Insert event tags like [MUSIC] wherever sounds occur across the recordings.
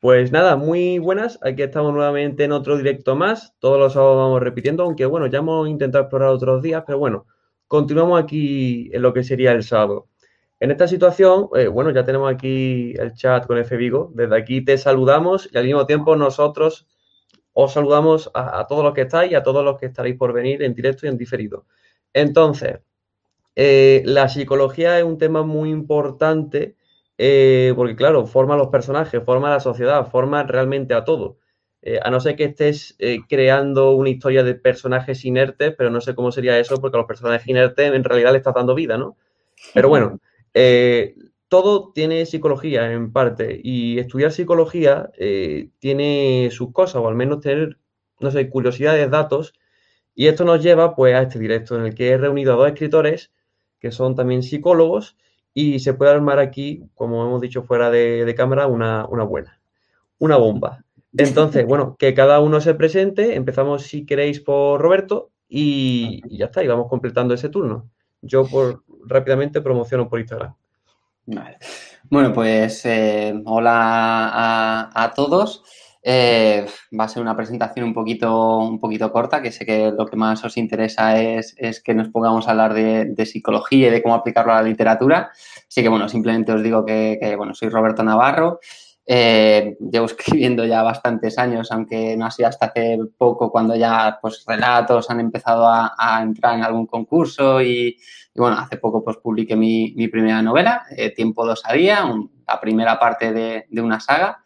Pues nada, muy buenas. Aquí estamos nuevamente en otro directo más. Todos los sábados vamos repitiendo, aunque bueno, ya hemos intentado explorar otros días, pero bueno, continuamos aquí en lo que sería el sábado. En esta situación, eh, bueno, ya tenemos aquí el chat con F Vigo. Desde aquí te saludamos y al mismo tiempo nosotros os saludamos a, todos los que estáis y a todos los que estaréis por venir en directo y en diferido. Entonces, eh, la psicología es un tema muy importante eh, porque claro, forma a los personajes, forma a la sociedad, forma realmente a todo. Eh, a no ser que estés eh, creando una historia de personajes inertes, pero no sé cómo sería eso, porque a los personajes inertes en realidad le estás dando vida, ¿no? Pero bueno, [LAUGHS] todo tiene psicología en parte, y estudiar psicología tiene sus cosas, o al menos tener, no sé, curiosidades, datos, y esto nos lleva pues a este directo en el que he reunido a dos escritores que son también psicólogos y se puede armar aquí, como hemos dicho fuera de, cámara, una, buena, una bomba. Entonces, [LAUGHS] bueno, que cada uno se presente. Empezamos, si queréis, por Roberto y, ya está, y vamos completando ese turno. Yo por rápidamente promociono por Instagram. Bueno, pues eh, hola a todos. Eh, va a ser una presentación un poquito, un poquito corta, que sé que lo que más os interesa es, que nos pongamos a hablar de, psicología y de cómo aplicarlo a la literatura. Así que, bueno, simplemente os digo que, bueno, soy Roberto Navarro. Eh, llevo [LAUGHS] escribiendo ya bastantes años, aunque no ha sido hasta hace poco cuando ya pues relatos han empezado a, entrar en algún concurso y, bueno, hace poco pues publiqué mi, primera novela, eh, Tiempo dos a día, la primera parte de, de una saga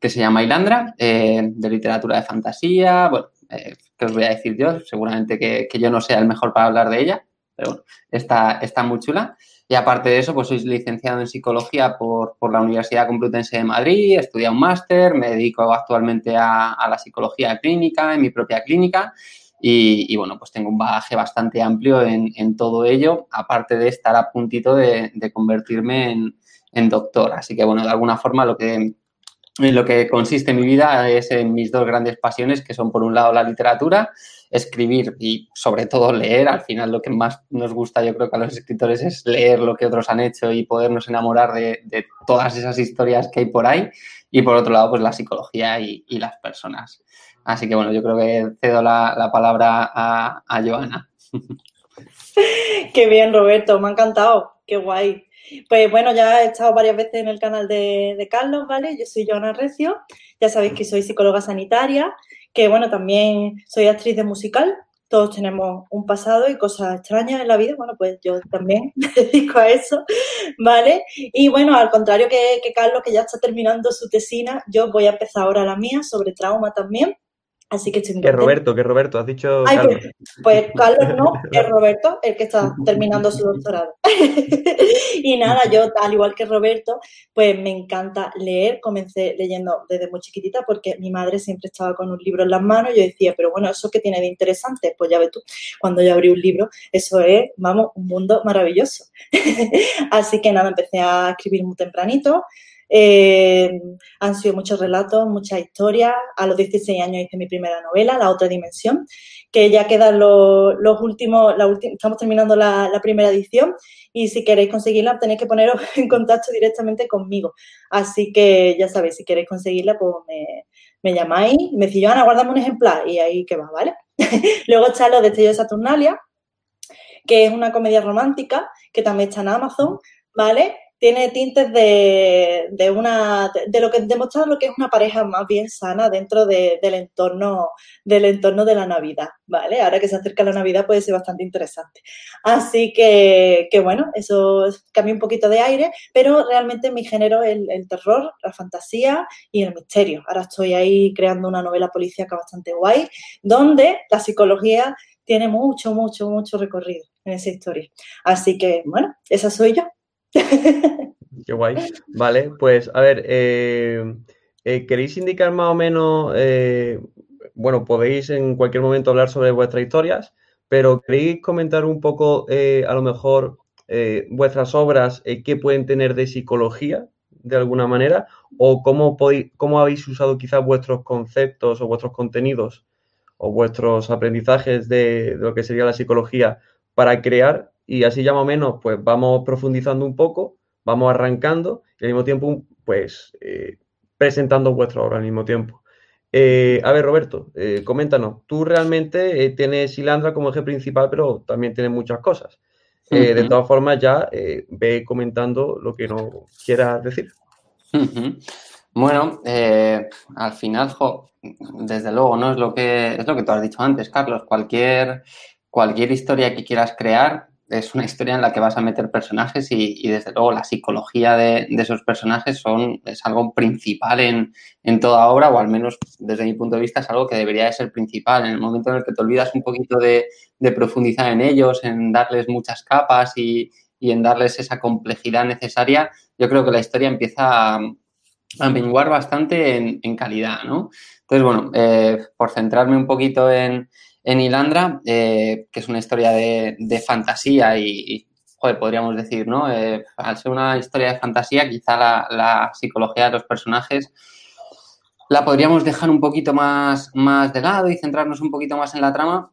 que se llama Ilandra, eh, de literatura de fantasía. Bueno, eh, ¿qué os voy a decir yo? Seguramente que, yo no sea el mejor para hablar de ella, pero está, está muy chula. Y aparte de eso, pues soy licenciado en psicología por, la Universidad Complutense de Madrid, he estudiado un máster, me dedico actualmente a, la psicología clínica en mi propia clínica y, bueno, pues tengo un bagaje bastante amplio en, todo ello, aparte de estar a puntito de, convertirme en, en, doctor. Así que bueno, de alguna forma lo que, en lo que consiste mi vida es en mis dos grandes pasiones, que son por un lado la literatura, escribir y sobre todo leer. Al final lo que más nos gusta yo creo que a los escritores es leer lo que otros han hecho y podernos enamorar de, todas esas historias que hay por ahí. Y por otro lado, pues la psicología y, las personas. Así que bueno, yo creo que cedo la, palabra a, a Joana. [LAUGHS] Qué bien, Roberto, me ha encantado, qué guay. Pues bueno, ya he estado varias veces en el canal de, Carlos, ¿vale? Yo soy Joana Recio, ya sabéis que soy psicóloga sanitaria, que bueno, también soy actriz de musical, todos tenemos un pasado y cosas extrañas en la vida, bueno, pues yo también [LAUGHS] me dedico a eso, ¿vale? Y bueno, al contrario que, que Carlos, que ya está terminando su tesina, yo voy a empezar ahora la mía sobre trauma también, Así que estoy Que Roberto, que Roberto, has dicho. Carlos. Pues, pues, Carlos no, [LAUGHS] es Roberto el que está terminando su doctorado. [LAUGHS] y nada, yo, al igual que Roberto, pues me encanta leer. Comencé leyendo desde muy chiquitita porque mi madre siempre estaba con un libro en las manos y yo decía, pero bueno, ¿eso qué tiene de interesante? Pues ya ves tú, cuando yo abrí un libro, eso es, vamos, un mundo maravilloso. [LAUGHS] Así que nada, empecé a escribir muy tempranito. Eh, han sido muchos relatos, muchas historias. A los 16 años hice mi primera novela, La otra dimensión, que ya quedan los, últimos, la estamos terminando la, primera edición y si queréis conseguirla tenéis que poneros [LAUGHS] en contacto directamente conmigo. Así que ya sabéis, si queréis conseguirla, pues me, llamáis, me decís, Ana, guárdame un ejemplar y ahí que va, ¿vale? [LAUGHS] Luego está Los Destellos de Saturnalia, que es una comedia romántica que también está en Amazon, ¿vale? Tiene tintes de, de, una de lo que demostrar lo que es una pareja más bien sana dentro del entorno del entorno de la Navidad, ¿vale? Ahora que se acerca la Navidad puede ser bastante interesante. Así que, que bueno, eso cambia un poquito de aire, pero realmente mi género es el, terror, la fantasía y el misterio. Ahora estoy ahí creando una novela policíaca bastante guay, donde la psicología tiene mucho, mucho, mucho recorrido en esa historia. Así que, bueno, esa soy yo. [LAUGHS] Qué guay. Vale, pues a ver, eh, eh, ¿queréis indicar más o menos, eh, bueno, podéis en cualquier momento hablar sobre vuestras historias, pero ¿queréis comentar un poco, a lo mejor, vuestras obras, qué pueden tener de psicología, de alguna manera, o cómo, podéis, cómo habéis usado quizás vuestros conceptos o vuestros contenidos o vuestros aprendizajes de lo que sería la psicología para crear y así ya más o menos pues vamos profundizando un poco, vamos arrancando y al mismo tiempo pues eh, presentando vuestra obra al mismo tiempo. Eh, a ver, Roberto, eh, coméntanos, tú realmente tienes Silandra como eje principal, pero también tienes muchas cosas. De todas formas, ya ve comentando lo que no quieras decir. Bueno, al final, desde luego, ¿no? Es lo que es lo que tú has dicho antes, Carlos. Cualquier, cualquier historia que quieras crear, es una historia en la que vas a meter personajes y, desde luego la psicología de, esos personajes son, es algo principal en, toda obra o al menos desde mi punto de vista es algo que debería de ser principal. En el momento en el que te olvidas un poquito de, profundizar en ellos, en darles muchas capas y, en darles esa complejidad necesaria, yo creo que la historia empieza a, a menguar bastante en, calidad, ¿no? Entonces, bueno, eh, por centrarme un poquito en, en Ilandra, eh, que es una historia de, fantasía y, podríamos decir, ¿no? Eh, al ser una historia de fantasía, quizá la, psicología de los personajes la podríamos dejar un poquito más, más de lado y centrarnos un poquito más en la trama.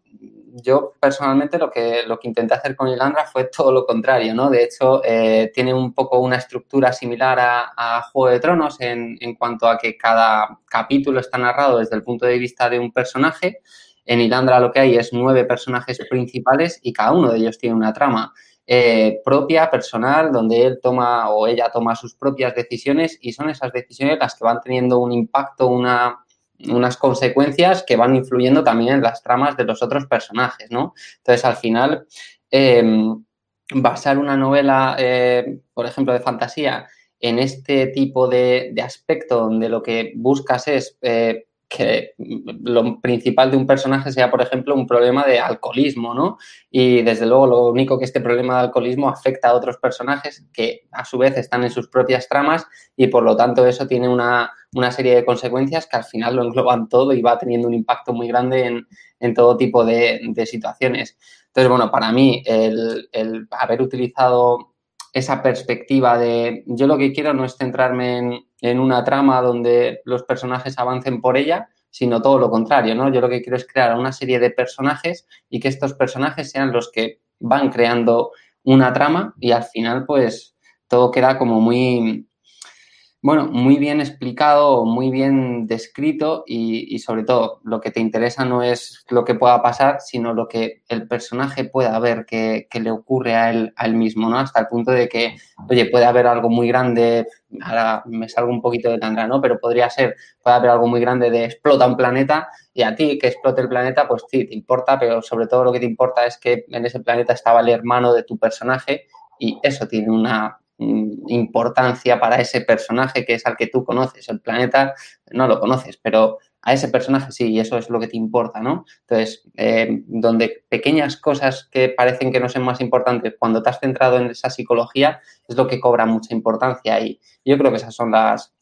Yo personalmente lo que, lo que intenté hacer con Ilandra fue todo lo contrario, ¿no? De hecho, eh, tiene un poco una estructura similar a, a Juego de Tronos en, en cuanto a que cada capítulo está narrado desde el punto de vista de un personaje en Ilandra lo que hay es nueve personajes principales y cada uno de ellos tiene una trama eh, propia, personal, donde él toma o ella toma sus propias decisiones y son esas decisiones las que van teniendo un impacto, una, unas consecuencias que van influyendo también en las tramas de los otros personajes, ¿no? Entonces, al final, em, basar una novela, eh, por ejemplo, de fantasía en este tipo de, aspecto donde lo que buscas es eh, que lo principal de un personaje sea, por ejemplo, un problema de alcoholismo, ¿no? Y desde luego lo único que este problema de alcoholismo afecta a otros personajes que a su vez están en sus propias tramas y por lo tanto eso tiene una, serie de consecuencias que al final lo engloban todo y va teniendo un impacto muy grande en, todo tipo de, situaciones. Entonces, bueno, para mí el, el haber utilizado esa perspectiva de yo lo que quiero no es centrarme en una trama donde los personajes avancen por ella, sino todo lo contrario, ¿no? Yo lo que quiero es crear una serie de personajes y que estos personajes sean los que van creando una trama y al final, pues, todo queda como muy, bueno, muy bien explicado, muy bien descrito y, sobre todo lo que te interesa no es lo que pueda pasar, sino lo que el personaje pueda ver que, le ocurre a él, a él, mismo, ¿no? Hasta el punto de que, oye, puede haber algo muy grande, ahora me salgo un poquito de tandra, ¿no? Pero podría ser, puede haber algo muy grande de explota un planeta y a ti que explote el planeta, pues sí, te importa, pero sobre todo lo que te importa es que en ese planeta estaba el hermano de tu personaje y eso tiene una importancia para ese personaje que es al que tú conoces. El planeta no lo conoces, pero a ese personaje sí, y eso es lo que te importa, ¿no? Entonces, eh, donde pequeñas cosas que parecen que no son más importantes, cuando te has centrado en esa psicología, es lo que cobra mucha importancia. Y yo creo que esas son las,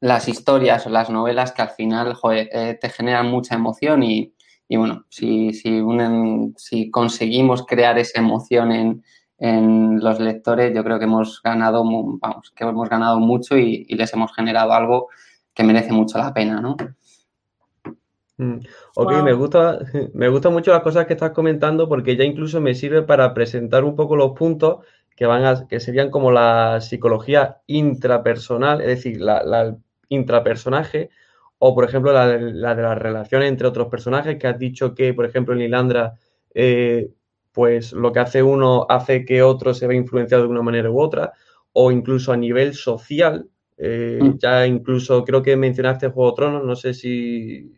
las historias o las novelas que al final eh, te generan mucha emoción y, bueno, si, si, si conseguimos crear esa emoción en, en los lectores, yo creo que hemos ganado, vamos, que hemos ganado mucho y, les hemos generado algo que merece mucho la pena, ¿no? Mm, ok, me gusta, [LAUGHS] me gustan mucho las cosas que estás comentando porque ya incluso me sirve para presentar un poco los puntos que van a, que serían como la psicología intrapersonal, es decir, la, intrapersonaje, o por ejemplo la, de las relaciones entre otros personajes, que has dicho que, por ejemplo, en Lilandra eh, pues lo que hace uno hace que otro se vea influenciado de una manera u otra, o incluso a nivel social, eh, mm. ya incluso creo que mencionaste Juego de Tronos, no sé si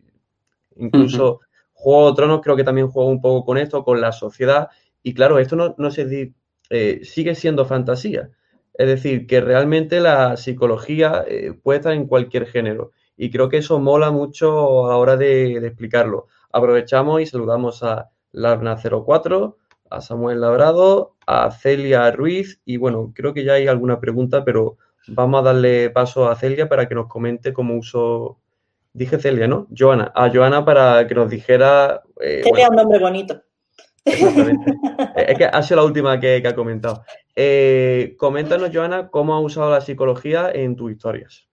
incluso Juego de Tronos creo que también juega un poco con esto, con la sociedad, y claro, esto no, no se eh, sigue siendo fantasía, es decir, que realmente la psicología eh, puede estar en cualquier género, y creo que eso mola mucho a la hora de, explicarlo. Aprovechamos y saludamos a Labna04, a Samuel Labrado, a Celia Ruiz y bueno, creo que ya hay alguna pregunta, pero vamos a darle paso a Celia para que nos comente cómo uso, dije Celia, ¿no? Joana, a Joana para que nos dijera... Eh, Celia es un nombre bonito. Exactamente. [LAUGHS] es que ha sido la última que, ha comentado. Eh, coméntanos, Joana, cómo ha usado la psicología en tus historias.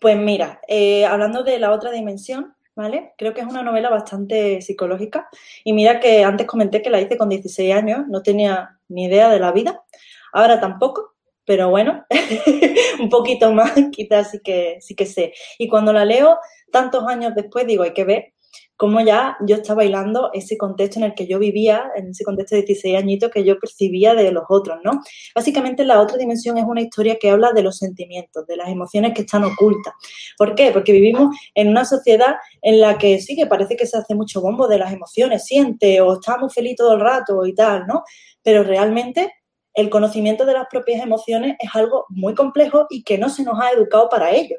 Pues mira, eh, hablando de la otra dimensión, ¿vale? Creo que es una novela bastante psicológica. Y mira que antes comenté que la hice con 16 años, no tenía ni idea de la vida. Ahora tampoco, pero bueno, [LAUGHS] un poquito más [LAUGHS] quizás sí que, sí que sé. Y cuando la leo tantos años después, digo, hay que ver cómo ya yo estaba bailando ese contexto en el que yo vivía, en ese contexto de 16 añitos que yo percibía de los otros, ¿no? Básicamente la otra dimensión es una historia que habla de los sentimientos, de las emociones que están ocultas. ¿Por qué? Porque vivimos en una sociedad en la que sí que parece que se hace mucho bombo de las emociones, siente o está muy feliz todo el rato y tal, ¿no? Pero realmente el conocimiento de las propias emociones es algo muy complejo y que no se nos ha educado para ello.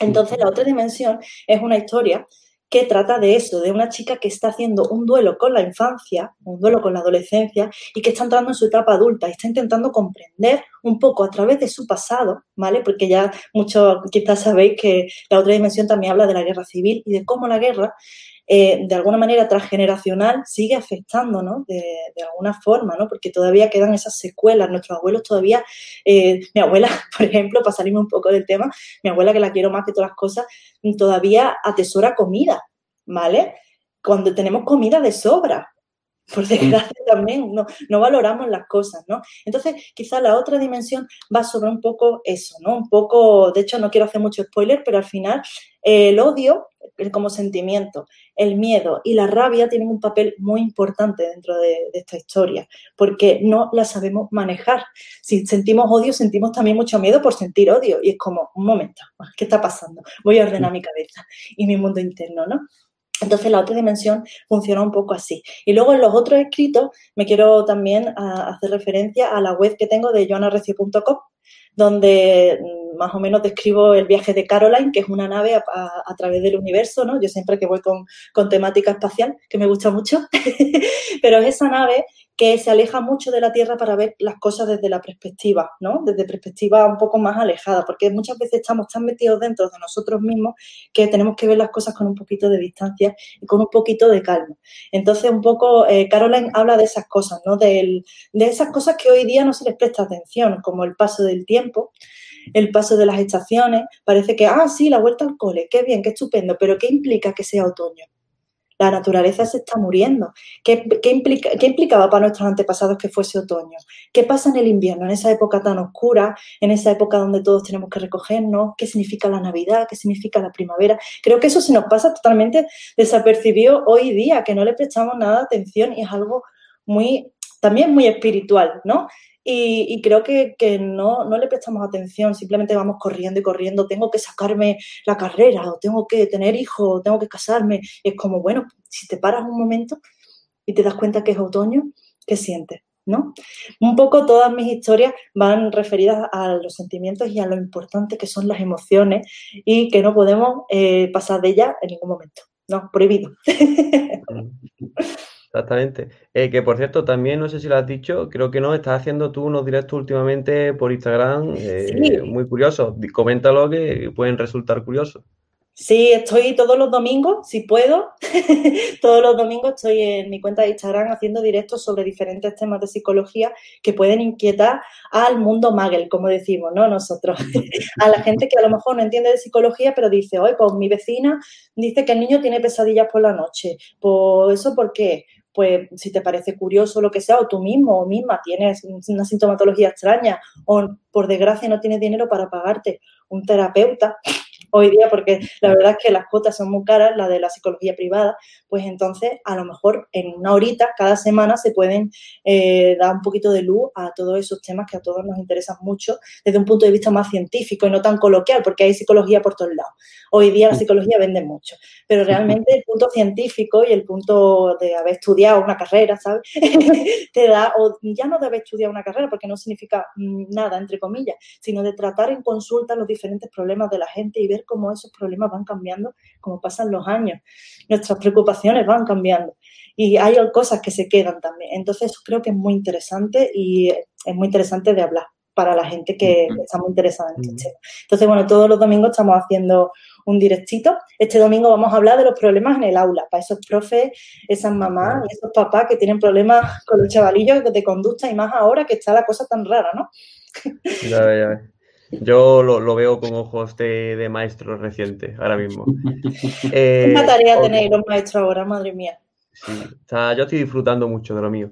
Entonces, la otra dimensión es una historia que trata de eso, de una chica que está haciendo un duelo con la infancia, un duelo con la adolescencia y que está entrando en su etapa adulta y está intentando comprender un poco a través de su pasado, ¿vale? Porque ya muchos quizás sabéis que la otra dimensión también habla de la guerra civil y de cómo la guerra eh, de alguna manera transgeneracional sigue afectando, ¿no? De, alguna forma, ¿no? Porque todavía quedan esas secuelas. Nuestros abuelos todavía, eh, mi abuela, [LAUGHS] por ejemplo, para salirme un poco del tema, mi abuela, que la quiero más que todas las cosas, todavía atesora comida, ¿vale? Cuando tenemos comida de sobra, por desgracia también no, no, valoramos las cosas, ¿no? Entonces, quizá la otra dimensión va sobre un poco eso, ¿no? Un poco, de hecho, no quiero hacer mucho spoiler, pero al final el odio como sentimiento, el miedo y la rabia tienen un papel muy importante dentro de, esta historia, porque no la sabemos manejar. Si sentimos odio, sentimos también mucho miedo por sentir odio. Y es como, un momento, ¿qué está pasando? Voy a ordenar mi cabeza y mi mundo interno, ¿no? Entonces la otra dimensión funciona un poco así. Y luego en los otros escritos me quiero también ah, hacer referencia a la web que tengo de joanarecio.com, donde mm, más o menos describo el viaje de Caroline, que es una nave a, través del universo, ¿no? Yo siempre que voy con, con temática espacial, que me gusta mucho, [LAUGHS] pero es esa nave que se aleja mucho de la Tierra para ver las cosas desde la perspectiva, ¿no? Desde perspectiva un poco más alejada, porque muchas veces estamos tan metidos dentro de nosotros mismos que tenemos que ver las cosas con un poquito de distancia y con un poquito de calma. Entonces, un poco, eh, Caroline habla de esas cosas, ¿no? de esas cosas que hoy día no se les presta atención, como el paso del tiempo, el paso de las estaciones. Parece que, ah, sí, la vuelta al cole, qué bien, qué estupendo, pero ¿qué implica que sea otoño? La naturaleza se está muriendo. ¿Qué, ¿Qué, implicaba para nuestros antepasados que fuese otoño? ¿Qué pasa en el invierno, en esa época tan oscura, en esa época donde todos tenemos que recogernos? ¿Qué significa la Navidad? ¿Qué significa la primavera? Creo que eso se nos pasa totalmente desapercibido hoy día, que no le prestamos nada de atención y es algo muy, también muy espiritual, ¿no? Y, creo que, no, no, le prestamos atención, simplemente vamos corriendo y corriendo, tengo que sacarme la carrera, o tengo que tener hijos, o tengo que casarme. Y es como, bueno, si te paras un momento y te das cuenta que es otoño, ¿qué sientes? ¿No? Un poco todas mis historias van referidas a los sentimientos y a lo importante que son las emociones y que no podemos eh, pasar de ellas en ningún momento. No, prohibido. [LAUGHS] Exactamente. Eh, que por cierto, también no sé si lo has dicho, creo que no, estás haciendo tú unos directos últimamente por Instagram eh, muy curiosos. Coméntalo que pueden resultar curiosos. Sí, estoy todos los domingos, si puedo. [LAUGHS] todos los domingos estoy en mi cuenta de Instagram haciendo directos sobre diferentes temas de psicología que pueden inquietar al mundo magel, como decimos, ¿no? Nosotros. [LAUGHS] a la gente que a lo mejor no entiende de psicología, pero dice, oye, pues mi vecina dice que el niño tiene pesadillas por la noche. Pues eso, ¿por qué? Pues si te parece curioso lo que sea, o tú mismo o misma tienes una sintomatología extraña, o por desgracia no tienes dinero para pagarte un terapeuta, hoy día, porque la verdad es que las cuotas son muy caras, la de la psicología privada, pues entonces a lo mejor en una horita cada semana se pueden eh, dar un poquito de luz a todos esos temas que a todos nos interesan mucho desde un punto de vista más científico y no tan coloquial, porque hay psicología por todos lados. Hoy día la psicología vende mucho, pero realmente el punto científico y el punto de haber estudiado una carrera, ¿sabes? [LAUGHS] Te da, o ya no de haber estudiado una carrera, porque no significa mm, nada, entre comillas, sino de tratar en consulta los diferentes problemas de la gente y ver cómo esos problemas van cambiando, como pasan los años. Nuestras preocupaciones van cambiando y hay cosas que se quedan también. Entonces, creo que es muy interesante y es muy interesante de hablar para la gente que está muy interesada en este tema. Entonces, bueno, todos los domingos estamos haciendo un directito. Este domingo vamos a hablar de los problemas en el aula, para esos profes, esas mamás y esos papás que tienen problemas con los chavalillos de conducta y más ahora que está la cosa tan rara, ¿no? Ya, ya. Yo lo, veo con ojos de, de, maestro reciente, ahora mismo. [LAUGHS] Eh, Una tarea tener los maestros ahora, madre mía. Sí, yo estoy disfrutando mucho de lo mío.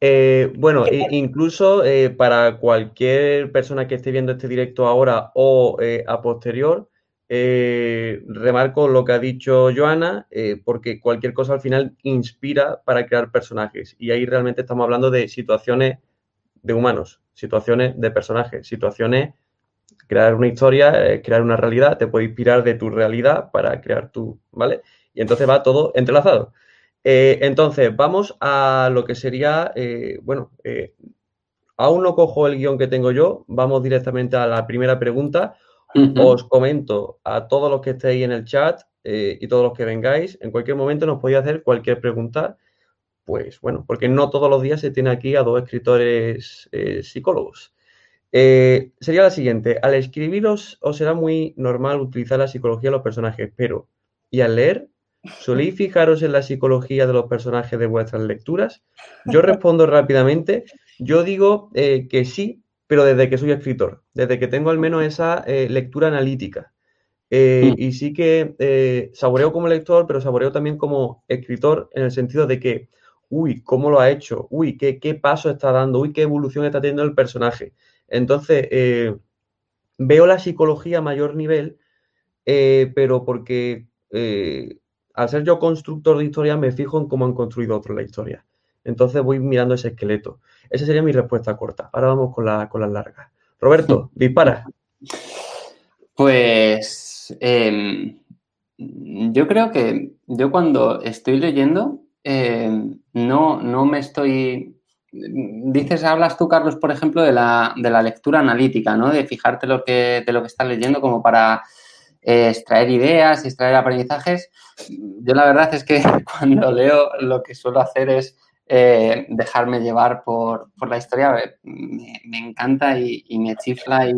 Eh, bueno, incluso eh, para cualquier persona que esté viendo este directo ahora o eh, a posterior, remarco lo que ha dicho Joana, porque cualquier cosa al final inspira para crear personajes. Y ahí realmente estamos hablando de situaciones de humanos, situaciones de personajes, situaciones, crear una historia, crear una realidad, te puede inspirar de tu realidad para crear tu, ¿vale? Y entonces va todo entrelazado. Eh, entonces, vamos a lo que sería, eh, bueno, eh, aún no cojo el guion que tengo yo, vamos directamente a la primera pregunta. Os comento a todos los que estéis en el chat y todos los que vengáis, en cualquier momento nos podéis hacer cualquier pregunta, pues bueno, porque no todos los días se tiene aquí a dos escritores psicólogos. Sería la siguiente, al escribiros os será muy normal utilizar la psicología de los personajes, pero ¿y al leer? ¿Soléis [LAUGHS] fijaros en la psicología de los personajes de vuestras lecturas? Yo respondo rápidamente. Yo digo eh, que sí, pero desde que soy escritor, desde que tengo al menos esa eh, lectura analítica. Eh, mm. y sí que saboreo como lector, pero saboreo también como escritor en el sentido de que, uy, ¿cómo lo ha hecho? Uy, ¿qué, qué paso está dando? Uy, ¿qué evolución está teniendo el personaje? Entonces, veo la psicología a mayor nivel, pero porque al ser yo constructor de historia, me fijo en cómo han construido otros la historia. Entonces voy mirando ese esqueleto. Esa sería mi respuesta corta. Ahora vamos con, la, con las largas. Roberto, [LAUGHS] dispara. Pues em, yo creo que yo cuando estoy leyendo em, no, no me estoy... Dices, hablas tú, Carlos, por ejemplo, de la, de la lectura analítica, ¿no? De fijarte lo que, de lo que estás leyendo como para extraer ideas, extraer aprendizajes. Yo la verdad es que [LAUGHS] cuando leo lo que suelo hacer es eh, dejarme llevar por, la historia. Me, encanta y, me chifla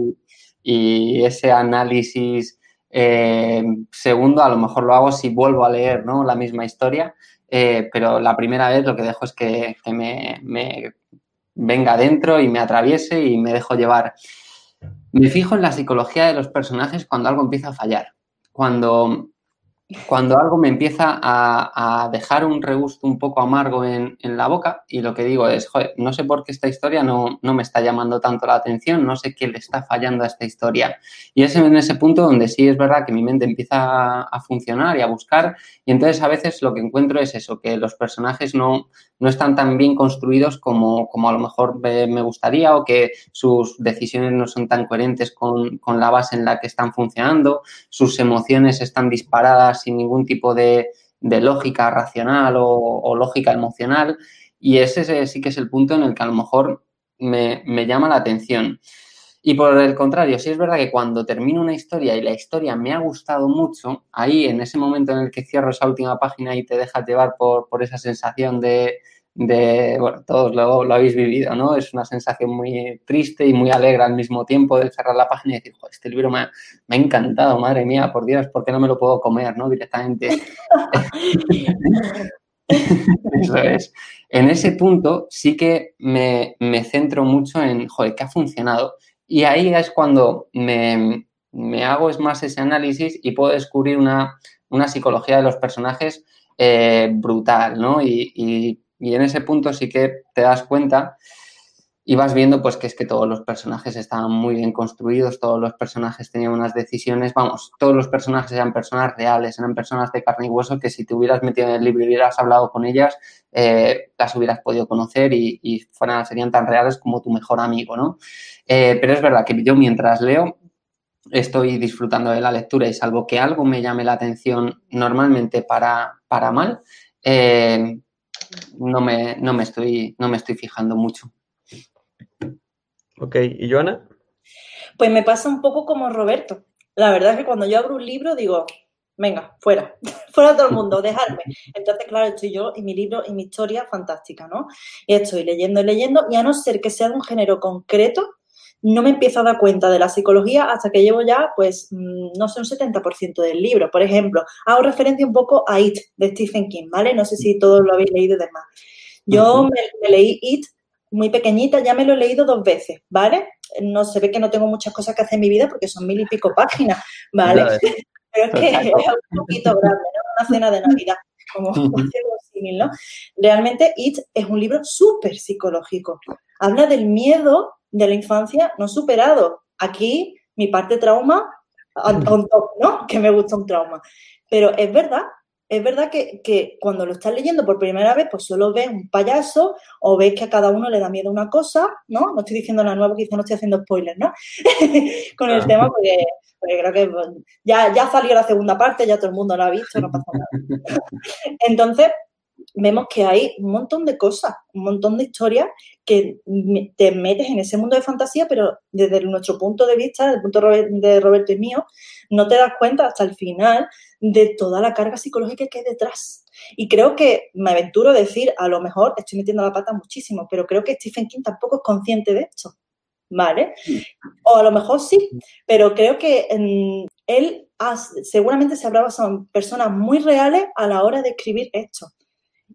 y, ese análisis eh, segundo a lo mejor lo hago si vuelvo a leer ¿no? la misma historia, eh, pero la primera vez lo que dejo es que, me, me venga adentro y me atraviese y me dejo llevar. Me fijo en la psicología de los personajes cuando algo empieza a fallar. Cuando cuando algo me empieza a, dejar un regusto un poco amargo en, la boca y lo que digo es, joder, no sé por qué esta historia no, me está llamando tanto la atención, no sé qué le está fallando a esta historia. Y es en ese punto donde sí es verdad que mi mente empieza a, funcionar y a buscar y entonces a veces lo que encuentro es eso, que los personajes no, no están tan bien construidos como, como a lo mejor me, gustaría o que sus decisiones no son tan coherentes con, con la base en la que están funcionando, sus emociones están disparadas sin ningún tipo de, lógica racional o, lógica emocional. Y ese sí que es el punto en el que a lo mejor me, llama la atención. Y por el contrario, si es verdad que cuando termino una historia y la historia me ha gustado mucho, ahí en ese momento en el que cierro esa última página y te dejas llevar por, por esa sensación de, de, bueno, todos lo, lo, habéis vivido, ¿no? Es una sensación muy triste y muy alegre al mismo tiempo de cerrar la página y decir, Joder, este libro me ha, me ha, encantado, madre mía, por Dios, ¿por qué no me lo puedo comer, ¿no? Directamente. [LAUGHS] Eso es. En ese punto sí que me, me, centro mucho en, joder, ¿qué ha funcionado? Y ahí es cuando me, me hago es más ese análisis y puedo descubrir una, una psicología de los personajes eh, brutal, ¿no? Y, y y en ese punto sí que te das cuenta y vas viendo pues que es que todos los personajes estaban muy bien construidos, todos los personajes tenían unas decisiones, vamos, todos los personajes eran personas reales, eran personas de carne y hueso que si te hubieras metido en el libro y hubieras hablado con ellas, eh, las hubieras podido conocer y, fueran, serían tan reales como tu mejor amigo, ¿no? Eh, pero es verdad que yo mientras leo estoy disfrutando de la lectura y salvo que algo me llame la atención normalmente para, para mal, eh, no me, no me, estoy, no me estoy fijando mucho. Ok, ¿y Joana? Pues me pasa un poco como Roberto. La verdad es que cuando yo abro un libro digo, venga, fuera, [LAUGHS] fuera todo el mundo, dejarme. Entonces, claro, estoy yo y mi libro y mi historia fantástica, ¿no? Y estoy leyendo y leyendo, y a no ser que sea de un género concreto, no me empiezo a dar cuenta de la psicología hasta que llevo ya, pues, mm, no sé, un 70% del libro. Por ejemplo, hago referencia un poco a It de Stephen King, ¿vale? No sé si todos lo habéis leído y demás. Yo me, leí It muy pequeñita, ya me lo he leído dos veces, ¿vale? No se ve que no tengo muchas cosas que hacer en mi vida porque son mil y pico páginas, ¿vale? [LAUGHS] Pero es que es un poquito grande, ¿no? Una cena de Navidad, como [LAUGHS] símil, ¿no? Realmente It es un libro súper psicológico. Habla del miedo de la infancia no superado. Aquí mi parte trauma, ¿no? Que me gusta un trauma. Pero es verdad, es verdad que, cuando lo estás leyendo por primera vez, pues solo ves un payaso o ves que a cada uno le da miedo una cosa, ¿no? No estoy diciendo la nueva, quizá no estoy haciendo spoilers, ¿no? [LAUGHS] Con el tema, porque, creo que ya, ya salió la segunda parte, ya todo el mundo la ha visto, no pasa nada. [LAUGHS] Entonces, vemos que hay un montón de cosas, un montón de historias que te metes en ese mundo de fantasía, pero desde nuestro punto de vista, desde el punto de Roberto y mío, no te das cuenta hasta el final de toda la carga psicológica que hay detrás. Y creo que me aventuro a decir, a lo mejor estoy metiendo la pata muchísimo, pero creo que Stephen King tampoco es consciente de esto, ¿vale? O a lo mejor sí, pero creo que él seguramente se habrá basado en personas muy reales a la hora de escribir esto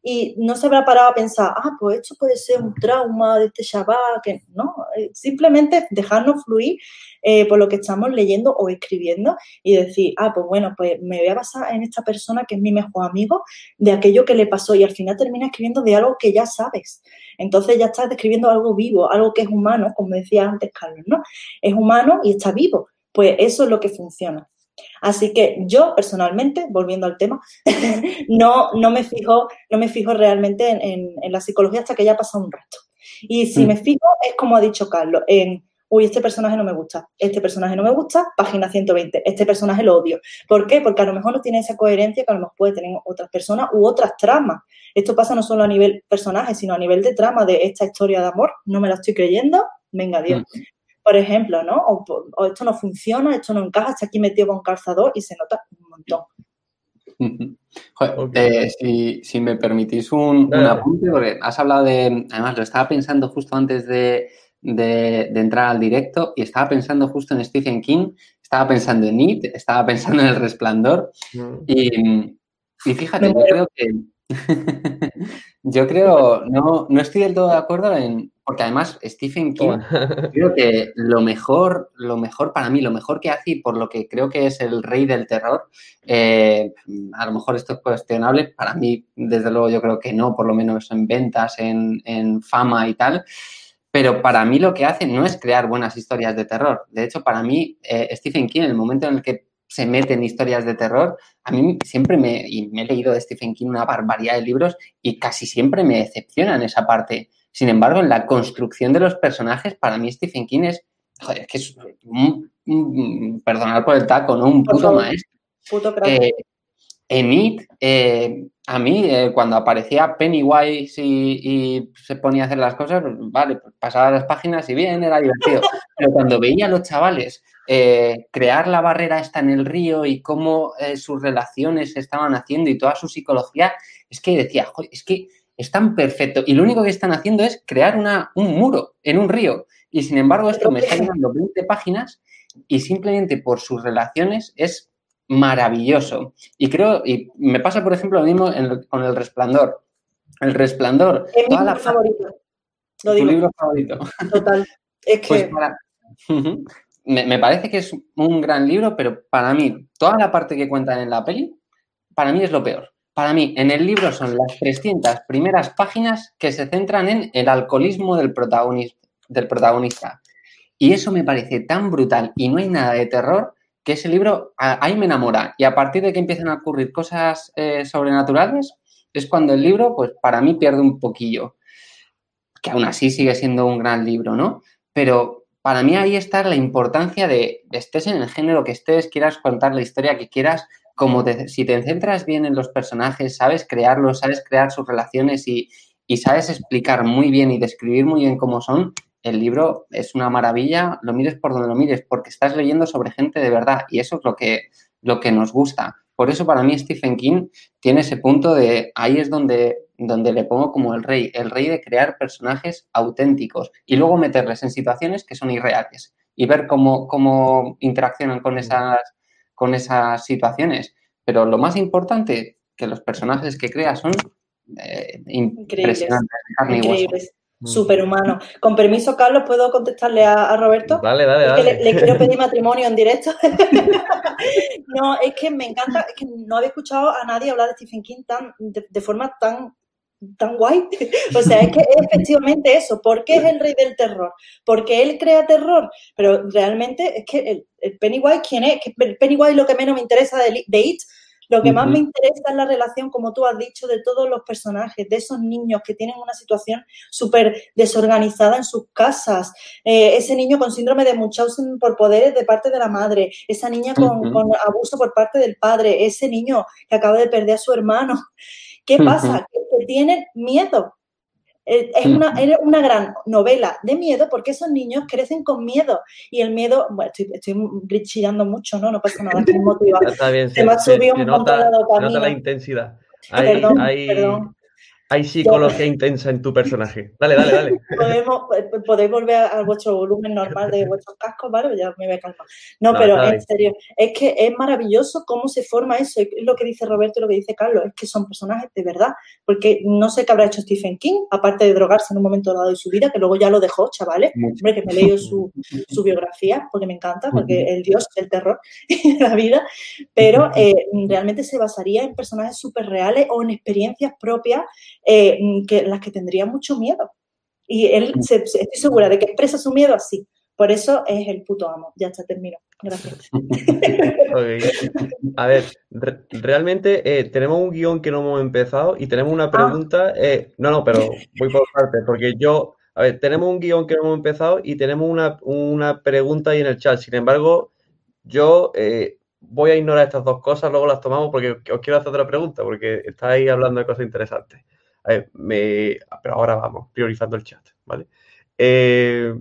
y no se habrá parado a pensar, ah, pues esto puede ser un trauma de este chaval, que no, eh, simplemente dejarnos fluir eh, por lo que estamos leyendo o escribiendo y decir, ah, pues bueno, pues me voy a basar en esta persona que es mi mejor amigo, de aquello que le pasó y al final termina escribiendo de algo que ya sabes. Entonces ya estás describiendo algo vivo, algo que es humano, como decía antes Carlos, ¿no? Es humano y está vivo. Pues eso es lo que funciona. Así que yo personalmente, volviendo al tema, [LAUGHS] no, no, me fijo, no me fijo realmente en, la psicología hasta que ya ha pasado un rato. Y si mm. me fijo, es como ha dicho Carlos, en, uy, este personaje no me gusta, este personaje no me gusta, página 120, este personaje lo odio. ¿Por qué? Porque a lo mejor no tiene esa coherencia que a lo mejor puede tener otras personas u otras tramas. Esto pasa no solo a nivel personaje, sino a nivel de trama de esta historia de amor. No me la estoy creyendo, venga Dios. Por ejemplo, ¿no? O, esto no funciona, esto no encaja, está aquí metido con calzador y se nota un montón. [LAUGHS] Eh, si, me permitís un, apunte, porque has hablado de, además lo estaba pensando justo antes de, entrar al directo y estaba pensando justo en Stephen King, estaba pensando en It, estaba [LAUGHS] pensando en El Resplandor mm. y, y fíjate, yo creo que [LAUGHS] yo creo, no, no estoy del todo de acuerdo en, porque además Stephen King, [LAUGHS] creo que lo mejor, lo mejor para mí, lo mejor que hace y por lo que creo que es el rey del terror, eh, a lo mejor esto es cuestionable, para mí desde luego yo creo que no, por lo menos en ventas, en, fama y tal, pero para mí lo que hace no es crear buenas historias de terror. De hecho, para mí, eh, Stephen King, en el momento en el que se mete en historias de terror, a mí siempre me, y me he leído de Stephen King una barbaridad de libros y casi siempre me decepcionan esa parte sin embargo, en la construcción de los personajes, para mí Stephen King es, joder, que es un, perdonar por el taco, ¿no? Un puto maestro. Puto eh, en It, eh, a mí, eh, cuando aparecía Pennywise y, y, se ponía a hacer las cosas, vale, pues pasaba las páginas y bien, era divertido. [LAUGHS] Pero cuando veía a los chavales crear la barrera esta en el río y cómo sus relaciones se estaban haciendo y toda su psicología, es que decía, joder, es que es tan perfecto y lo único que están haciendo es crear una, un muro en un río. Y sin embargo, esto me está llevando 20 páginas y simplemente por sus relaciones es maravilloso. Y creo, y me pasa, por ejemplo, lo mismo con El Resplandor. El Resplandor. Es mi libro favorito. Digo. libro favorito. Total. Es [LAUGHS] pues que. [LAUGHS] me, parece que es un gran libro, pero para mí, toda la parte que cuentan en la peli, para mí es lo peor. Para mí, en el libro son las 300 primeras páginas que se centran en el alcoholismo del protagonista. Del protagonista. Y eso me parece tan brutal y no hay nada de terror que ese libro ahí me enamora. Y a partir de que empiezan a ocurrir cosas eh, sobrenaturales, es cuando el libro, pues para mí pierde un poquillo. Que aún así sigue siendo un gran libro, ¿no? Pero para mí ahí está la importancia de, estés en el género que estés, quieras contar la historia que quieras, como si te centras bien en los personajes, sabes crearlos, sabes crear sus relaciones y, sabes explicar muy bien y describir muy bien cómo son, el libro es una maravilla, lo mires por donde lo mires, porque estás leyendo sobre gente de verdad y eso es lo que, lo que nos gusta. Por eso para mí Stephen King tiene ese punto de ahí es donde, donde le pongo como el rey, el rey de crear personajes auténticos y luego meterles en situaciones que son irreales y ver cómo, cómo interaccionan con esas con esas situaciones. Pero lo más importante, que los personajes que crea son eh, impresionantes. Increíbles. Mm. Superhumano. Con permiso, Carlos, ¿puedo contestarle a, Roberto? Dale, dale, dale. Le, quiero pedir [LAUGHS] matrimonio en directo. [LAUGHS] no, es que me encanta, es que no había escuchado a nadie hablar de Stephen King tan, de, forma tan tan guay. [LAUGHS] O sea, es que es efectivamente eso. ¿Por qué es el rey del terror? Porque él crea terror. Pero realmente es que el, Pennywise, ¿quién es? El Pennywise lo que menos me interesa de, de It lo que más me interesa es la relación, como tú has dicho, de todos los personajes, de esos niños que tienen una situación súper desorganizada en sus casas, eh, ese niño con síndrome de Munchausen por poderes de parte de la madre, esa niña con, abuso por parte del padre, ese niño que acaba de perder a su hermano. ¿Qué pasa? que tienen miedo, eh, es una, una, gran novela de miedo porque esos niños crecen con miedo y el miedo, bueno, estoy, estoy chillando mucho, ¿no? No pasa nada, estoy motivada. [LAUGHS] Está bien, se, me ha subido un de dopamina. nota la intensidad. perdón, perdón. Hay psicología intensa en tu personaje. Dale, dale, dale. [LAUGHS] Podemos, podéis volver a vuestro volumen normal de vuestros cascos, ¿vale? Ya me voy a calmar. No, pero en serio, es que es maravilloso cómo se forma eso. Es lo que dice Roberto y lo que dice Carlos, es que son personajes de verdad. Porque no sé qué habrá hecho Stephen King, aparte de drogarse en un momento dado de su vida, que luego ya lo dejó, chavales. Hombre, que me he leído su, su biografía, porque me encanta, porque el dios del terror [LAUGHS] de la vida. Pero eh, realmente se basaría en personajes súper reales o en experiencias propias eh, que, las que tendría mucho miedo. Y él, se, estoy segura de que expresa su miedo así. Por eso es el puto amo. Ya está, termino. Gracias. [LAUGHS] A ver, realmente eh, tenemos un guion que no hemos empezado y tenemos una ah. pregunta. Eh, no, no, pero voy por parte, porque yo. A ver, tenemos un guion que no hemos empezado y tenemos una, una pregunta ahí en el chat. Sin embargo, yo voy a ignorar estas dos cosas, luego las tomamos porque os quiero hacer otra pregunta, porque estáis hablando de cosas interesantes me, pero ahora vamos, priorizando el chat, ¿vale? Eh,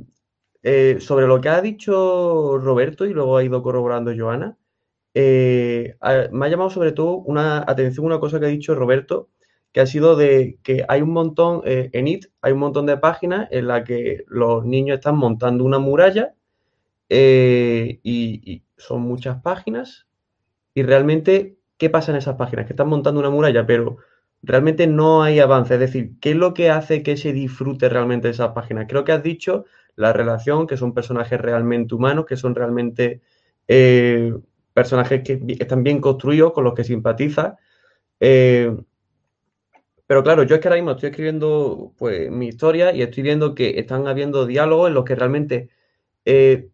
eh, sobre lo que ha dicho Roberto y luego ha ido corroborando Joana, eh, me ha llamado sobre todo una atención una cosa que ha dicho Roberto, que ha sido de que hay un montón, en IT hay un montón de páginas en las que los niños están montando una muralla y, son muchas páginas y realmente, ¿qué pasa en esas páginas? Que están montando una muralla, pero realmente no hay avance. Es decir, ¿qué es lo que hace que se disfrute realmente de esa página? Creo que has dicho la relación, que son personajes realmente humanos, que son realmente eh, personajes que están bien construidos, con los que simpatiza. Eh, pero claro, yo es que ahora mismo estoy escribiendo pues, mi historia y estoy viendo que están habiendo diálogos en los que realmente eh,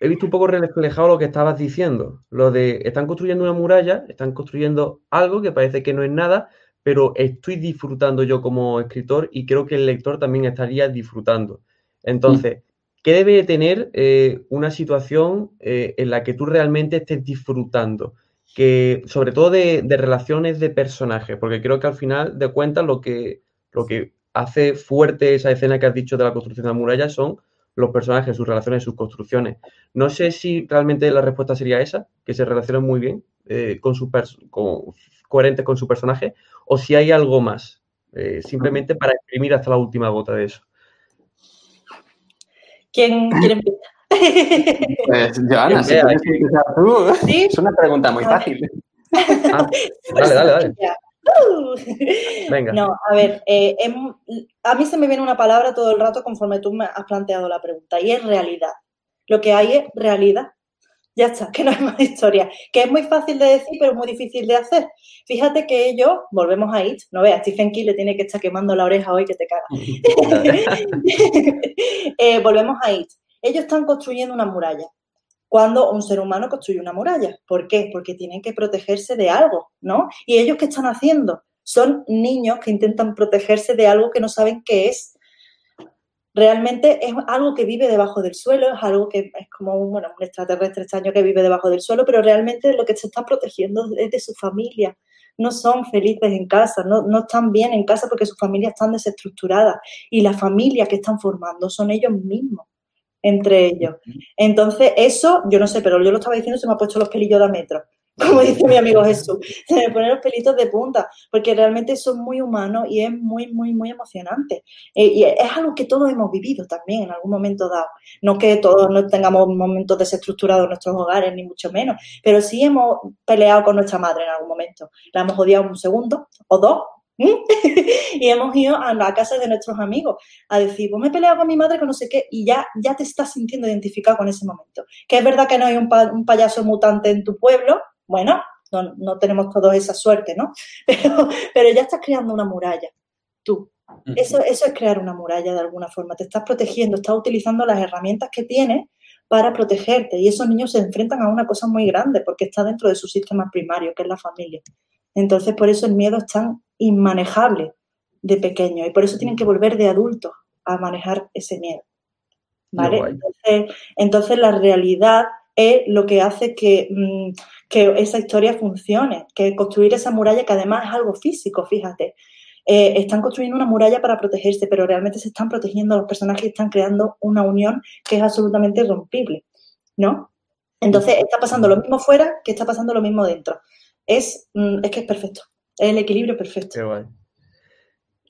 he visto un poco reflejado lo que estabas diciendo. Lo de están construyendo una muralla, están construyendo algo que parece que no es nada, pero estoy disfrutando yo como escritor y creo que el lector también estaría disfrutando. Entonces, ¿qué debe tener eh, una situación eh, en la que tú realmente estés disfrutando? Que, sobre todo de, relaciones de personajes, porque creo que al final de cuentas lo que, lo que hace fuerte esa escena que has dicho de la construcción de la muralla son los personajes, sus relaciones, sus construcciones. No sé si realmente la respuesta sería esa, que se relacionan muy bien eh, con su con, coherentes con su personaje, o si hay algo más, eh, simplemente para exprimir hasta la última gota de eso. ¿Quién, quiere [LAUGHS] empezar? Pues, Joana, si quieres empezar tú. Es una pregunta muy fácil. Ah, [LAUGHS] dale, dale, dale. Venga. No, a ver, eh, em, a mí se me viene una palabra todo el rato conforme tú me has planteado la pregunta y es realidad. Lo que hay es realidad. Ya está, que no hay más historia. Que es muy fácil de decir, pero muy difícil de hacer. Fíjate que ellos, volvemos a It, no veas, Stephen King le tiene que estar quemando la oreja hoy que te caga. [LAUGHS] Eh, volvemos a It. Ellos están construyendo una muralla. Cuando un ser humano construye una muralla. ¿Por qué? Porque tienen que protegerse de algo, ¿no? ¿Y ellos qué están haciendo? Son niños que intentan protegerse de algo que no saben qué es realmente es algo que vive debajo del suelo, es algo que es como un, bueno, un extraterrestre extraño que vive debajo del suelo, pero realmente lo que se está protegiendo es de su familia. No son felices en casa, no, no están bien en casa porque sus familias están desestructuradas y la familia que están formando son ellos mismos, entre ellos. Entonces, eso, yo no sé, pero yo lo estaba diciendo, se me ha puesto los pelillos de metro como dice mi amigo Jesús, se me ponen los pelitos de punta, porque realmente son muy humanos y es muy, muy, muy emocionante. Eh, y es algo que todos hemos vivido también en algún momento dado. No que todos no tengamos momentos desestructurados en nuestros hogares, ni mucho menos, pero sí hemos peleado con nuestra madre en algún momento. La hemos odiado un segundo o dos, [LAUGHS] y hemos ido a la casa de nuestros amigos a decir, pues me he peleado con mi madre que no sé qué, y ya, ya te estás sintiendo identificado con ese momento. Que es verdad que no hay un, payaso mutante en tu pueblo, bueno, no, tenemos todos esa suerte, ¿no? [LAUGHS] Pero, pero ya estás creando una muralla, tú. Eso, eso es crear una muralla de alguna forma. Te estás protegiendo, estás utilizando las herramientas que tienes para protegerte. Y esos niños se enfrentan a una cosa muy grande porque está dentro de su sistema primario, que es la familia. Entonces, por eso el miedo es tan inmanejable de pequeño y por eso tienen que volver de adultos a manejar ese miedo. ¿Vale? Entonces, la realidad es lo que hace que, mm, que, esa historia funcione, que construir esa muralla, que además es algo físico, fíjate. Eh, están construyendo una muralla para protegerse, pero realmente se están protegiendo los personajes y están creando una unión que es absolutamente irrompible, ¿no? Entonces está pasando lo mismo fuera que está pasando lo mismo dentro. Es, mm, es que es perfecto, es el equilibrio perfecto. Qué guay.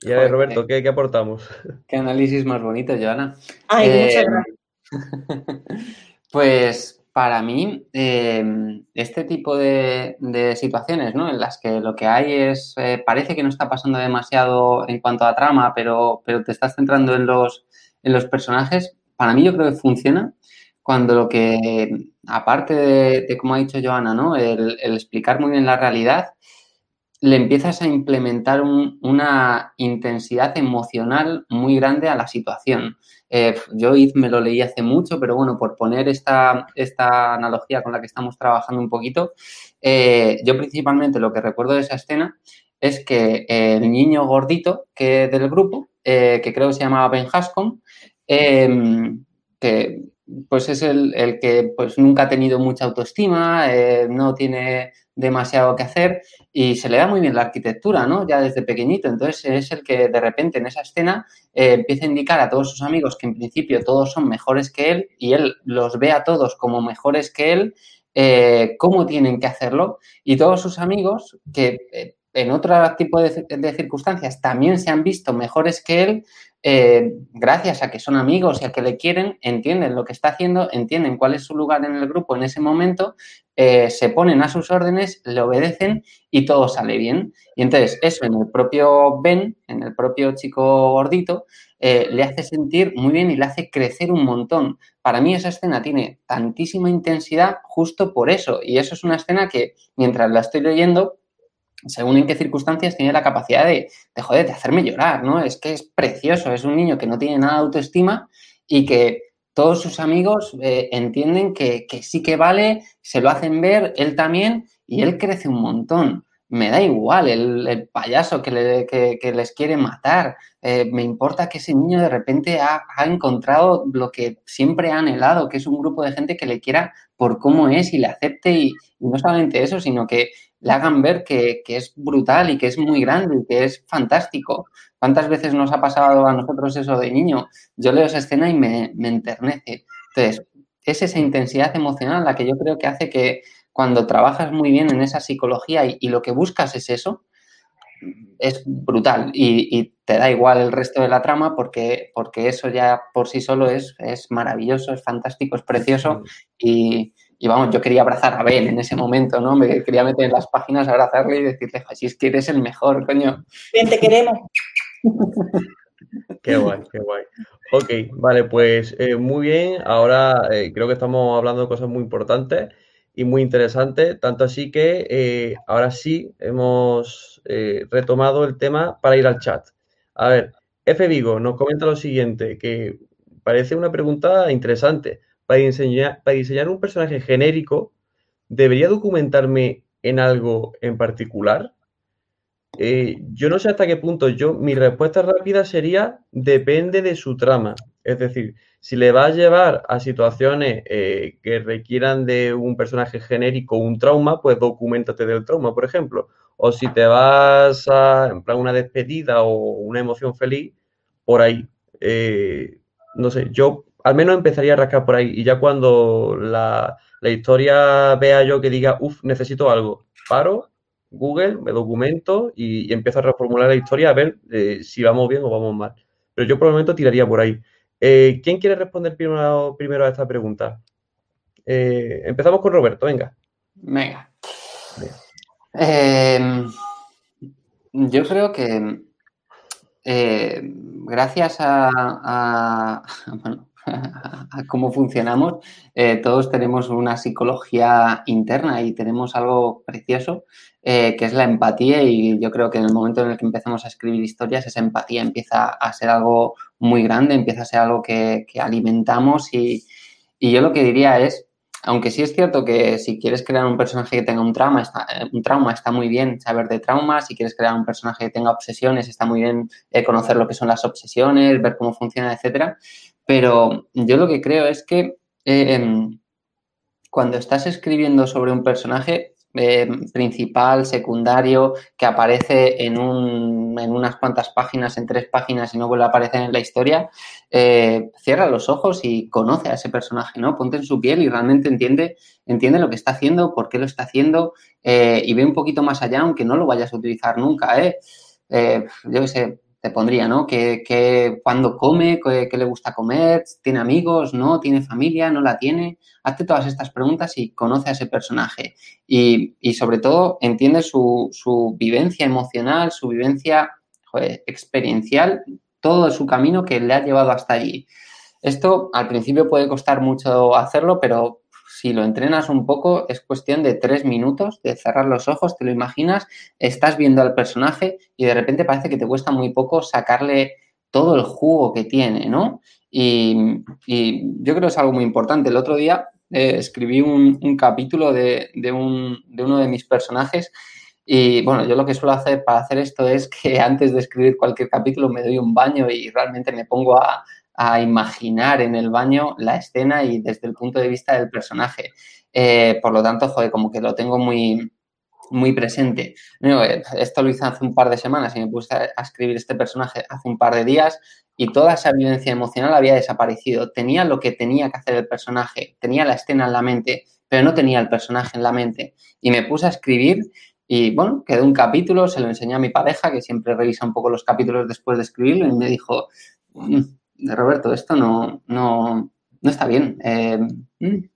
Y a ver, Roberto, ¿qué, aportamos? [LAUGHS] Qué análisis más bonito, Joana. Ay, muchas eh, gracias. [LAUGHS] Pues para mí, em, este tipo de, situaciones, ¿no? En las que lo que hay es, eh, parece que no está pasando demasiado en cuanto a trama, pero, pero te estás centrando en los, en los personajes, para mí yo creo que funciona cuando lo que, aparte de, como ha dicho Joana, ¿no? El, el, explicar muy bien la realidad, le empiezas a implementar una intensidad emocional muy grande a la situación. Eh, yo me lo leí hace mucho, pero bueno, por poner esta, esta analogía con la que estamos trabajando un poquito, eh, yo principalmente lo que recuerdo de esa escena es que el niño gordito que del grupo, eh, que creo que se llamaba Ben Hascom, em, que pues es el, el, que pues nunca ha tenido mucha autoestima, no tiene demasiado que hacer y se le da muy bien la arquitectura, ¿no? Ya desde pequeñito. Entonces es el que de repente en esa escena eh, empieza a indicar a todos sus amigos que en principio todos son mejores que él y él los ve a todos como mejores que él, eh, cómo tienen que hacerlo y todos sus amigos que eh, en otro tipo de, de, circunstancias también se han visto mejores que él, eh, gracias a que son amigos y a que le quieren, entienden lo que está haciendo, entienden cuál es su lugar en el grupo en ese momento, eh, se ponen a sus órdenes, le obedecen y todo sale bien. Y entonces eso en el propio Ben, en el propio chico gordito, eh, le hace sentir muy bien y le hace crecer un montón. Para mí esa escena tiene tantísima intensidad justo por eso. Y eso es una escena que mientras la estoy leyendo, según en qué circunstancias, tiene la capacidad de, de, joder, de hacerme llorar, ¿no? Es que es precioso, es un niño que no tiene nada de autoestima y que todos sus amigos eh, entienden que, sí que vale, se lo hacen ver, él también, y él crece un montón. Me da igual el, payaso que, les quiere matar. Eh, me importa que ese niño de repente ha, encontrado lo que siempre ha anhelado, que es un grupo de gente que le quiera por cómo es y le acepte. y no solamente eso, sino que le hagan ver que, es brutal y que es muy grande y que es fantástico. ¿Cuántas veces nos ha pasado a nosotros eso de niño? Yo leo esa escena y me, enternece. Entonces, es esa intensidad emocional la que yo creo que hace que cuando trabajas muy bien en esa psicología y, lo que buscas es eso, es brutal y, te da igual el resto de la trama porque, porque eso ya por sí solo es, es maravilloso, es fantástico, es precioso y, y vamos, yo quería abrazar a Ben en ese momento, ¿no? Me quería meter en las páginas, abrazarle y decirle, si es que eres el mejor, coño. Ben, te queremos. Qué guay, qué guay. Ok, vale, pues eh, muy bien. Ahora eh, creo que estamos hablando de cosas muy importantes y muy interesantes, tanto así que eh, ahora sí hemos retomado el tema para ir al chat. A ver, F. Vigo nos comenta lo siguiente, que parece una pregunta interesante para diseñar, para diseñar un personaje genérico, ¿debería documentarme en algo en particular? Eh, yo no sé hasta qué punto. Yo, mi respuesta rápida sería depende de su trama. Es decir, si le va a llevar a situaciones eh, que requieran de un personaje genérico un trauma, pues documentate del trauma, por ejemplo. O si te vas a en plan una despedida o una emoción feliz, por ahí. Eh, no sé, yo al menos empezaría a rascar por ahí. Y ya cuando la, historia vea yo que diga, uff, necesito algo, paro, Google, me documento y, empiezo a reformular la historia a ver eh, si vamos bien o vamos mal. Pero yo por el momento tiraría por ahí. Eh, ¿Quién quiere responder primero, primero a esta pregunta? Eh, empezamos con Roberto, venga. Venga. Em, Yo creo que gracias a, [LAUGHS] [LAUGHS] cómo funcionamos, eh, todos tenemos una psicología interna y tenemos algo precioso eh, que es la empatía y yo creo que en el momento en el que empezamos a escribir historias, esa empatía empieza a ser algo muy grande, empieza a ser algo que, alimentamos y, y yo lo que diría es aunque sí es cierto que si quieres crear un personaje que tenga un trauma, está, eh, un trauma, está muy bien saber de traumas. Si quieres crear un personaje que tenga obsesiones, está muy bien eh, conocer lo que son las obsesiones, ver cómo funciona, etcétera. Pero yo lo que creo es que eh, em, cuando estás escribiendo sobre un personaje, eh, principal, secundario, que aparece en, un, en, unas cuantas páginas, en tres páginas y no vuelve a aparecer en la historia, eh, cierra los ojos y conoce a ese personaje, ¿no? Ponte en su piel y realmente entiende, entiende lo que está haciendo, por qué lo está haciendo eh, y ve un poquito más allá, aunque no lo vayas a utilizar nunca, ¿eh? yo qué sé, te pondría, ¿no? Que, cuando come, qué le gusta comer, tiene amigos, no, tiene familia, no la tiene. Hazte todas estas preguntas y conoce a ese personaje. Y, y sobre todo, entiende su, su, vivencia emocional, su vivencia experiencial, todo su camino que le ha llevado hasta allí. Esto al principio puede costar mucho hacerlo, pero si lo entrenas un poco, es cuestión de tres minutos de cerrar los ojos, te lo imaginas, estás viendo al personaje y de repente parece que te cuesta muy poco sacarle todo el jugo que tiene, ¿no? Y, yo creo que es algo muy importante. El otro día eh, escribí un, capítulo de, un, de uno de mis personajes y bueno, yo lo que suelo hacer para hacer esto es que [LAUGHS] antes de escribir cualquier capítulo me doy un baño y realmente me pongo a, a imaginar en el baño la escena y desde el punto de vista del personaje. Eh, por lo tanto, joder, como que lo tengo muy, muy presente. Eh, esto lo hice hace un par de semanas y me puse a escribir este personaje hace un par de días y toda esa vivencia emocional había desaparecido. Tenía lo que tenía que hacer el personaje, tenía la escena en la mente, pero no tenía el personaje en la mente. Y me puse a escribir y bueno, quedó un capítulo, se lo enseñé a mi pareja, que siempre revisa un poco los capítulos después de escribirlo, y me dijo, mm, Roberto, esto no, no, no está bien. Eh,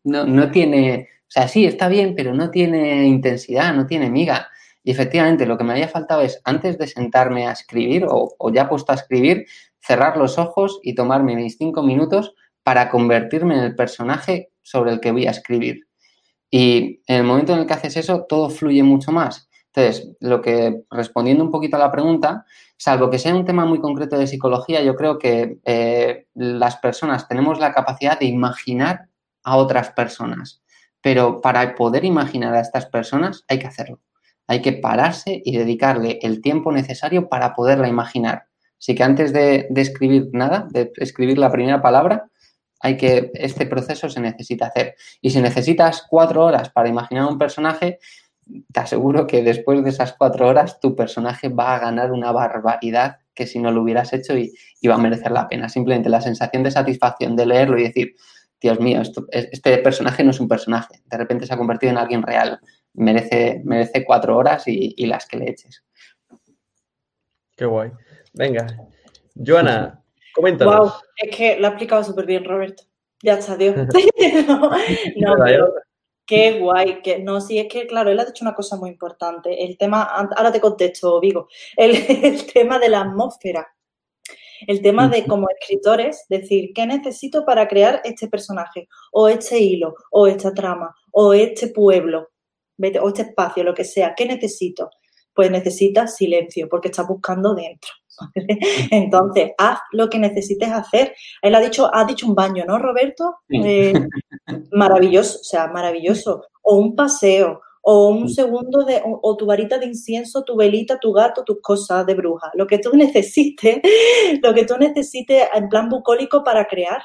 no, no, tiene, o sea, sí, está bien, pero no tiene intensidad, no tiene miga. Y efectivamente, lo que me había faltado es, antes de sentarme a escribir o, o ya puesto a escribir, cerrar los ojos y tomarme mis cinco minutos para convertirme en el personaje sobre el que voy a escribir. Y en el momento en el que haces eso, todo fluye mucho más. Entonces, lo que, respondiendo un poquito a la pregunta, salvo que sea un tema muy concreto de psicología, yo creo que eh, las personas tenemos la capacidad de imaginar a otras personas, pero para poder imaginar a estas personas hay que hacerlo. Hay que pararse y dedicarle el tiempo necesario para poderla imaginar. Así que antes de, de escribir nada, de escribir la primera palabra, hay que, este proceso se necesita hacer. Y si necesitas cuatro horas para imaginar un personaje, te aseguro que después de esas cuatro horas tu personaje va a ganar una barbaridad que si no lo hubieras hecho y, va a merecer la pena. Simplemente la sensación de satisfacción de leerlo y decir, Dios mío, este personaje no es un personaje, de repente se ha convertido en alguien real. Merece, merece cuatro horas y, las que le eches. Qué guay. Venga, Joana, coméntanos. Wow, es que lo ha explicado súper bien, Roberto. Ya está, Dios. [LAUGHS] [LAUGHS] no, Qué guay, que no, sí, es que, claro, él ha dicho una cosa muy importante. El tema, ahora te contesto, Vigo, el, [LAUGHS] el tema de la atmósfera. El tema de como escritores, decir, ¿qué necesito para crear este personaje? O este hilo, o esta trama, o este pueblo, o este espacio, lo que sea. ¿Qué necesito? Pues necesitas silencio, porque estás buscando dentro. Entonces, haz lo que necesites hacer. Él ha dicho, ha dicho un baño, ¿no, Roberto? Eh, maravilloso, o sea, maravilloso. O un paseo, o un segundo de, o, tu varita de incienso, tu velita, tu gato, tus cosas de bruja. Lo que tú necesites, [LAUGHS] lo que tú necesites en plan bucólico para crear.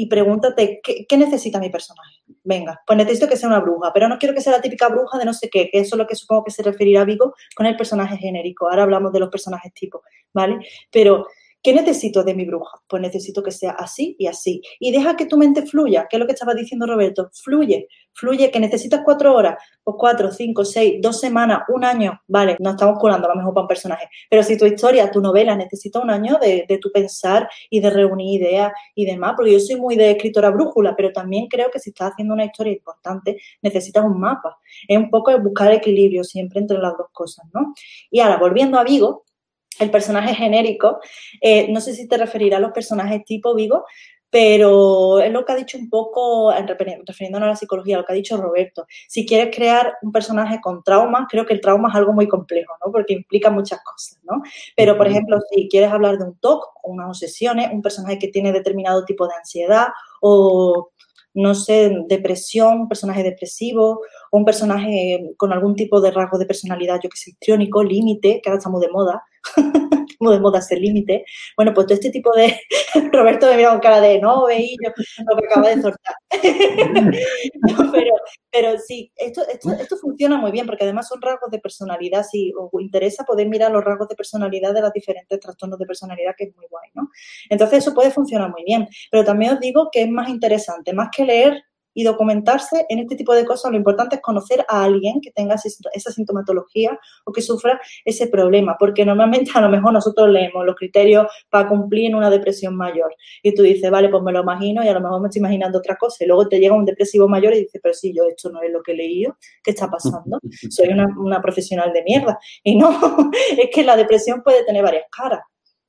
Y pregúntate, ¿qué, necesita mi personaje? Venga, pues necesito que sea una bruja, pero no quiero que sea la típica bruja de no sé qué, que eso es lo que supongo que se referirá a Vigo con el personaje genérico. Ahora hablamos de los personajes tipo. ¿vale? Pero ¿Qué necesito de mi bruja? Pues necesito que sea así y así. Y deja que tu mente fluya, que es lo que estaba diciendo Roberto. Fluye, fluye, que necesitas cuatro horas, pues cuatro, cinco, seis, dos semanas, un año. Vale, no estamos curando a lo mejor para un personaje. Pero si tu historia, tu novela necesita un año de, de tu pensar y de reunir ideas y demás, porque yo soy muy de escritora brújula, pero también creo que si estás haciendo una historia importante, necesitas un mapa. Es un poco buscar equilibrio siempre entre las dos cosas, ¿no? Y ahora, volviendo a Vigo, el personaje genérico, eh, no sé si te referirá a los personajes tipo Vigo, pero es lo que ha dicho un poco, refiriéndonos a la psicología, lo que ha dicho Roberto. Si quieres crear un personaje con trauma, creo que el trauma es algo muy complejo, ¿no? Porque implica muchas cosas, ¿no? Pero, por ejemplo, si quieres hablar de un TOC o unas obsesiones, un personaje que tiene determinado tipo de ansiedad o no sé, depresión, un personaje depresivo, o un personaje con algún tipo de rasgo de personalidad, yo que sé, histriónico, límite, que ahora estamos de moda, [LAUGHS] como de moda ese límite. Bueno, pues todo este tipo de... [LAUGHS] Roberto me mira con cara de no, veí yo lo que acaba de soltar. [LAUGHS] pero, pero sí, esto, esto, esto, funciona muy bien porque además son rasgos de personalidad. Si os interesa, podéis mirar los rasgos de personalidad de los diferentes trastornos de personalidad, que es muy guay, ¿no? Entonces eso puede funcionar muy bien. Pero también os digo que es más interesante, más que leer y documentarse en este tipo de cosas, lo importante es conocer a alguien que tenga esa sintomatología o que sufra ese problema, porque normalmente a lo mejor nosotros leemos los criterios para cumplir en una depresión mayor y tú dices, vale, pues me lo imagino y a lo mejor me estoy imaginando otra cosa y luego te llega un depresivo mayor y dices, pero sí, yo esto no es lo que he leído, ¿qué está pasando? [LAUGHS] Soy una, una profesional de mierda. Y no, [LAUGHS] es que la depresión puede tener varias caras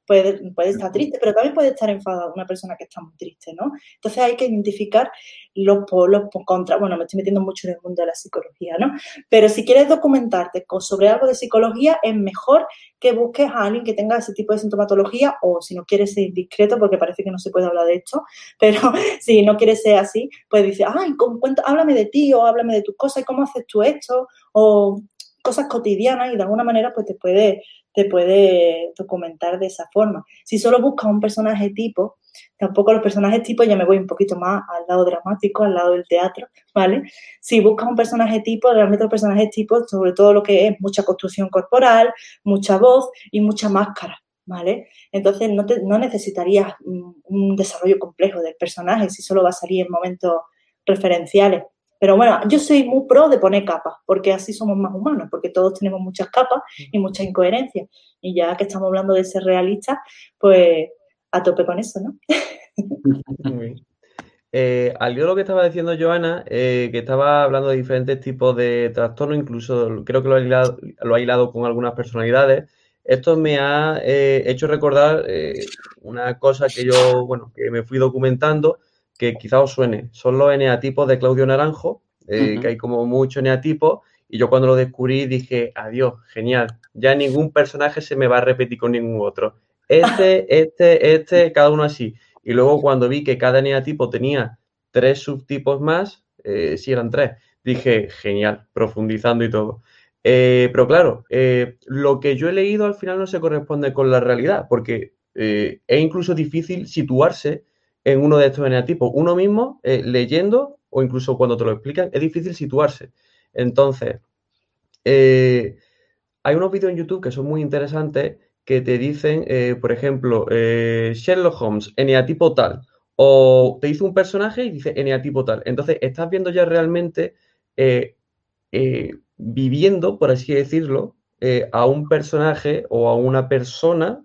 puede, puede estar triste, pero también puede estar enfadada una persona que está muy triste, ¿no? Entonces hay que identificar los polos contra, bueno, me estoy metiendo mucho en el mundo de la psicología, ¿no? Pero si quieres documentarte sobre algo de psicología, es mejor que busques a alguien que tenga ese tipo de sintomatología o si no quieres ser discreto, porque parece que no se puede hablar de esto, [LAUGHS] pero si no quieres ser así, pues dice, ay, háblame de ti o háblame de tus cosas y cómo haces tú esto o cosas cotidianas y de alguna manera pues te puede te puede documentar de esa forma. Si solo buscas un personaje tipo, tampoco los personajes tipo, ya me voy un poquito más al lado dramático, al lado del teatro, ¿vale? Si buscas un personaje tipo, realmente los personajes tipo, sobre todo lo que es mucha construcción corporal, mucha voz y mucha máscara, ¿vale? Entonces no, no necesitarías un desarrollo complejo del personaje si solo va a salir en momentos referenciales. Pero bueno, yo soy muy pro de poner capas, porque así somos más humanos, porque todos tenemos muchas capas y muchas incoherencias. Y ya que estamos hablando de ser realistas, pues a tope con eso, ¿no? [LAUGHS] Muy bien. Eh, al lo que estaba diciendo Joana, eh, que estaba hablando de diferentes tipos de trastornos, incluso creo que lo ha hilado, lo ha hilado con algunas personalidades. Esto me ha eh, hecho recordar una cosa que yo, bueno, que me fui documentando que quizá os suene. Son los eneatipos de Claudio Naranjo, eh, que hay como muchos eneatipos, y yo cuando lo descubrí dije, adiós, genial, ya ningún personaje se me va a repetir con ningún otro. Este, [LAUGHS] este, este, cada uno así. Y luego cuando vi que cada eneatipo tenía tres subtipos más, eh, si eran tres, dije, genial, profundizando y todo. Eh, pero claro, eh, lo que yo he leído al final no se corresponde con la realidad, porque es incluso difícil situarse en uno de estos eneatipos. Uno mismo, eh, leyendo o incluso cuando te lo explican, es difícil situarse. Entonces, eh, hay unos vídeos en YouTube que son muy interesantes que te dicen, eh, por ejemplo, Sherlock Holmes, eneatipo tal, o te dice un personaje y dice eneatipo tal. Entonces, estás viendo ya realmente viviendo, por así decirlo, a un personaje o a una persona,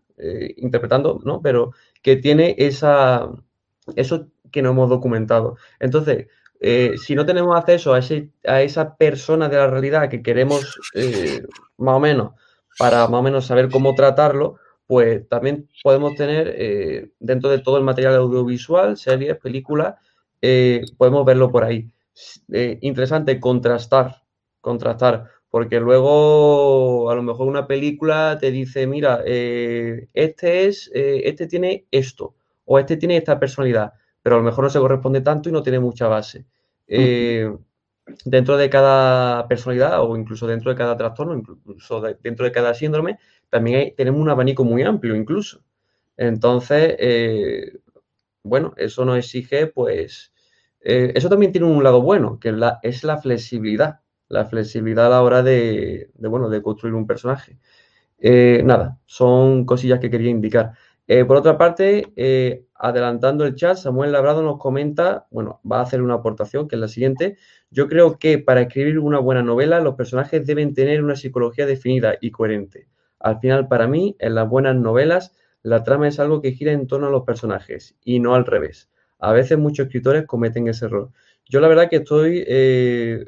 interpretando, ¿no? Pero que tiene esa, eso que no hemos documentado. Entonces, eh, si no tenemos acceso a, ese, a esa persona de la realidad que queremos eh, más o menos para más o menos saber cómo tratarlo, pues también podemos tener eh, dentro de todo el material audiovisual, series, películas, podemos verlo por ahí. interesante contrastar, contrastar, porque luego a lo mejor una película te dice, mira, este es, este tiene esto o este tiene esta personalidad, pero a lo mejor no se corresponde tanto y no tiene mucha base. Eh, dentro de cada personalidad o incluso dentro de cada trastorno, incluso dentro de cada síndrome, también tenemos un abanico muy amplio incluso. Entonces, eh, bueno, eso nos exige, pues, eh, eso también tiene un lado bueno, que es la flexibilidad, la flexibilidad a la hora de, bueno, de construir un personaje. nada, son cosillas que quería indicar. Eh, por otra parte, eh, adelantando el chat, Samuel Labrado nos comenta, bueno, va a hacer una aportación que es la siguiente. Yo creo que para escribir una buena novela, los personajes deben tener una psicología definida y coherente. Al final, para mí, en las buenas novelas, la trama es algo que gira en torno a los personajes y no al revés. A veces muchos escritores cometen ese error. Yo la verdad que estoy, eh,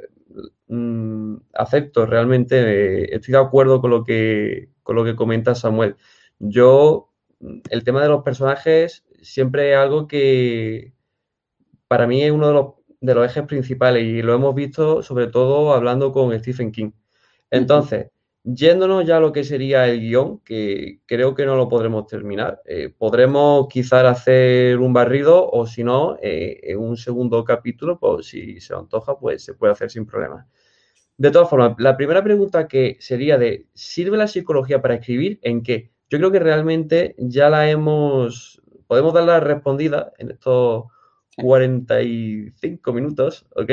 mm, acepto realmente, estoy de acuerdo con lo que, con lo que comenta Samuel. Yo el tema de los personajes siempre es algo que para mí es uno de los, de los ejes principales y lo hemos visto sobre todo hablando con Stephen King. Entonces, yéndonos ya a lo que sería el guion, que creo que no lo podremos terminar, eh, podremos quizás hacer un barrido o si no, eh, en un segundo capítulo, pues si se antoja, pues se puede hacer sin problema. De todas formas, la primera pregunta que sería de, ¿sirve la psicología para escribir? ¿En qué? Yo creo que realmente ya la hemos, podemos dar la respondida en estos 45 minutos, ¿ok?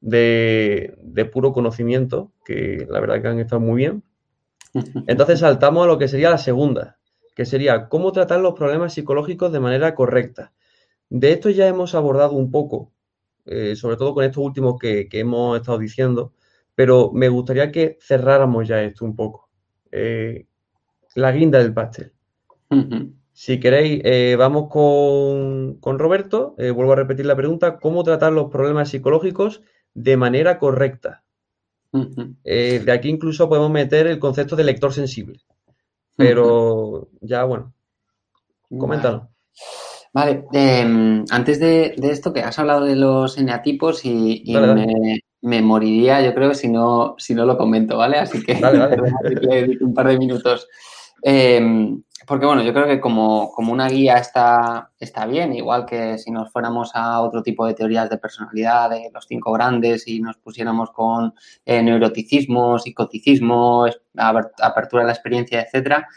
De, puro conocimiento, que la verdad que han estado muy bien. [LAUGHS] Entonces saltamos a lo que sería la segunda, que sería cómo tratar los problemas psicológicos de manera correcta. De esto ya hemos abordado un poco, eh, sobre todo con estos últimos que, hemos estado diciendo, pero me gustaría que cerráramos ya esto un poco. Eh, la guinda del pastel. Si queréis, eh, vamos con, Roberto. Eh, vuelvo a repetir la pregunta. ¿Cómo tratar los problemas psicológicos de manera correcta? Eh, de aquí incluso podemos meter el concepto de lector sensible. Pero ya, bueno, coméntanos. Vale, em, antes de, esto, que has hablado de los eneatipos y, Me, moriría, yo creo, si no, si no lo comento, ¿vale? Así que [LAUGHS] un par de minutos. Em, porque bueno, yo creo que como, una guía está, está bien, igual que si nos fuéramos a otro tipo de teorías de personalidad, de los cinco grandes, y nos pusiéramos con eh, neuroticismo, psicoticismo, apertura de la experiencia, etcétera.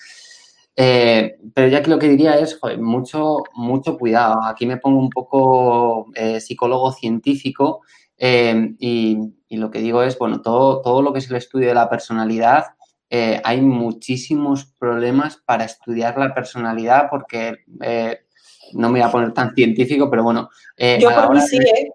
Eh, pero ya que lo que diría es, mucho, mucho cuidado. Aquí me pongo un poco eh, psicólogo científico em, y, y, lo que digo es, bueno, todo, todo lo que es el estudio de la personalidad eh, hay muchísimos problemas para estudiar la personalidad porque eh, no me voy a poner tan científico, pero bueno. Eh, Yo por mí sí, ¿eh?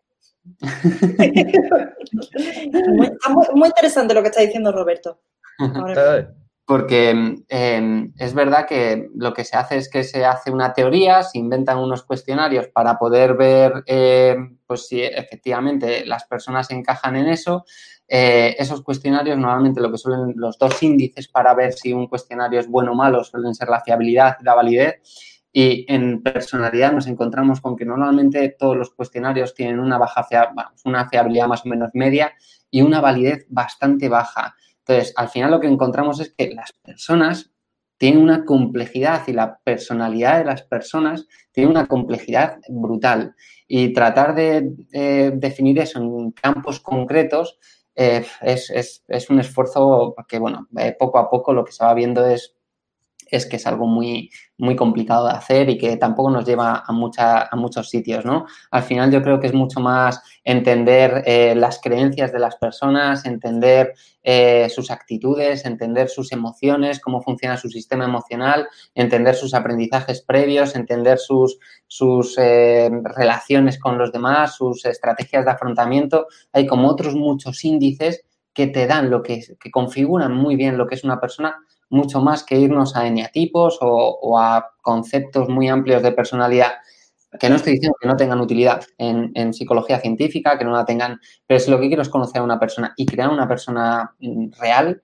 muy, muy, interesante lo que está diciendo Roberto. [LAUGHS] Porque em, es verdad que lo que se hace es que se hace una teoría, se inventan unos cuestionarios para poder ver pues si efectivamente las personas encajan en eso. Eh, esos cuestionarios, normalmente lo que suelen, los dos índices para ver si un cuestionario es bueno o malo suelen ser la fiabilidad y la validez. Y en personalidad nos encontramos con que normalmente todos los cuestionarios tienen una baja una fiabilidad más o menos media y una validez bastante baja. Entonces, al final lo que encontramos es que las personas tienen una complejidad y la personalidad de las personas tiene una complejidad brutal. Y tratar de eh, definir eso en campos concretos eh, es, es, un esfuerzo que, bueno, eh, poco a poco lo que se va viendo es es que es algo muy, muy complicado de hacer y que tampoco nos lleva a, a muchos sitios, ¿no? Al final yo creo que es mucho más entender eh, las creencias de las personas, entender eh, sus actitudes, entender sus emociones, cómo funciona su sistema emocional, entender sus aprendizajes previos, entender sus, sus eh, relaciones con los demás, sus estrategias de afrontamiento. Hay como otros muchos índices que te dan lo que, que configuran muy bien lo que es una persona mucho más que irnos a eneatipos o, a conceptos muy amplios de personalidad que no estoy diciendo que no tengan utilidad en, psicología científica, que no la tengan, pero si lo que quiero es conocer a una persona y crear una persona mm, real,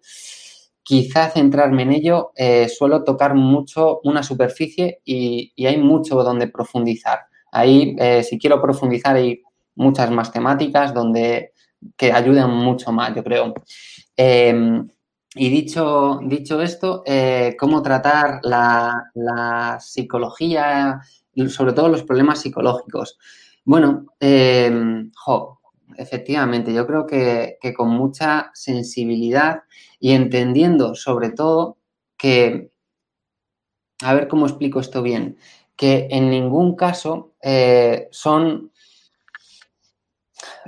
quizá centrarme en ello, eh, suelo tocar mucho una superficie y, hay mucho donde profundizar. Ahí, eh, si quiero profundizar, hay muchas más temáticas donde que ayudan mucho más, yo creo. Em, y dicho, dicho esto, eh, ¿cómo tratar la, psicología, sobre todo los problemas psicológicos? Bueno, eh, efectivamente, yo creo que, con mucha sensibilidad y entendiendo sobre todo que, a ver cómo explico esto bien, que en ningún caso eh, son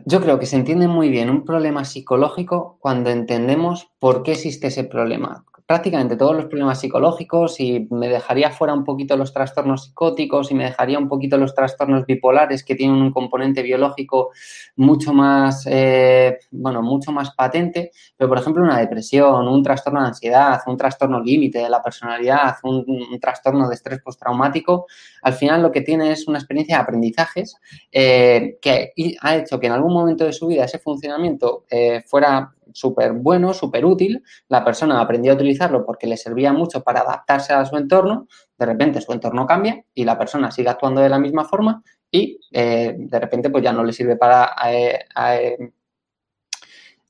yo creo que se entiende muy bien un problema psicológico cuando entendemos por qué existe ese problema. Prácticamente todos los problemas psicológicos y me dejaría fuera un poquito los trastornos psicóticos y me dejaría un poquito los trastornos bipolares que tienen un componente biológico mucho más, eh, bueno, mucho más patente, pero por ejemplo una depresión, un trastorno de ansiedad, un trastorno límite de la personalidad, un, trastorno de estrés postraumático, al final lo que tiene es una experiencia de aprendizajes eh, que ha hecho que en algún momento de su vida ese funcionamiento eh, fuera súper bueno, súper útil, la persona aprendió a utilizarlo porque le servía mucho para adaptarse a su entorno, de repente su entorno cambia y la persona sigue actuando de la misma forma y eh, de repente pues ya no le sirve para eh, eh,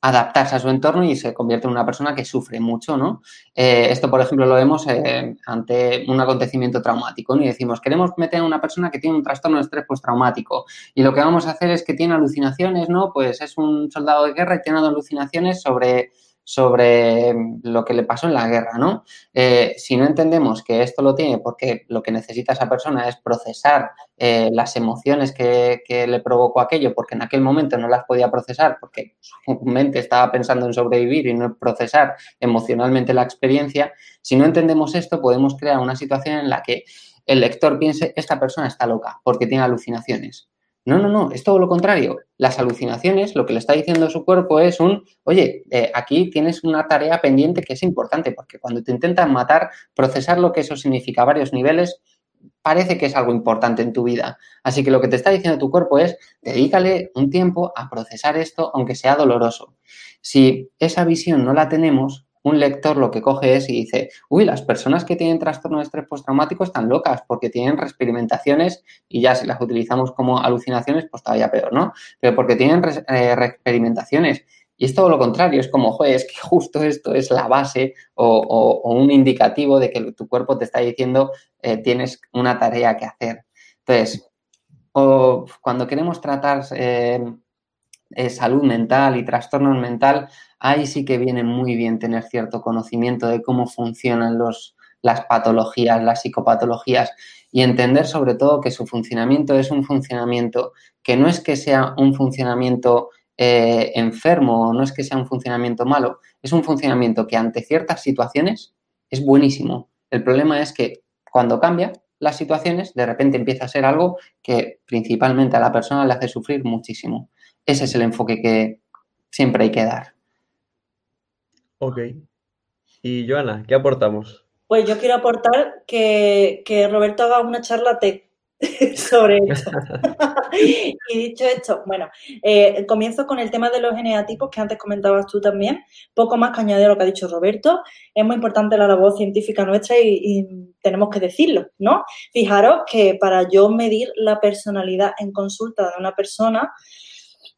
adaptarse a su entorno y se convierte en una persona que sufre mucho, ¿no? esto, por ejemplo, lo vemos ante un acontecimiento traumático, ¿no? Y decimos, queremos meter a una persona que tiene un trastorno de estrés postraumático y lo que vamos a hacer es que tiene alucinaciones, ¿no? Pues es un soldado de guerra y tiene alucinaciones sobre sobre lo que le pasó en la guerra, ¿no? Eh, si no entendemos que esto lo tiene porque lo que necesita esa persona es procesar eh, las emociones que, le provocó aquello, porque en aquel momento no las podía procesar, porque su mente estaba pensando en sobrevivir y no procesar emocionalmente la experiencia, si no entendemos esto, podemos crear una situación en la que el lector piense, esta persona está loca porque tiene alucinaciones. No, no, no, es todo lo contrario. Las alucinaciones, lo que le está diciendo su cuerpo es un, oye, eh, aquí tienes una tarea pendiente que es importante, porque cuando te intentan matar, procesar lo que eso significa a varios niveles, parece que es algo importante en tu vida. Así que lo que te está diciendo tu cuerpo es, dedícale un tiempo a procesar esto, aunque sea doloroso. Si esa visión no la tenemos, un lector lo que coge es y dice, uy, las personas que tienen trastorno de estrés postraumático están locas porque tienen reexperimentaciones y ya si las utilizamos como alucinaciones, pues todavía peor, ¿no? Pero porque tienen eh, reexperimentaciones. Y es todo lo contrario, es como, joder, es que justo esto es la base o, un indicativo de que tu cuerpo te está diciendo eh, tienes una tarea que hacer. Entonces, o cuando queremos tratar eh, salud mental y trastornos mental, ahí sí que viene muy bien tener cierto conocimiento de cómo funcionan los, las patologías, las psicopatologías y entender sobre todo que su funcionamiento es un funcionamiento que no es que sea un funcionamiento eh, enfermo o no es que sea un funcionamiento malo, es un funcionamiento que ante ciertas situaciones es buenísimo. El problema es que cuando cambia las situaciones, de repente empieza a ser algo que principalmente a la persona le hace sufrir muchísimo. Ese es el enfoque que siempre hay que dar. Ok. Y Joana, ¿qué aportamos? Pues yo quiero aportar que, Roberto haga una charla [LAUGHS] sobre esto. [LAUGHS] y dicho esto, bueno, eh, comienzo con el tema de los geneatipos que antes comentabas tú también. Poco más que añadir a lo que ha dicho Roberto. Es muy importante la labor científica nuestra y, y, tenemos que decirlo, ¿no? Fijaros que para yo medir la personalidad en consulta de una persona,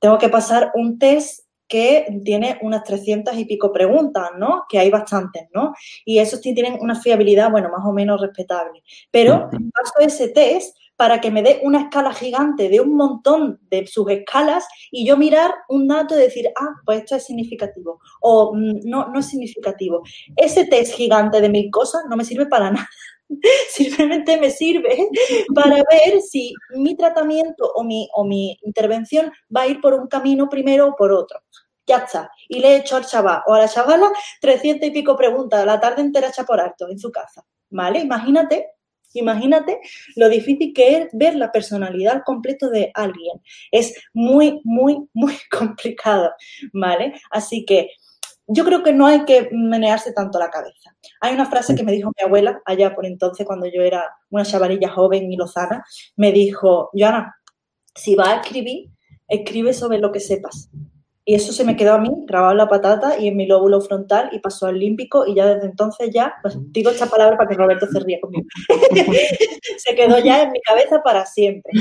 tengo que pasar un test que tiene unas 300 y pico preguntas, ¿no? Que hay bastantes, ¿no? Y esos tienen una fiabilidad, bueno, más o menos respetable. Pero paso ese test para que me dé una escala gigante de un montón de subescalas y yo mirar un dato y decir, ah, pues esto es significativo o mm, no, no es significativo. Ese test gigante de mil cosas no me sirve para [LAUGHS] nada. [LAUGHS] Simplemente me sirve para ver si mi tratamiento o mi, o mi intervención va a ir por un camino primero o por otro. Ya está. Y le he hecho al chaval o a la chavala 300 y pico preguntas, la tarde entera hecha por alto en su casa. ¿Vale? Imagínate Imagínate lo difícil que es ver la personalidad al completo de alguien. Es muy, muy, muy [LAUGHS] complicado, ¿vale? Así que yo creo que no hay que menearse tanto la cabeza. Hay una frase que me dijo mi abuela allá por entonces, cuando yo era una chavalilla joven y lozana, me dijo, Joana, si vas a escribir, escribe sobre lo que sepas. Y eso se me quedó a mí grabado en la patata y en mi lóbulo frontal y pasó al límbico y ya desde entonces ya, pues digo esta palabra para que Roberto se ría conmigo, [LAUGHS] se quedó ya en mi cabeza para siempre,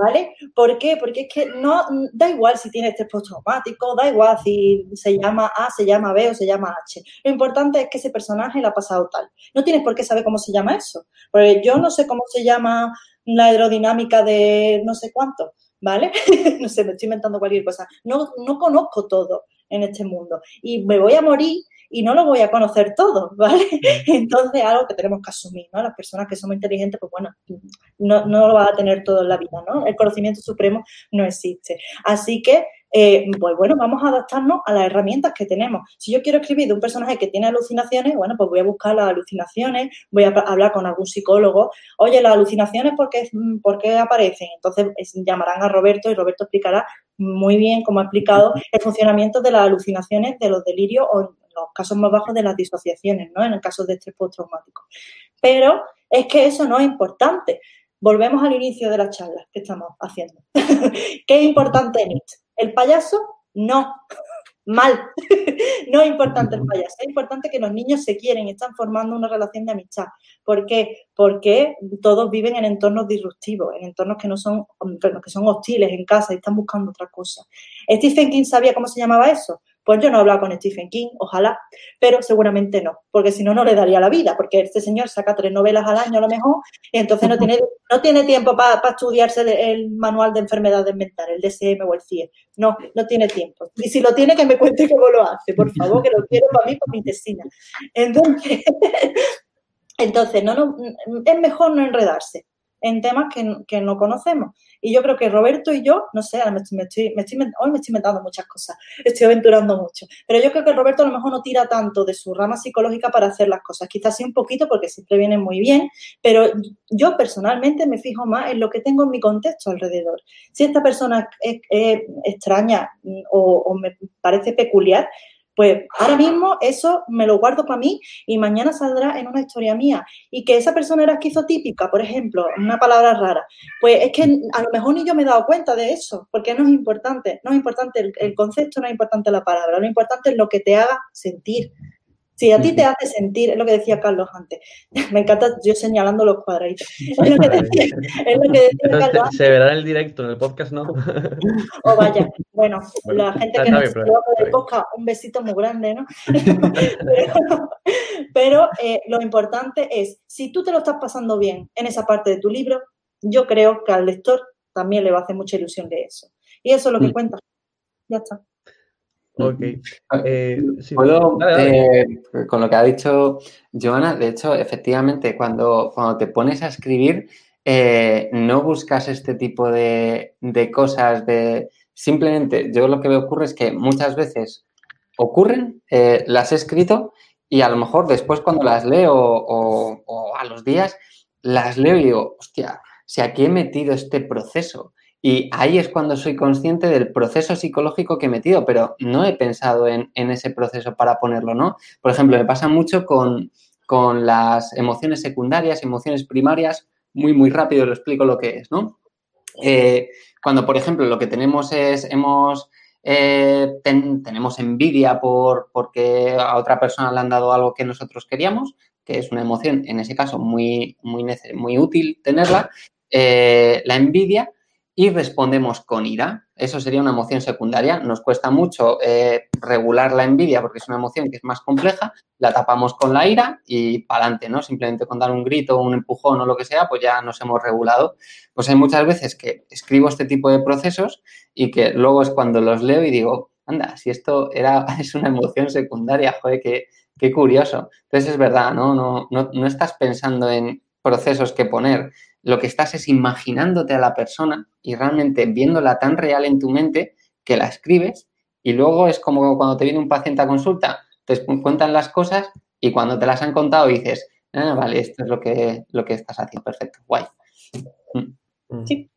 ¿vale? ¿Por qué? Porque es que no, da igual si tiene este postraumático, da igual si se llama A, se llama B o se llama H. Lo importante es que ese personaje le ha pasado tal. No tienes por qué saber cómo se llama eso, porque yo no sé cómo se llama la aerodinámica de no sé cuánto ¿vale? [LAUGHS] no sé, me estoy inventando cualquier cosa. No, no conozco todo en este mundo y me voy a morir y no lo voy a conocer todo, [LAUGHS] ¿vale? Entonces, algo que tenemos que asumir, ¿no? Las personas que somos inteligentes, pues bueno, no, no lo va a tener todo en la vida, ¿no? El conocimiento supremo no existe. Así que eh, pues bueno, vamos a adaptarnos a las herramientas que tenemos. Si yo quiero escribir de un personaje que tiene alucinaciones, bueno, pues voy a buscar las alucinaciones, voy a hablar con algún psicólogo. Oye, las alucinaciones, ¿por qué, por qué aparecen? Entonces llamarán a Roberto y Roberto explicará muy bien, como ha explicado, el funcionamiento de las alucinaciones, de los delirios o en los casos más bajos de las disociaciones, ¿no? En el caso de estrés postraumático. Pero es que eso no es importante. Volvemos al inicio de la charla que estamos haciendo. [LAUGHS] ¿Qué es importante en esto? ¿El payaso? No. Mal. [LAUGHS] no es importante el payaso. Es importante que los niños se quieren y están formando una relación de amistad. ¿Por qué? Porque todos viven en entornos disruptivos, en entornos que no son, que son hostiles en casa y están buscando otra cosa. Stephen King sabía cómo se llamaba eso. Pues yo no he hablado con Stephen King, ojalá, pero seguramente no, porque si no, no le daría la vida, porque este señor saca tres novelas al año a lo mejor y entonces no tiene, no tiene tiempo para estudiarse el, manual de enfermedades mentales, el DSM o el CIE. No, no tiene tiempo. Y si lo tiene, que me cuente cómo lo hace, por favor, que lo quiero para mí, para mi intestina. Entonces, [LAUGHS] entonces no, no, es mejor no enredarse en temas que, no conocemos. Y yo creo que Roberto y yo, no sé, me estoy, hoy me estoy inventando muchas cosas, [LAUGHS] estoy aventurando mucho, pero yo creo que Roberto a lo mejor no tira tanto de su rama psicológica para hacer las cosas, quizás sí un poquito porque siempre viene muy bien, pero yo personalmente me fijo más en lo que tengo en mi contexto alrededor. Si esta persona es, extraña o me parece peculiar, pues ahora mismo eso me lo guardo para mí y mañana saldrá en una historia mía. Y que esa persona era esquizotípica, por ejemplo, una palabra rara, pues es que a lo mejor ni yo me he dado cuenta de eso, porque no es importante, no es importante el, el concepto, no es importante la palabra, lo importante es lo que te haga sentir. Si a ti te hace sentir, es lo que decía Carlos antes, [LAUGHS] me encanta yo señalando los cuadraditos. [LAUGHS] Es lo que decía, es lo que decía Carlos antes. Se verá en el directo, en el podcast, ¿no? [LAUGHS] O vaya, bueno, la gente que nos escucha podcast, un besito muy grande, ¿no? pero, eh, lo importante es, si tú te lo estás pasando bien en esa parte de tu libro, yo creo que al lector también le va a hacer mucha ilusión de eso. Y eso es lo que mm. cuenta. Ya está. Ok. Eh, ¿Puedo, eh, con lo que ha dicho Joana, de hecho, efectivamente, cuando, cuando te pones a escribir, eh, no buscas este tipo de, cosas, de simplemente, yo lo que me ocurre es que muchas veces ocurren, las he escrito y a lo mejor después cuando las leo o, o a los días, las leo y digo, hostia, si aquí he metido este proceso, y ahí es cuando soy consciente del proceso psicológico que he metido, pero no he pensado en, ese proceso para ponerlo, ¿no? Por ejemplo, me pasa mucho con, las emociones secundarias, emociones primarias, muy, muy rápido lo explico lo que es, ¿no? Eh, cuando, por ejemplo, lo que tenemos es, hemos, eh, tenemos envidia por, porque a otra persona le han dado algo que nosotros queríamos, que es una emoción, en ese caso, muy, muy, muy útil tenerla, eh, la envidia, y respondemos con ira. Eso sería una emoción secundaria. Nos cuesta mucho eh, regular la envidia porque es una emoción que es más compleja. La tapamos con la ira y para adelante, ¿no? Simplemente con dar un grito, un empujón o lo que sea, pues ya nos hemos regulado. Pues hay muchas veces que escribo este tipo de procesos y que luego es cuando los leo y digo, anda, si esto era, [LAUGHS] es una emoción secundaria, joder, qué, qué curioso. Entonces es verdad, ¿no? No, no, no estás pensando en procesos que poner, lo que estás es imaginándote a la persona y realmente viéndola tan real en tu mente que la escribes y luego es como cuando te viene un paciente a consulta, te cuentan las cosas y cuando te las han contado dices, ah, vale, esto es lo que, lo que estás haciendo, perfecto, guay. Mm. Sí.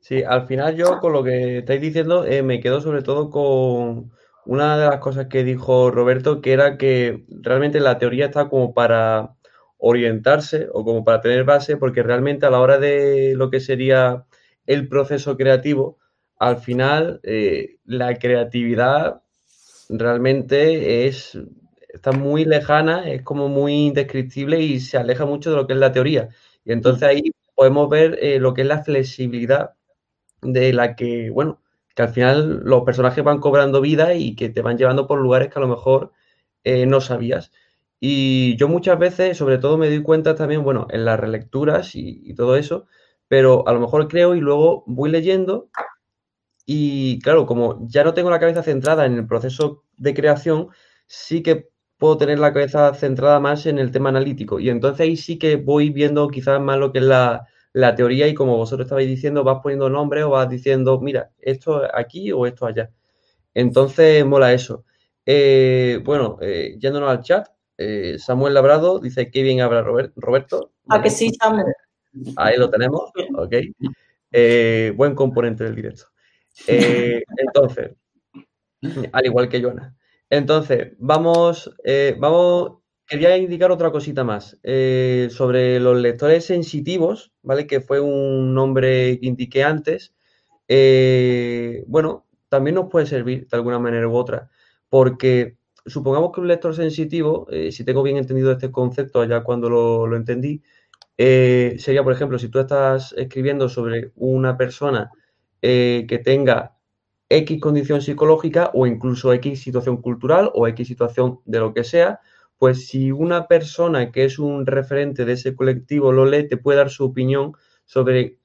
Sí, al final yo con lo que estáis diciendo eh, me quedo sobre todo con una de las cosas que dijo Roberto, que era que realmente la teoría está como para orientarse o como para tener base, porque realmente a la hora de lo que sería el proceso creativo, al final eh, la creatividad realmente es está muy lejana, es como muy indescriptible y se aleja mucho de lo que es la teoría. Y entonces ahí podemos ver eh, lo que es la flexibilidad de la que, bueno, que al final los personajes van cobrando vida y que te van llevando por lugares que a lo mejor eh, no sabías. Y yo muchas veces, sobre todo, me doy cuenta también, bueno, en las relecturas y, todo eso, pero a lo mejor creo y luego voy leyendo y claro, como ya no tengo la cabeza centrada en el proceso de creación, sí que puedo tener la cabeza centrada más en el tema analítico y entonces ahí sí que voy viendo quizás más lo que es la, la teoría y como vosotros estabais diciendo, vas poniendo nombres o vas diciendo, mira, esto aquí o esto allá. Entonces, mola eso. Eh, bueno, eh, yéndonos al chat, eh, Samuel Labrado dice, qué bien habla Roberto. ¿A que sí, Samuel? Ahí lo tenemos, ok. buen componente del directo. [LAUGHS] entonces, al igual que Joana. Entonces, vamos, vamos, quería indicar otra cosita más sobre los lectores sensitivos, ¿vale? Que fue un nombre que indiqué antes. bueno, también nos puede servir de alguna manera u otra, porque supongamos que un lector sensitivo, eh, si tengo bien entendido este concepto ya cuando lo, entendí, eh, sería, por ejemplo, si tú estás escribiendo sobre una persona eh, que tenga X condición psicológica o incluso X situación cultural o X situación de lo que sea, pues si una persona que es un referente de ese colectivo lo lee, te puede dar su opinión sobre,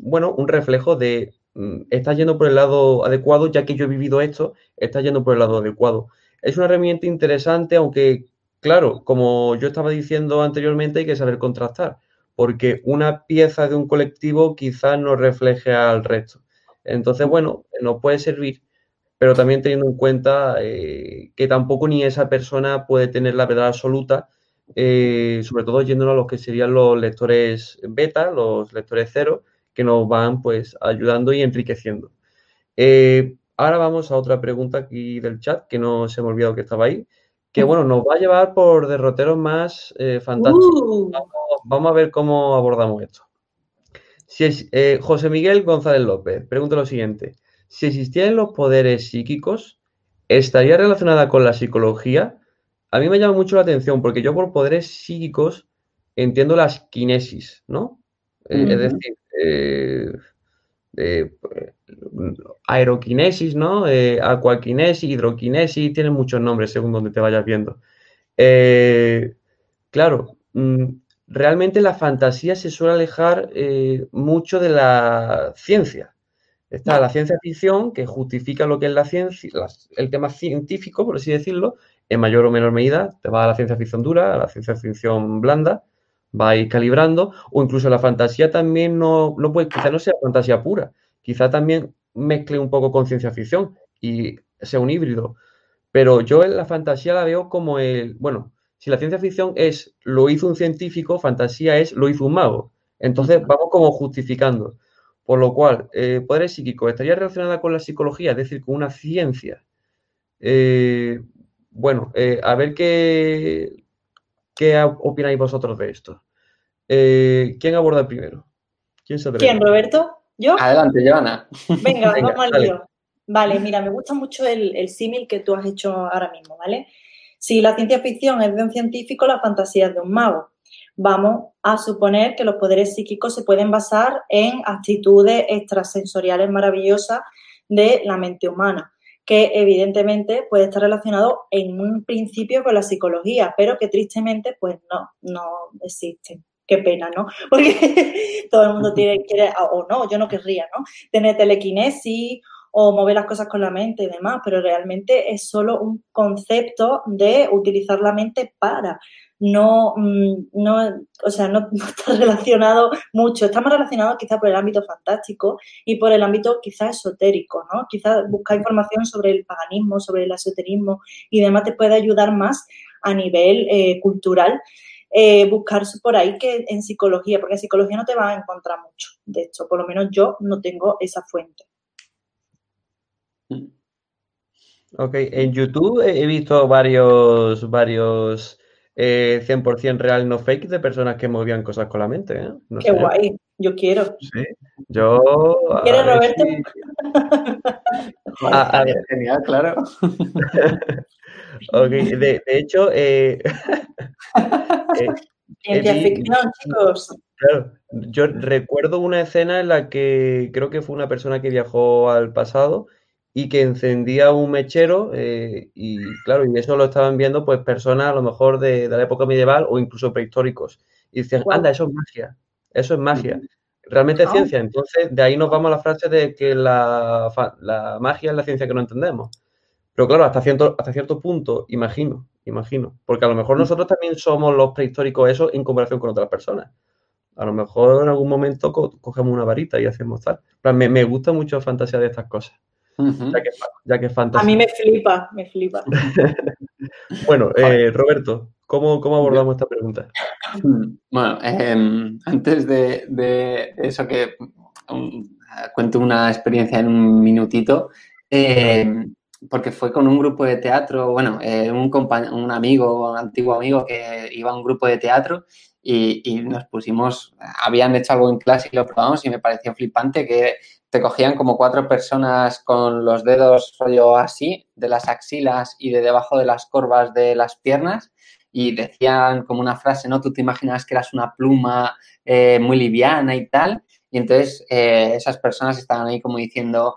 bueno, un reflejo de Mm, estás yendo por el lado adecuado, ya que yo he vivido esto, estás yendo por el lado adecuado. Es una herramienta interesante, aunque, claro, como yo estaba diciendo anteriormente, hay que saber contrastar, porque una pieza de un colectivo quizás no refleje al resto. Entonces, bueno, nos puede servir, pero también teniendo en cuenta eh, que tampoco ni esa persona puede tener la verdad absoluta, eh, sobre todo yéndonos a los que serían los lectores beta, los lectores cero, que nos van pues ayudando y enriqueciendo. Eh, ahora vamos a otra pregunta aquí del chat, que no se me ha olvidado que estaba ahí, que bueno, nos va a llevar por derroteros más eh, fantásticos. Uh. Vamos, a ver cómo abordamos esto. Si es, eh, José Miguel González López pregunta lo siguiente. Si existieran los poderes psíquicos, ¿estaría relacionada con la psicología? A mí me llama mucho la atención porque yo por poderes psíquicos entiendo las kinesis, ¿no? Es decir, eh, aeroquinesis, ¿no? Eh, aquaquinesis, hidroquinesis, tienen muchos nombres según donde te vayas viendo. Eh, claro, mm, realmente la fantasía se suele alejar mucho de la ciencia. Está la ciencia ficción, que justifica lo que es la ciencia, el tema científico, por así decirlo, en mayor o menor medida. Te va a la ciencia ficción dura, a la ciencia ficción blanda va a ir calibrando, o incluso la fantasía también no, no puede, quizá no sea fantasía pura, quizá también mezcle un poco con ciencia ficción y sea un híbrido. Pero yo en la fantasía la veo como el, bueno, si la ciencia ficción es lo hizo un científico, fantasía es lo hizo un mago. Entonces vamos como justificando. Por lo cual, eh, poderes psíquicos, ¿estaría relacionada con la psicología? Es decir, con una ciencia. Eh, bueno, eh, a ver qué, ¿Qué opináis vosotros de esto? Eh, ¿Quién aborda primero? ¿Quién se ¿Quién, Roberto? ¿Yo? Adelante, Joana. Venga, [LAUGHS] vamos al lío. Vale, mira, me gusta mucho el, símil que tú has hecho ahora mismo, ¿vale? Si la ciencia ficción es de un científico, la fantasía es de un mago. Vamos a suponer que los poderes psíquicos se pueden basar en actitudes extrasensoriales maravillosas de la mente humana que evidentemente puede estar relacionado en un principio con la psicología, pero que tristemente pues no, no existe. Qué pena, ¿no? [LAUGHS] Porque todo el mundo quiere, o no, yo no querría, ¿no? Tener telequinesis o mover las cosas con la mente y demás, pero realmente es solo un concepto de utilizar la mente para no, mm, no, o sea, [LAUGHS] no, está relacionado mucho. Está más relacionado quizá por el ámbito fantástico y por el ámbito quizá esotérico, ¿no? Quizá buscar información sobre el paganismo, sobre el esoterismo y demás te puede ayudar más a nivel eh, cultural. Eh, buscar por ahí que en psicología, porque en psicología no te vas a encontrar mucho. De hecho, por lo menos yo no tengo esa fuente. Ok, en YouTube he visto varios, varios 100% eh, real, no fake, de personas que movían cosas con la mente. ¿eh? Qué guay, yo quiero. Sí, yo. ¿Quieres, Roberto? a, ver. Genial, claro. [LAUGHS] ok, de, hecho. Eh, [LAUGHS] Ciencia ficción, chicos. Claro, yo recuerdo una escena en la que creo que fue una persona que viajó al pasado y que encendía un mechero eh, y claro, y eso lo estaban viendo pues personas a lo mejor de, la época medieval o incluso prehistóricos. Y decían, anda, eso es magia, eso es magia. Realmente es ah. ciencia. Entonces, de ahí nos vamos a la frase de que la, magia es la ciencia que no entendemos. Pero claro, hasta cierto, hasta cierto punto, imagino, imagino. Porque a lo mejor mm. nosotros también somos los prehistóricos eso en comparación con otras personas. A lo mejor en algún momento cogemos una varita y hacemos tal. Me, me gusta mucho fantasía de estas cosas. Ya, que, fantasía. A mí me flipa, me flipa. [LAUGHS] bueno, eh, Roberto, ¿cómo, ¿cómo, abordamos esta pregunta? [LAUGHS] Bueno, em, antes de, eso que cuento una experiencia en un minutito, em, porque fue con un grupo de teatro, bueno, eh, un, un amigo, un antiguo amigo que iba a un grupo de teatro y, nos pusimos, habían hecho algo en clase y lo probamos y me pareció flipante que te cogían como cuatro personas con los dedos rollo así, de las axilas y de debajo de las corvas de las piernas y decían como una frase, ¿no? Tú te imaginas que eras una pluma eh, muy liviana y tal. Y entonces eh, esas personas estaban ahí como diciendo,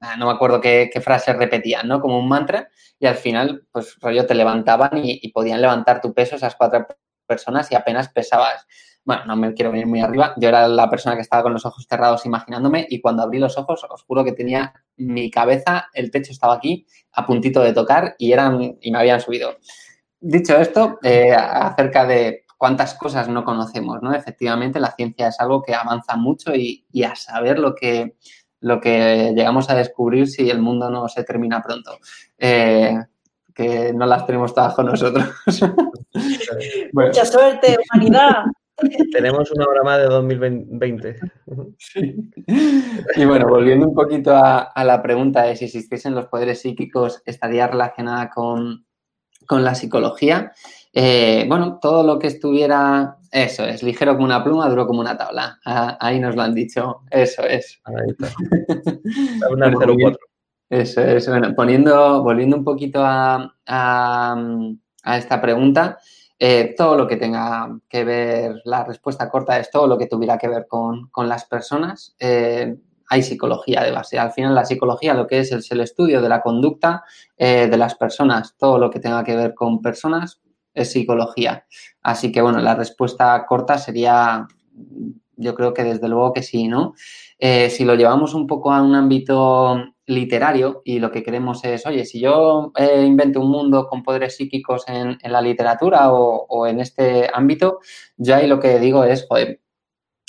Ah, no me acuerdo qué, frase repetían, ¿no? Como un mantra y al final, pues rollo, te levantaban y, podían levantar tu peso esas cuatro personas y apenas pesabas. Bueno, no me quiero venir muy arriba. Yo era la persona que estaba con los ojos cerrados imaginándome y cuando abrí los ojos os juro que tenía mi cabeza, el techo estaba aquí a puntito de tocar y, eran, y me habían subido. Dicho esto, eh, acerca de cuántas cosas no conocemos, ¿no? Efectivamente, la ciencia es algo que avanza mucho y a saber lo que, lo que llegamos a descubrir si el mundo no se termina pronto. Eh, que no las tenemos todas con nosotros. [LAUGHS] Mucha suerte, humanidad. [LAUGHS] Tenemos una hora más de 2020. Y bueno, volviendo un poquito a, la pregunta de si existiesen los poderes psíquicos, ¿estaría relacionada con, con la psicología? Eh, bueno, todo lo que estuviera, eso es, ligero como una pluma, duro como una tabla. Ah, ahí nos lo han dicho, eso es. Ahí está. [LAUGHS] eso es, bueno, poniendo, volviendo un poquito a, esta pregunta, eh, todo lo que tenga que ver, la respuesta corta es todo lo que tuviera que ver con, las personas. Eh, hay psicología de base. Al final, la psicología lo que es el estudio de la conducta de las personas, todo lo que tenga que ver con personas, es psicología. Así que, bueno, la respuesta corta sería, yo creo que desde luego que sí, ¿no? Eh, si lo llevamos un poco a un ámbito literario y lo que queremos es, oye, si yo eh, invento un mundo con poderes psíquicos en, la literatura o, en este ámbito, yo ahí lo que digo es, joder,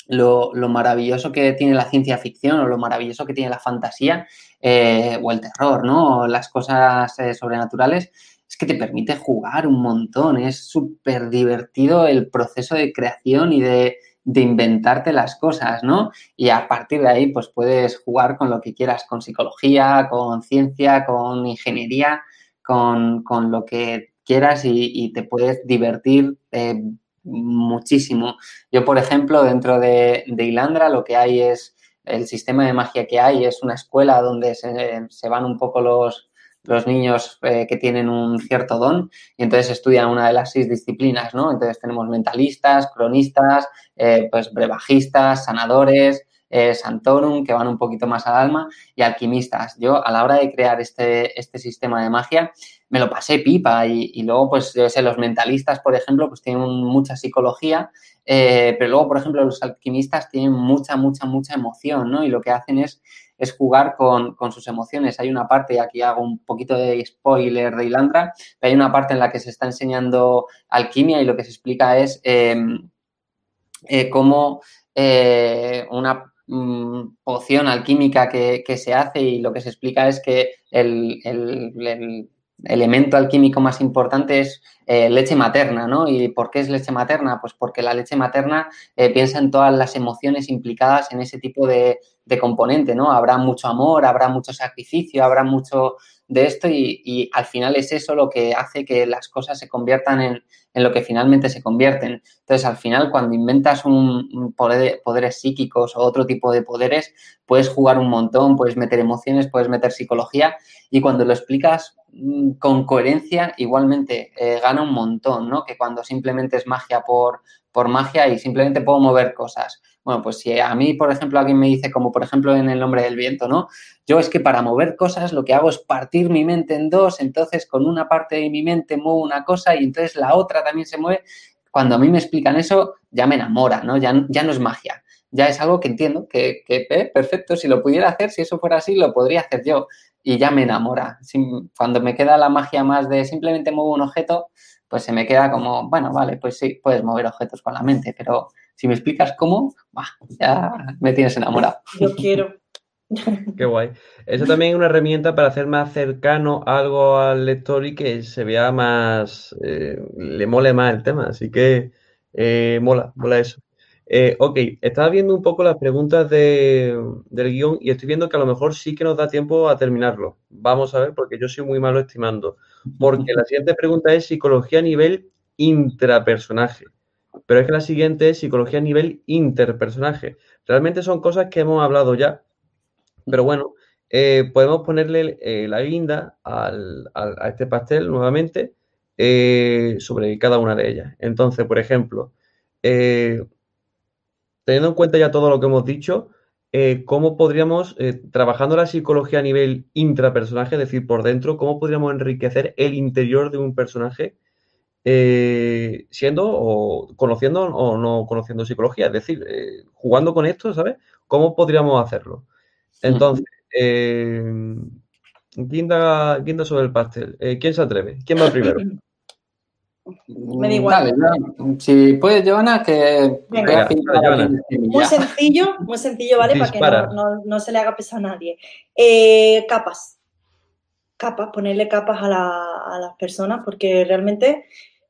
lo, maravilloso que tiene la ciencia ficción o lo maravilloso que tiene la fantasía eh, o el terror, ¿no? las cosas sobrenaturales es que te permite jugar un montón, es súper divertido el proceso de creación y de, inventarte las cosas, ¿no? Y a partir de ahí, pues puedes jugar con lo que quieras, con psicología, con ciencia, con ingeniería, con, lo que quieras y, te puedes divertir eh, muchísimo. Yo, por ejemplo, dentro de, de Ilandra lo que hay es el sistema de magia que hay es una escuela donde se van un poco los, los niños eh, que tienen un cierto don y entonces estudian una de las seis disciplinas, ¿no? Entonces tenemos mentalistas, cronistas, eh, pues brevajistas, sanadores, eh, santorum, que van un poquito más al alma, y alquimistas. Yo a la hora de crear este, este sistema de magia me lo pasé pipa y, luego, pues, yo sé, los mentalistas, por ejemplo, pues tienen mucha psicología, pero luego, por ejemplo, los alquimistas tienen mucha, mucha, mucha emoción, ¿no? Y lo que hacen es es jugar con, sus emociones. Hay una parte, y aquí hago un poquito de spoiler de Ilandra, hay una parte en la que se está enseñando alquimia y lo que se explica es em, eh, cómo eh, una mm, poción alquímica que, se hace y lo que se explica es que el, elemento alquímico más importante es eh, leche materna, ¿no? ¿Y por qué es leche materna? Pues porque la leche materna piensa en todas las emociones implicadas en ese tipo de, de componente, ¿no? Habrá mucho amor, habrá mucho sacrificio, habrá mucho de esto y, al final es eso lo que hace que las cosas se conviertan en, lo que finalmente se convierten. Entonces, al final, cuando inventas un, poder, poderes psíquicos o otro tipo de poderes, puedes jugar un montón, puedes meter emociones, puedes meter psicología y cuando lo explicas mm, con coherencia, igualmente eh, gana un montón, ¿no? Que cuando simplemente es magia por, por magia y simplemente puedo mover cosas. Bueno, pues si a mí, por ejemplo, alguien me dice, como por ejemplo en El nombre del viento, ¿no? Yo es que para mover cosas lo que hago es partir mi mente en dos, entonces con una parte de mi mente muevo una cosa y entonces la otra también se mueve. Cuando a mí me explican eso, ya me enamora, ¿no? Ya, ya no es magia. ya es algo que entiendo, que, que eh, perfecto, si lo pudiera hacer, si eso fuera así, lo podría hacer yo. Y ya me enamora. Cuando me queda la magia más de simplemente muevo un objeto, pues se me queda como, bueno, vale, pues sí, puedes mover objetos con la mente, pero si me explicas cómo, ya me tienes enamorado. Yo quiero. Qué guay. Eso también es una herramienta para hacer más cercano algo al lector y que se vea más, eh, le mole más el tema. Así que eh, mola, mola eso. Eh, ok, estaba viendo un poco las preguntas del guion y estoy viendo que a lo mejor sí que nos da tiempo a terminarlo. Vamos a ver, porque yo soy muy malo estimando. Porque la siguiente pregunta es psicología a nivel intrapersonaje. Pero es que la siguiente es psicología a nivel interpersonaje. Realmente son cosas que hemos hablado ya, pero bueno, eh, podemos ponerle eh, la guinda al, a este pastel nuevamente sobre cada una de ellas. Entonces, por ejemplo, teniendo en cuenta ya todo lo que hemos dicho, eh, ¿cómo podríamos, eh, trabajando la psicología a nivel intrapersonaje, es decir, por dentro, cómo podríamos enriquecer el interior de un personaje eh, siendo o conociendo o no conociendo psicología? Es decir, jugando con esto, ¿sabes? ¿Cómo podríamos hacerlo? Entonces, guinda, guinda sobre el pastel. ¿Quién se atreve? ¿Quién va primero? [LAUGHS] Me da igual. si puedes, Joana, que Muy sencillo, muy sencillo, ¿vale? Para que no, se le haga pesar a nadie. Eh, capas. Capas, ponerle capas a, las personas porque realmente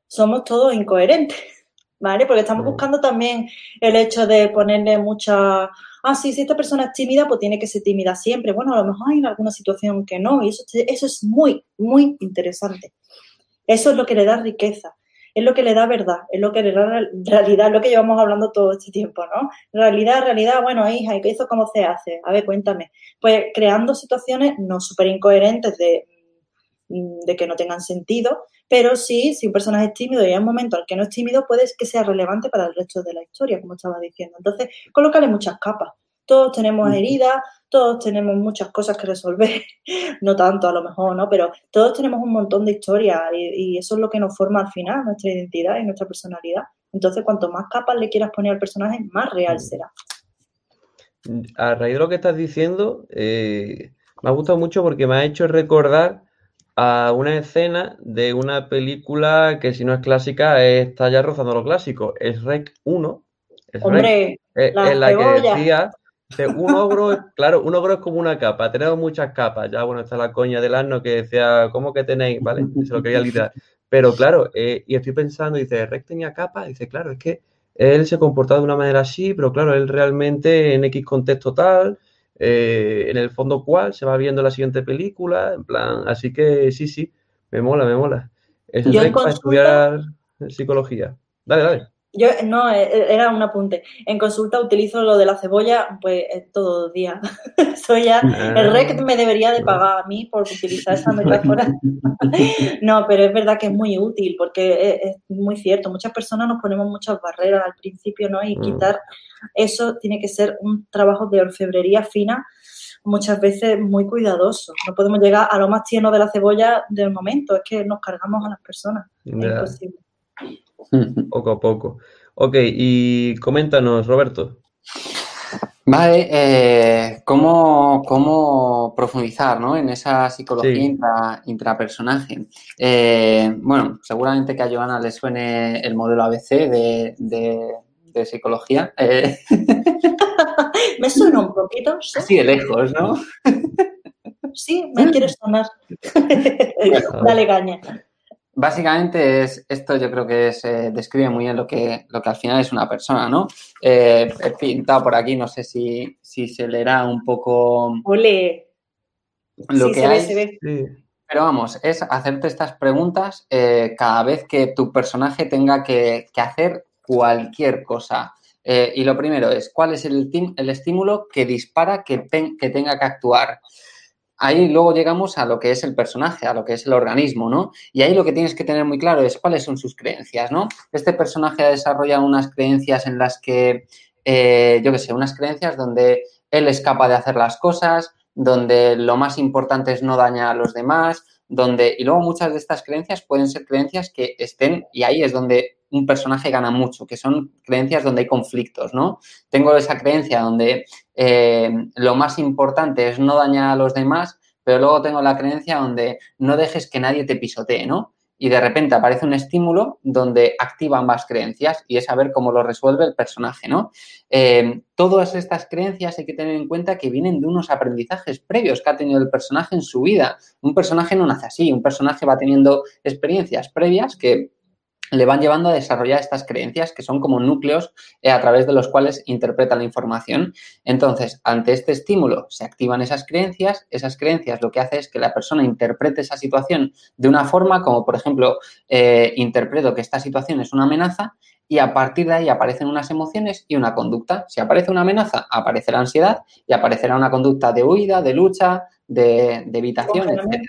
somos todos incoherentes, [LAUGHS] ¿vale? Porque estamos buscando también el hecho de ponerle mucha... Ah, sí, si esta persona es tímida, pues tiene que ser tímida siempre. Bueno, a lo mejor hay en alguna situación que no, y eso, eso es muy, muy interesante. Eso es lo que le da riqueza, es lo que le da verdad, es lo que le da realidad, es lo que llevamos hablando todo este tiempo, ¿no? Realidad, realidad, bueno, hija, ¿y qué eso cómo se hace? A ver, cuéntame. Pues creando situaciones no súper incoherentes de, mm, de que no tengan sentido, pero sí, si un personaje es tímido y hay un momento al que no es tímido, puede que sea relevante para el resto de la historia, como estaba diciendo. Entonces, colócale muchas capas. Todos tenemos heridas, todos tenemos muchas cosas que resolver, [LAUGHS] no tanto a lo mejor, ¿no? Pero todos tenemos un montón de historias y, eso es lo que nos forma al final, nuestra identidad y nuestra personalidad. Entonces, cuanto más capas le quieras poner al personaje, más real será. A raíz de lo que estás diciendo, eh, me ha gustado mucho porque me ha hecho recordar a una escena de una película que si no es clásica está ya rozando lo clásico. Es Rec 1. Es Hombre, eh, en la que decía un ogro, [LAUGHS] claro, un ogro es como una capa, tenemos muchas capas. Ya, bueno, está la coña del asno que decía, ¿cómo que tenéis? ¿Vale? [LAUGHS] Se lo quería literal. Pero claro, eh, y estoy pensando, dice, Rex tenía capa, dice, claro, es que él se comportaba de una manera así, pero claro, él realmente en X contexto tal, eh, en el fondo cual, se va viendo la siguiente película, en plan, así que sí, sí, me mola, me mola. Es el para estudiar psicología. Dale, dale. Yo, no, e, e, era un apunte. En consulta utilizo lo de la cebolla, pues todo el día. [LAUGHS] Soy ya, el REC me debería de pagar a mí por utilizar esa metáfora. [LAUGHS] no, pero es verdad que es muy útil porque e, es, muy cierto. Muchas personas nos ponemos muchas barreras al principio, ¿no? Y mm. quitar eso tiene que ser un trabajo de orfebrería fina, muchas veces muy cuidadoso. No podemos llegar a lo más tierno de la cebolla del momento, es que nos cargamos a las personas. Es imposible. [LAUGHS] Poco a poco. Ok, y coméntanos, Roberto. Vale, eh, ¿cómo, profundizar en esa psicología intrapersonaje? Eh, bueno, seguramente que a Joana le suene el modelo ABC de, psicología. Eh. [LAUGHS] me suena un poquito. Sí, de lejos, ¿no? sí, me quieres sonar. [LAUGHS] Dale caña. Básicamente es esto, yo creo que se eh, describe muy bien lo que, lo que al final es una persona, ¿no? Eh, he pintado por aquí, no sé si, se leerá un poco Ole. lo que hay. Pero vamos, es hacerte estas preguntas eh, cada vez que tu personaje tenga que, hacer cualquier cosa. y lo primero es, ¿cuál es el, el estímulo que dispara que, que tenga que actuar? Ahí luego llegamos a lo que es el personaje, a lo que es el organismo, ¿no? Y ahí lo que tienes que tener muy claro es cuáles son sus creencias, ¿no? Este personaje ha desarrollado unas creencias en las que, eh, yo qué sé, unas creencias donde él es capaz de hacer las cosas, donde lo más importante es no dañar a los demás, donde, y luego muchas de estas creencias pueden ser creencias que estén, y ahí es donde un personaje gana mucho, que son creencias donde hay conflictos, ¿no? Tengo esa creencia donde eh, lo más importante es no dañar a los demás, pero luego tengo la creencia donde no dejes que nadie te pisotee, ¿no? y de repente aparece un estímulo donde activa ambas creencias y es saber cómo lo resuelve el personaje, ¿no? Eh, todas estas creencias hay que tener en cuenta que vienen de unos aprendizajes previos que ha tenido el personaje en su vida. Un personaje no nace así, un personaje va teniendo experiencias previas que le van llevando a desarrollar estas creencias que son como núcleos eh, a través de los cuales interpreta la información. Entonces, ante este estímulo se activan esas creencias, esas creencias lo que hace es que la persona interprete esa situación de una forma como, por ejemplo, eh, interpreto que esta situación es una amenaza y a partir de ahí aparecen unas emociones y una conducta. Si aparece una amenaza, aparece la ansiedad y aparecerá una conducta de huida, de lucha, de, evitación, etc.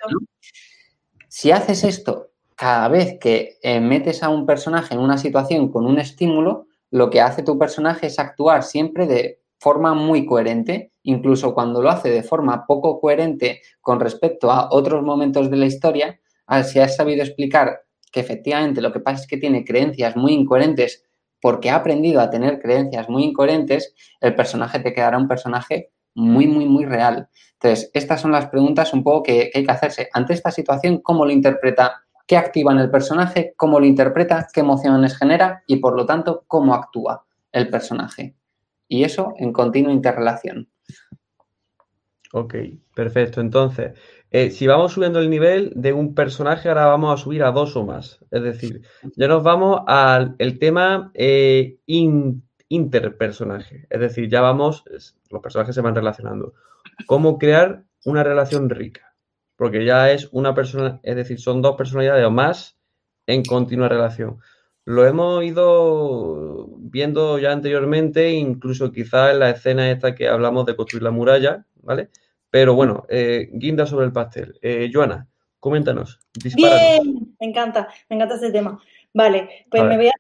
Si haces esto cada vez que eh, metes a un personaje en una situación con un estímulo, lo que hace tu personaje es actuar siempre de forma muy coherente, incluso cuando lo hace de forma poco coherente con respecto a otros momentos de la historia, si has sabido explicar que efectivamente lo que pasa es que tiene creencias muy incoherentes porque ha aprendido a tener creencias muy incoherentes, el personaje te quedará un personaje muy, muy, muy real. Entonces, estas son las preguntas un poco que, que hay que hacerse. Ante esta situación, ¿cómo lo interpreta qué activa en el personaje, cómo lo interpreta, qué emociones genera y por lo tanto cómo actúa el personaje. Y eso en continua interrelación. Ok, perfecto. Entonces, eh, si vamos subiendo el nivel de un personaje, ahora vamos a subir a dos o más. Es decir, ya nos vamos al tema eh, interpersonaje. Es decir, ya vamos, los personajes se van relacionando. ¿Cómo crear una relación rica? Porque ya es una persona, es decir, son dos personalidades o más en continua relación. Lo hemos ido viendo ya anteriormente, incluso quizás en la escena esta que hablamos de construir la muralla, ¿vale? Pero bueno, eh, guinda sobre el pastel. Eh, Joana, coméntanos. Bien, me encanta, me encanta ese tema. Vale, pues me voy a,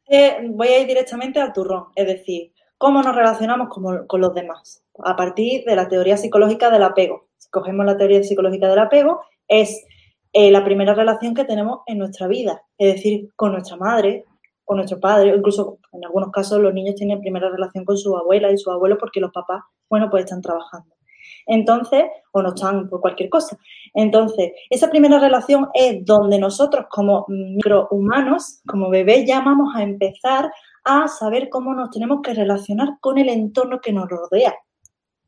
voy a ir directamente al turrón, es decir, cómo nos relacionamos con, con los demás, a partir de la teoría psicológica del apego. Cogemos la teoría psicológica del apego, es eh, la primera relación que tenemos en nuestra vida, es decir, con nuestra madre, con nuestro padre, incluso en algunos casos los niños tienen primera relación con su abuela y su abuelo porque los papás, bueno, pues están trabajando. Entonces, o no están por cualquier cosa. Entonces, esa primera relación es donde nosotros como microhumanos, como bebés, ya vamos a empezar a saber cómo nos tenemos que relacionar con el entorno que nos rodea.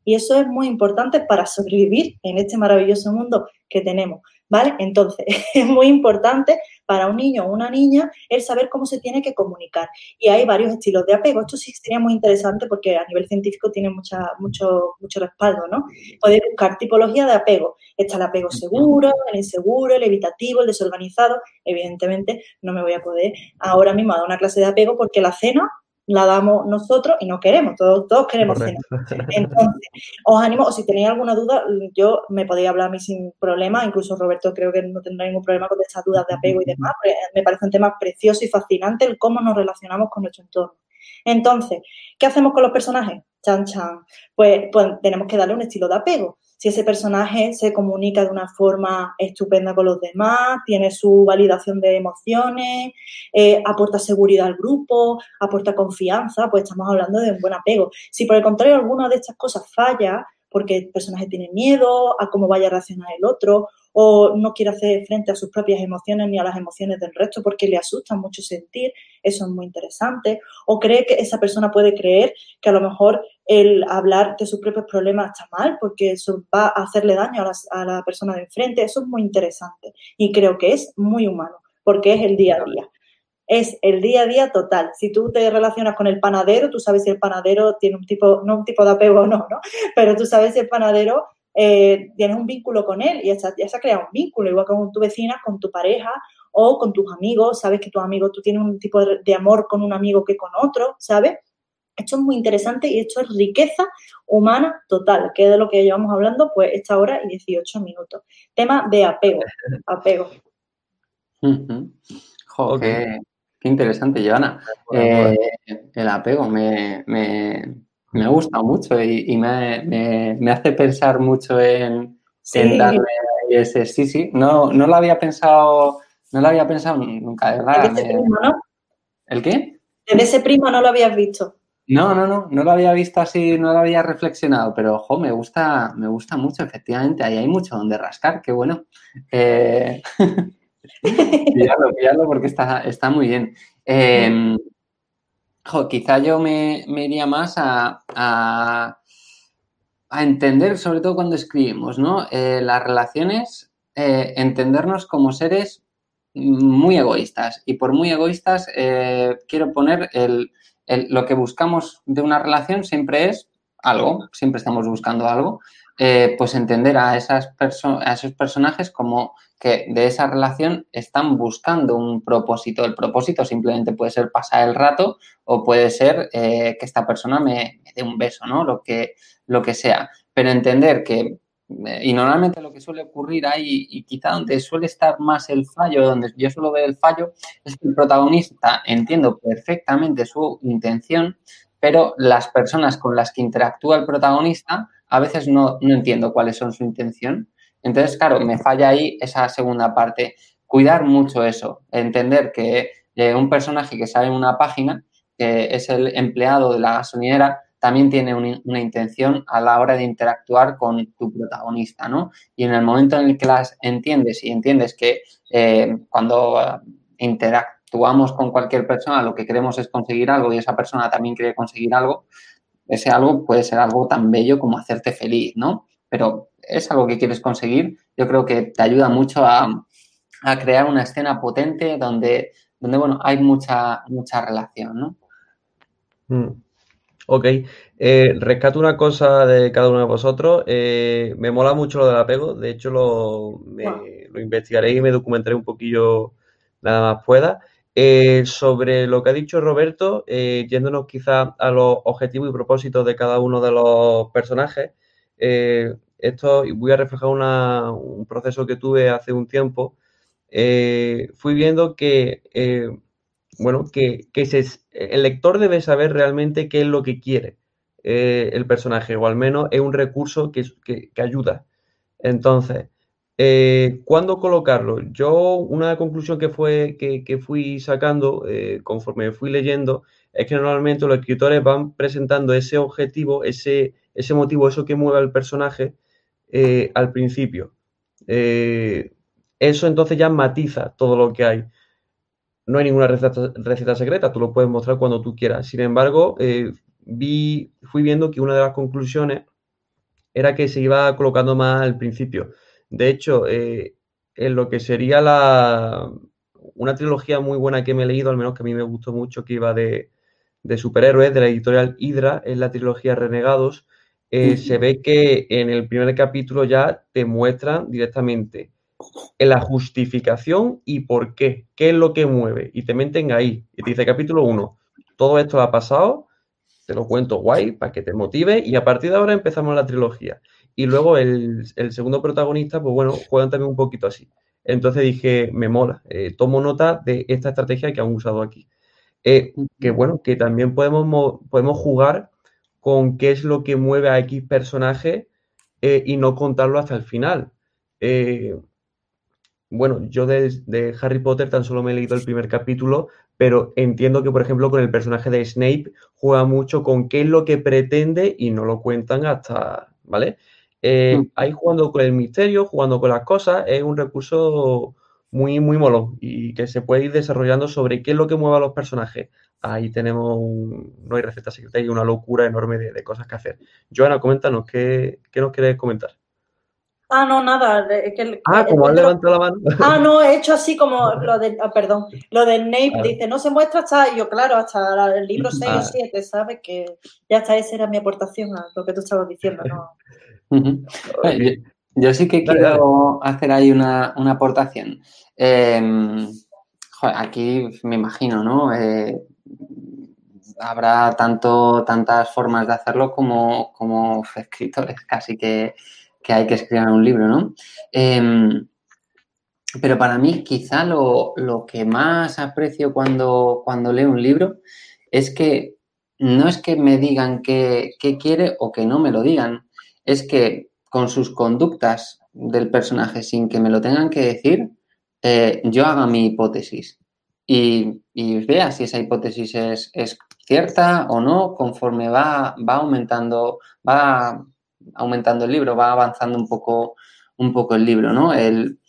Y eso es muy importante para sobrevivir en este maravilloso mundo que tenemos, ¿vale? Entonces, [LAUGHS] es muy importante para un niño o una niña el saber cómo se tiene que comunicar. Y hay varios estilos de apego. Esto sí sería muy interesante porque a nivel científico tiene mucha, mucho, mucho respaldo, ¿no? Poder buscar tipología de apego. Está el apego seguro, el inseguro, el evitativo, el desorganizado. Evidentemente, no me voy a poder ahora mismo dar una clase de apego porque la cena la damos nosotros y no queremos, todos, todos queremos cenar. Entonces, os animo, o si tenéis alguna duda, yo me podéis hablar a mí sin problema, incluso Roberto creo que no tendrá ningún problema con estas dudas de apego y demás, me parece un tema precioso y fascinante el cómo nos relacionamos con nuestro entorno. Entonces, ¿qué hacemos con los personajes? Chan, chan. Pues, pues tenemos que darle un estilo de apego si ese personaje se comunica de una forma estupenda con los demás, tiene su validación de emociones, eh, aporta seguridad al grupo, aporta confianza, pues estamos hablando de un buen apego. Si por el contrario alguna de estas cosas falla, porque el personaje tiene miedo a cómo vaya a reaccionar el otro o no quiere hacer frente a sus propias emociones ni a las emociones del resto porque le asusta mucho sentir, eso es muy interesante, o cree que esa persona puede creer que a lo mejor el hablar de sus propios problemas está mal porque eso va a hacerle daño a, la persona de enfrente, eso es muy interesante y creo que es muy humano porque es el día a día. Es el día a día total. Si tú te relacionas con el panadero, tú sabes si el panadero tiene un tipo, no un tipo de apego o no, ¿no? Pero tú sabes si el panadero eh, tienes un vínculo con él y ya, se ha creado un vínculo, igual que con tu vecina, con tu pareja o con tus amigos, sabes que tus amigos, tú tienes un tipo de, amor con un amigo que con otro, ¿sabes? Esto es muy interesante y esto es riqueza humana total, que es de lo que llevamos hablando pues esta hora y 18 minutos. Tema de apego, [LAUGHS] apego. qué, interesante, Joana. Eh, el apego me, me ha gustado mucho y, me, hace pensar mucho en, darle ese sí, sí. No, no lo había pensado, no lo había pensado nunca, de verdad. ¿El qué? En ese prima no lo habías visto. No, no, no, no lo había visto así, no lo había reflexionado, pero ojo, me gusta, me gusta mucho, efectivamente, ahí hay mucho donde rascar, qué bueno. Eh, [LAUGHS] [LAUGHS] pillarlo, porque está, está muy bien. Em, quizá yo me, iría más a, a, entender, sobre todo cuando escribimos, ¿no? Eh, las relaciones, eh, entendernos como seres muy egoístas. Y por muy egoístas, quiero poner el lo que buscamos de una relación siempre es algo, siempre estamos buscando algo, eh, pues entender a, esas a esos personajes como que de esa relación están buscando un propósito. El propósito simplemente puede ser pasar el rato o puede ser eh, que esta persona me, dé un beso, ¿no? Lo que, lo que sea. Pero entender que y normalmente lo que suele ocurrir ahí, y quizá donde suele estar más el fallo, donde yo suelo ver el fallo, es que el protagonista entiendo perfectamente su intención, pero las personas con las que interactúa el protagonista a veces no, no entiendo cuáles son su intención. Entonces, claro, me falla ahí esa segunda parte. Cuidar mucho eso, entender que eh, un personaje que sale en una página, que es el empleado de la gasolinera, también tiene una, intención a la hora de interactuar con tu protagonista, ¿no? Y en el momento en el que las entiendes y entiendes que eh, cuando eh, interactuamos con cualquier persona lo que queremos es conseguir algo y esa persona también quiere conseguir algo, ese algo puede ser algo tan bello como hacerte feliz, ¿no? Pero es algo que quieres conseguir, yo creo que te ayuda mucho a, crear una escena potente donde, donde bueno, hay mucha, mucha relación, ¿no? Mm. Ok, eh, rescato una cosa de cada uno de vosotros. Eh, me mola mucho lo del apego, de hecho lo, lo investigaré y me documentaré un poquillo nada más pueda. Eh, sobre lo que ha dicho Roberto, yéndonos quizá a los objetivos y propósitos de cada uno de los personajes, esto voy a reflejar un proceso que tuve hace un tiempo. fui viendo que bueno, que, el lector debe saber realmente qué es lo que quiere eh, el personaje, o al menos es un recurso que, ayuda. Entonces, eh, ¿cuándo colocarlo? Yo, una conclusión que, fue, que, fui sacando eh, conforme fui leyendo es que normalmente los escritores van presentando ese objetivo, ese, ese motivo, eso que mueve al personaje al principio. eso entonces ya matiza todo lo que hay no hay ninguna receta, secreta, tú lo puedes mostrar cuando tú quieras. Sin embargo, eh, vi, fui viendo que una de las conclusiones era que se iba colocando más al principio. De hecho, eh, en lo que sería la, una trilogía muy buena que me he leído, al menos que a mí me gustó mucho, que iba de, superhéroes, de la editorial Hydra, es la trilogía Renegados, eh, se ve que en el primer capítulo ya te muestran directamente en la justificación y por qué, qué es lo que mueve. Y te meten ahí. Y te dice capítulo 1, todo esto ha pasado, te lo cuento guay para que te motive y a partir de ahora empezamos la trilogía. Y luego el, segundo protagonista, pues bueno, juegan también un poquito así. Entonces dije, me mola, eh, tomo nota de esta estrategia que han usado aquí. Eh, que bueno, que también podemos, podemos jugar con qué es lo que mueve a X personaje eh, y no contarlo hasta el final bueno, yo de, Harry Potter tan solo me he leído el primer capítulo, pero entiendo que, por ejemplo, con el personaje de Snape juega mucho con qué es lo que pretende y no lo cuentan hasta, ¿vale? Eh, mm. Ahí jugando con el misterio, jugando con las cosas, es un recurso muy, muy molón y que se puede ir desarrollando sobre qué es lo que mueve a los personajes. Ahí tenemos, no hay receta secreta, hay una locura enorme de, cosas que hacer. Joana, coméntanos, ¿qué, qué nos quieres comentar? Ah, no, nada. ah, como han levantado la mano. [LAUGHS] Ah, no, he hecho así como [LAUGHS] lo de, ah, perdón, lo del Nape, dice, no se muestra hasta, yo claro, hasta el libro [LAUGHS] 6 o 7, ah. ¿sabes? Que ya está, esa era mi aportación a lo que tú estabas diciendo, ¿no? Yo, sí que quiero hacer ahí una, aportación. Em, aquí me imagino, ¿no? Eh, habrá tanto, tantas formas de hacerlo como, como escritores, casi que que hay que escribir un libro, ¿no? Em, pero para mí quizá lo, que más aprecio cuando, cuando leo un libro es que no es que me digan qué, quiere o que no me lo digan, es que con sus conductas del personaje sin que me lo tengan que decir, eh, yo haga mi hipótesis. y, vea si esa hipótesis es, es, cierta o no conforme va, va aumentando, va aumentando el libro, va avanzando un poco, un poco el libro, ¿no? El,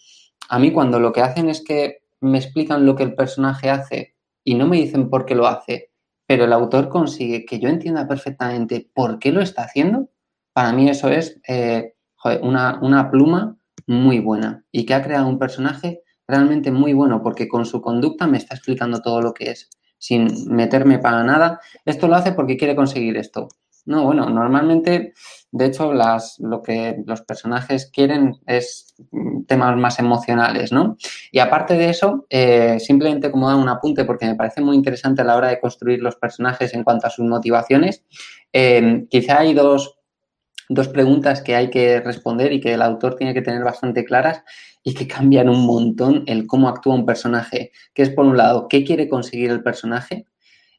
a mí cuando lo que hacen es que me explican lo que el personaje hace y no me dicen por qué lo hace, pero el autor consigue que yo entienda perfectamente por qué lo está haciendo, para mí eso es eh, una, una pluma muy buena y que ha creado un personaje realmente muy bueno porque con su conducta me está explicando todo lo que es sin meterme para nada. Esto lo hace porque quiere conseguir esto. No, bueno, normalmente, de hecho, las, lo que los personajes quieren es temas más emocionales, ¿no? Y aparte de eso, eh, simplemente como dar un apunte, porque me parece muy interesante a la hora de construir los personajes en cuanto a sus motivaciones, eh, quizá hay dos, dos preguntas que hay que responder y que el autor tiene que tener bastante claras y que cambian un montón el cómo actúa un personaje, que es por un lado, ¿qué quiere conseguir el personaje?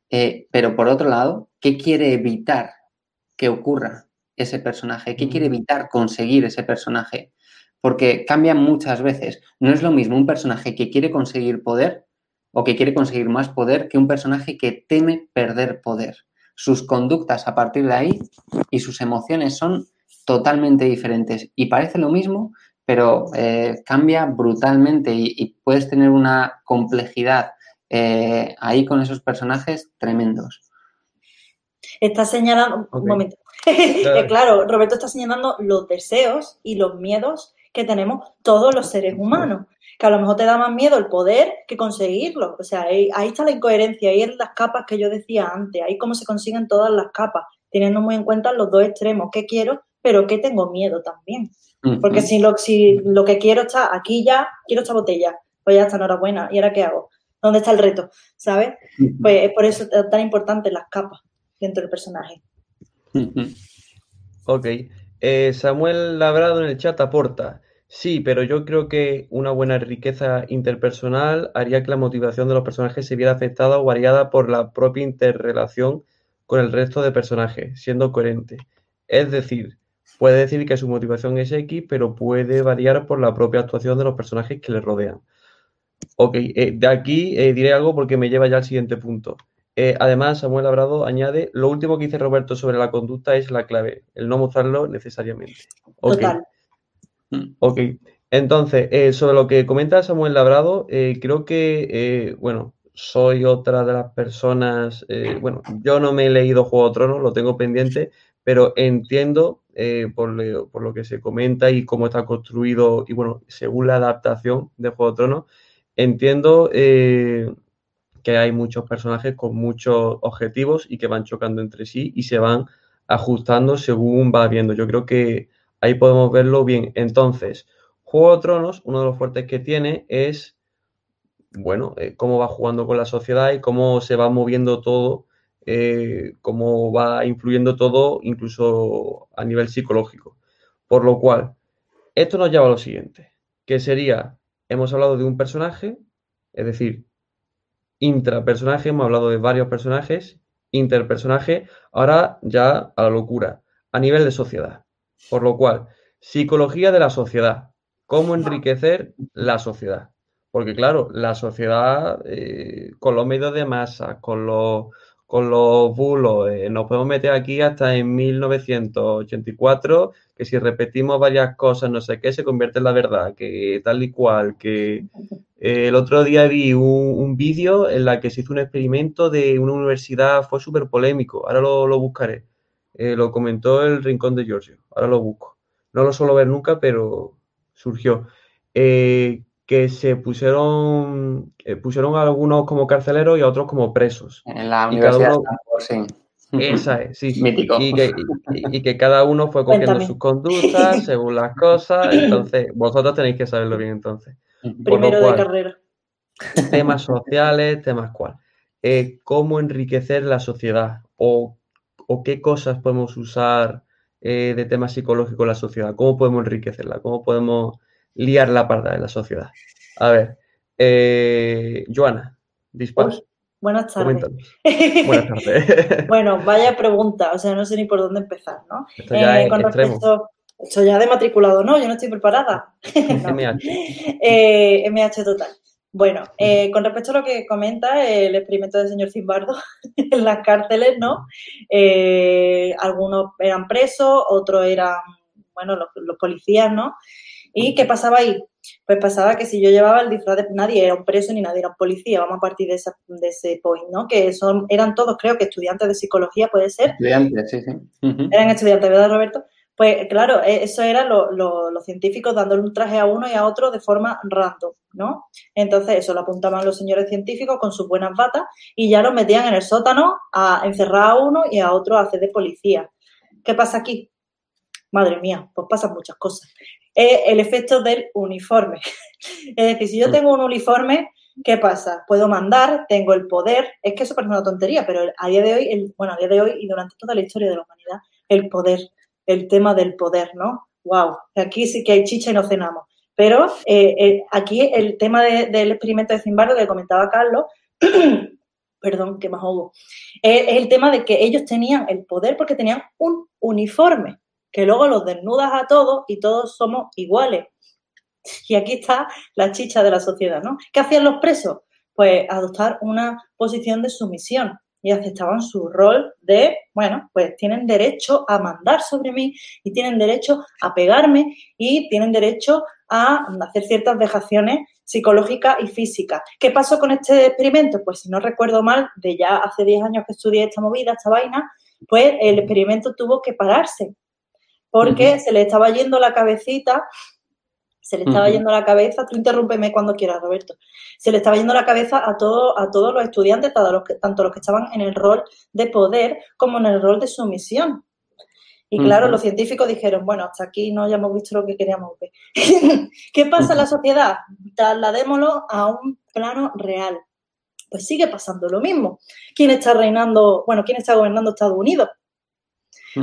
Eh, pero por otro lado, ¿qué quiere evitar que ocurra ese personaje? ¿Qué quiere evitar conseguir ese personaje? Porque cambian muchas veces. No es lo mismo un personaje que quiere conseguir poder o que quiere conseguir más poder que un personaje que teme perder poder. Sus conductas a partir de ahí y sus emociones son totalmente diferentes. Y parece lo mismo, pero eh, cambia brutalmente y, puedes tener una complejidad eh, ahí con esos personajes tremendos. Está señalando, un momento, [LAUGHS] claro. Roberto está señalando los deseos y los miedos que tenemos todos los seres humanos, que a lo mejor te da más miedo el poder que conseguirlo. O sea, ahí, está la incoherencia, ahí en las capas que yo decía antes, ahí cómo se consiguen todas las capas, teniendo muy en cuenta los dos extremos, qué quiero, pero qué tengo miedo también. Porque si lo, si lo que quiero está aquí ya, quiero esta botella, pues ya está, enhorabuena, ¿y ahora qué hago? ¿Dónde está el reto? ¿Sabes? Pues es por eso es tan importante las capas dentro del personaje. Ok. Eh, Samuel Labrado en el chat aporta. Sí, pero yo creo que una buena riqueza interpersonal haría que la motivación de los personajes se viera afectada o variada por la propia interrelación con el resto de personajes, siendo coherente. Es decir, puede decir que su motivación es X, pero puede variar por la propia actuación de los personajes que le rodean. Ok, eh, de aquí eh, diré algo porque me lleva ya al siguiente punto. Eh, además, Samuel Labrado añade, lo último que dice Roberto sobre la conducta es la clave, el no mostrarlo necesariamente. Total. Ok, entonces, sobre lo que comenta Samuel Labrado, creo que, bueno, soy otra de las personas, bueno, yo no me he leído Juego de Tronos, lo tengo pendiente, pero entiendo eh, por, lo que se comenta y cómo está construido, y bueno, según la adaptación de Juego de Tronos, entiendo eh, que hay muchos personajes con muchos objetivos y que van chocando entre sí y se van ajustando según va viendo. Yo creo que ahí podemos verlo bien. Entonces, Juego de Tronos, uno de los fuertes que tiene es, bueno, eh, cómo va jugando con la sociedad y cómo se va moviendo todo eh, cómo va influyendo todo, incluso a nivel psicológico. Por lo cual, esto nos lleva a lo siguiente, que sería, hemos hablado de un personaje, es decir, intrapersonaje, hemos hablado de varios personajes, interpersonaje, ahora ya a la locura, a nivel de sociedad. Por lo cual, psicología de la sociedad, cómo enriquecer la sociedad. Porque claro, la sociedad eh, con los medios de masa, con los con los bulos. Eh, nos podemos meter aquí hasta en 1984, que si repetimos varias cosas, no sé qué, se convierte en la verdad, que tal y cual, que eh, el otro día vi un, vídeo en la que se hizo un experimento de una universidad, fue súper polémico, ahora lo, buscaré. Eh, lo comentó el Rincón de Giorgio, ahora lo busco. No lo suelo ver nunca, pero surgió que se pusieron, eh, pusieron a algunos como carceleros y a otros como presos. En la Universidad sí. Esa es, sí. [LAUGHS] Y que, y, que, cada uno fue cogiendo sus conductas según las cosas. [LAUGHS] Entonces, vosotros tenéis que saberlo bien entonces. Primero de carrera. Temas sociales, temas cuál. Eh, ¿Cómo enriquecer la sociedad? O, o qué cosas podemos usar eh, de temas psicológicos en la sociedad? ¿Cómo podemos enriquecerla? ¿Cómo podemos liar la parda en la sociedad. A ver, eh, Joana, dispara. buenas tardes. [LAUGHS] Buenas tardes. [LAUGHS] bueno, vaya pregunta, o sea, no sé ni por dónde empezar, ¿no? Esto ya eh, con respecto, esto ya de matriculado, no, yo no estoy preparada. [LAUGHS] MH. eh, MH total. Bueno, eh, con respecto a lo que comenta el experimento del señor Zimbardo [LAUGHS] en las cárceles, ¿no? Eh, algunos eran presos, otros eran, bueno, los, los, policías, ¿no? ¿Y qué pasaba ahí? Pues pasaba que si yo llevaba el disfraz de... Nadie era un preso ni nadie era un policía, vamos a partir de, esa, de ese point, ¿no? Que son, eran todos, creo que estudiantes de psicología, puede ser. Estudiantes, sí, sí. Eran estudiantes, ¿verdad, Roberto? Pues claro, e, eso era lo, lo, los científicos dándole un traje a uno y a otro de forma random, ¿no? Entonces eso lo apuntaban los señores científicos con sus buenas batas y ya los metían en el sótano a encerrar a uno y a otro a hacer de policía. ¿Qué pasa aquí? Madre mía, pues pasan muchas cosas. Es el efecto del uniforme. [LAUGHS] Es decir, si yo tengo un uniforme, ¿qué pasa? Puedo mandar, tengo el poder. Es que eso parece una tontería, pero a día de hoy, el, bueno, a día de hoy y durante toda la historia de la humanidad, el poder el tema del poder, ¿no? ¡Wow! Aquí sí que hay chicha y no cenamos. Pero eh, eh, aquí el tema de, del experimento de Zimbardo que comentaba Carlos, [CLEARS THROAT] perdón, que más ahogo, eh, es el tema de que ellos tenían el poder porque tenían un uniforme, que luego los desnudas a todos y todos somos iguales. Y aquí está la chicha de la sociedad, ¿no? ¿Qué hacían los presos? Pues adoptar una posición de sumisión y aceptaban su rol de, bueno, pues tienen derecho a mandar sobre mí y tienen derecho a pegarme y tienen derecho a hacer ciertas vejaciones psicológicas y físicas. ¿Qué pasó con este experimento? Pues si no recuerdo mal, de ya hace 10 años que estudié esta movida, esta vaina, pues el experimento tuvo que pararse porque uh -huh. se le estaba yendo la cabecita se le estaba uh -huh. yendo la cabeza, tú interrúmpeme cuando quieras, Roberto, se le estaba yendo la cabeza a, todo, a todos los estudiantes, tanto los, que, tanto los que estaban en el rol de poder como en el rol de sumisión. Y claro, uh -huh. los científicos dijeron, bueno, hasta aquí no ya hemos visto lo que queríamos ver. [LAUGHS] ¿Qué pasa en la sociedad? Trasladémoslo a un plano real. Pues sigue pasando lo mismo. ¿Quién está reinando, bueno, quién está gobernando Estados Unidos?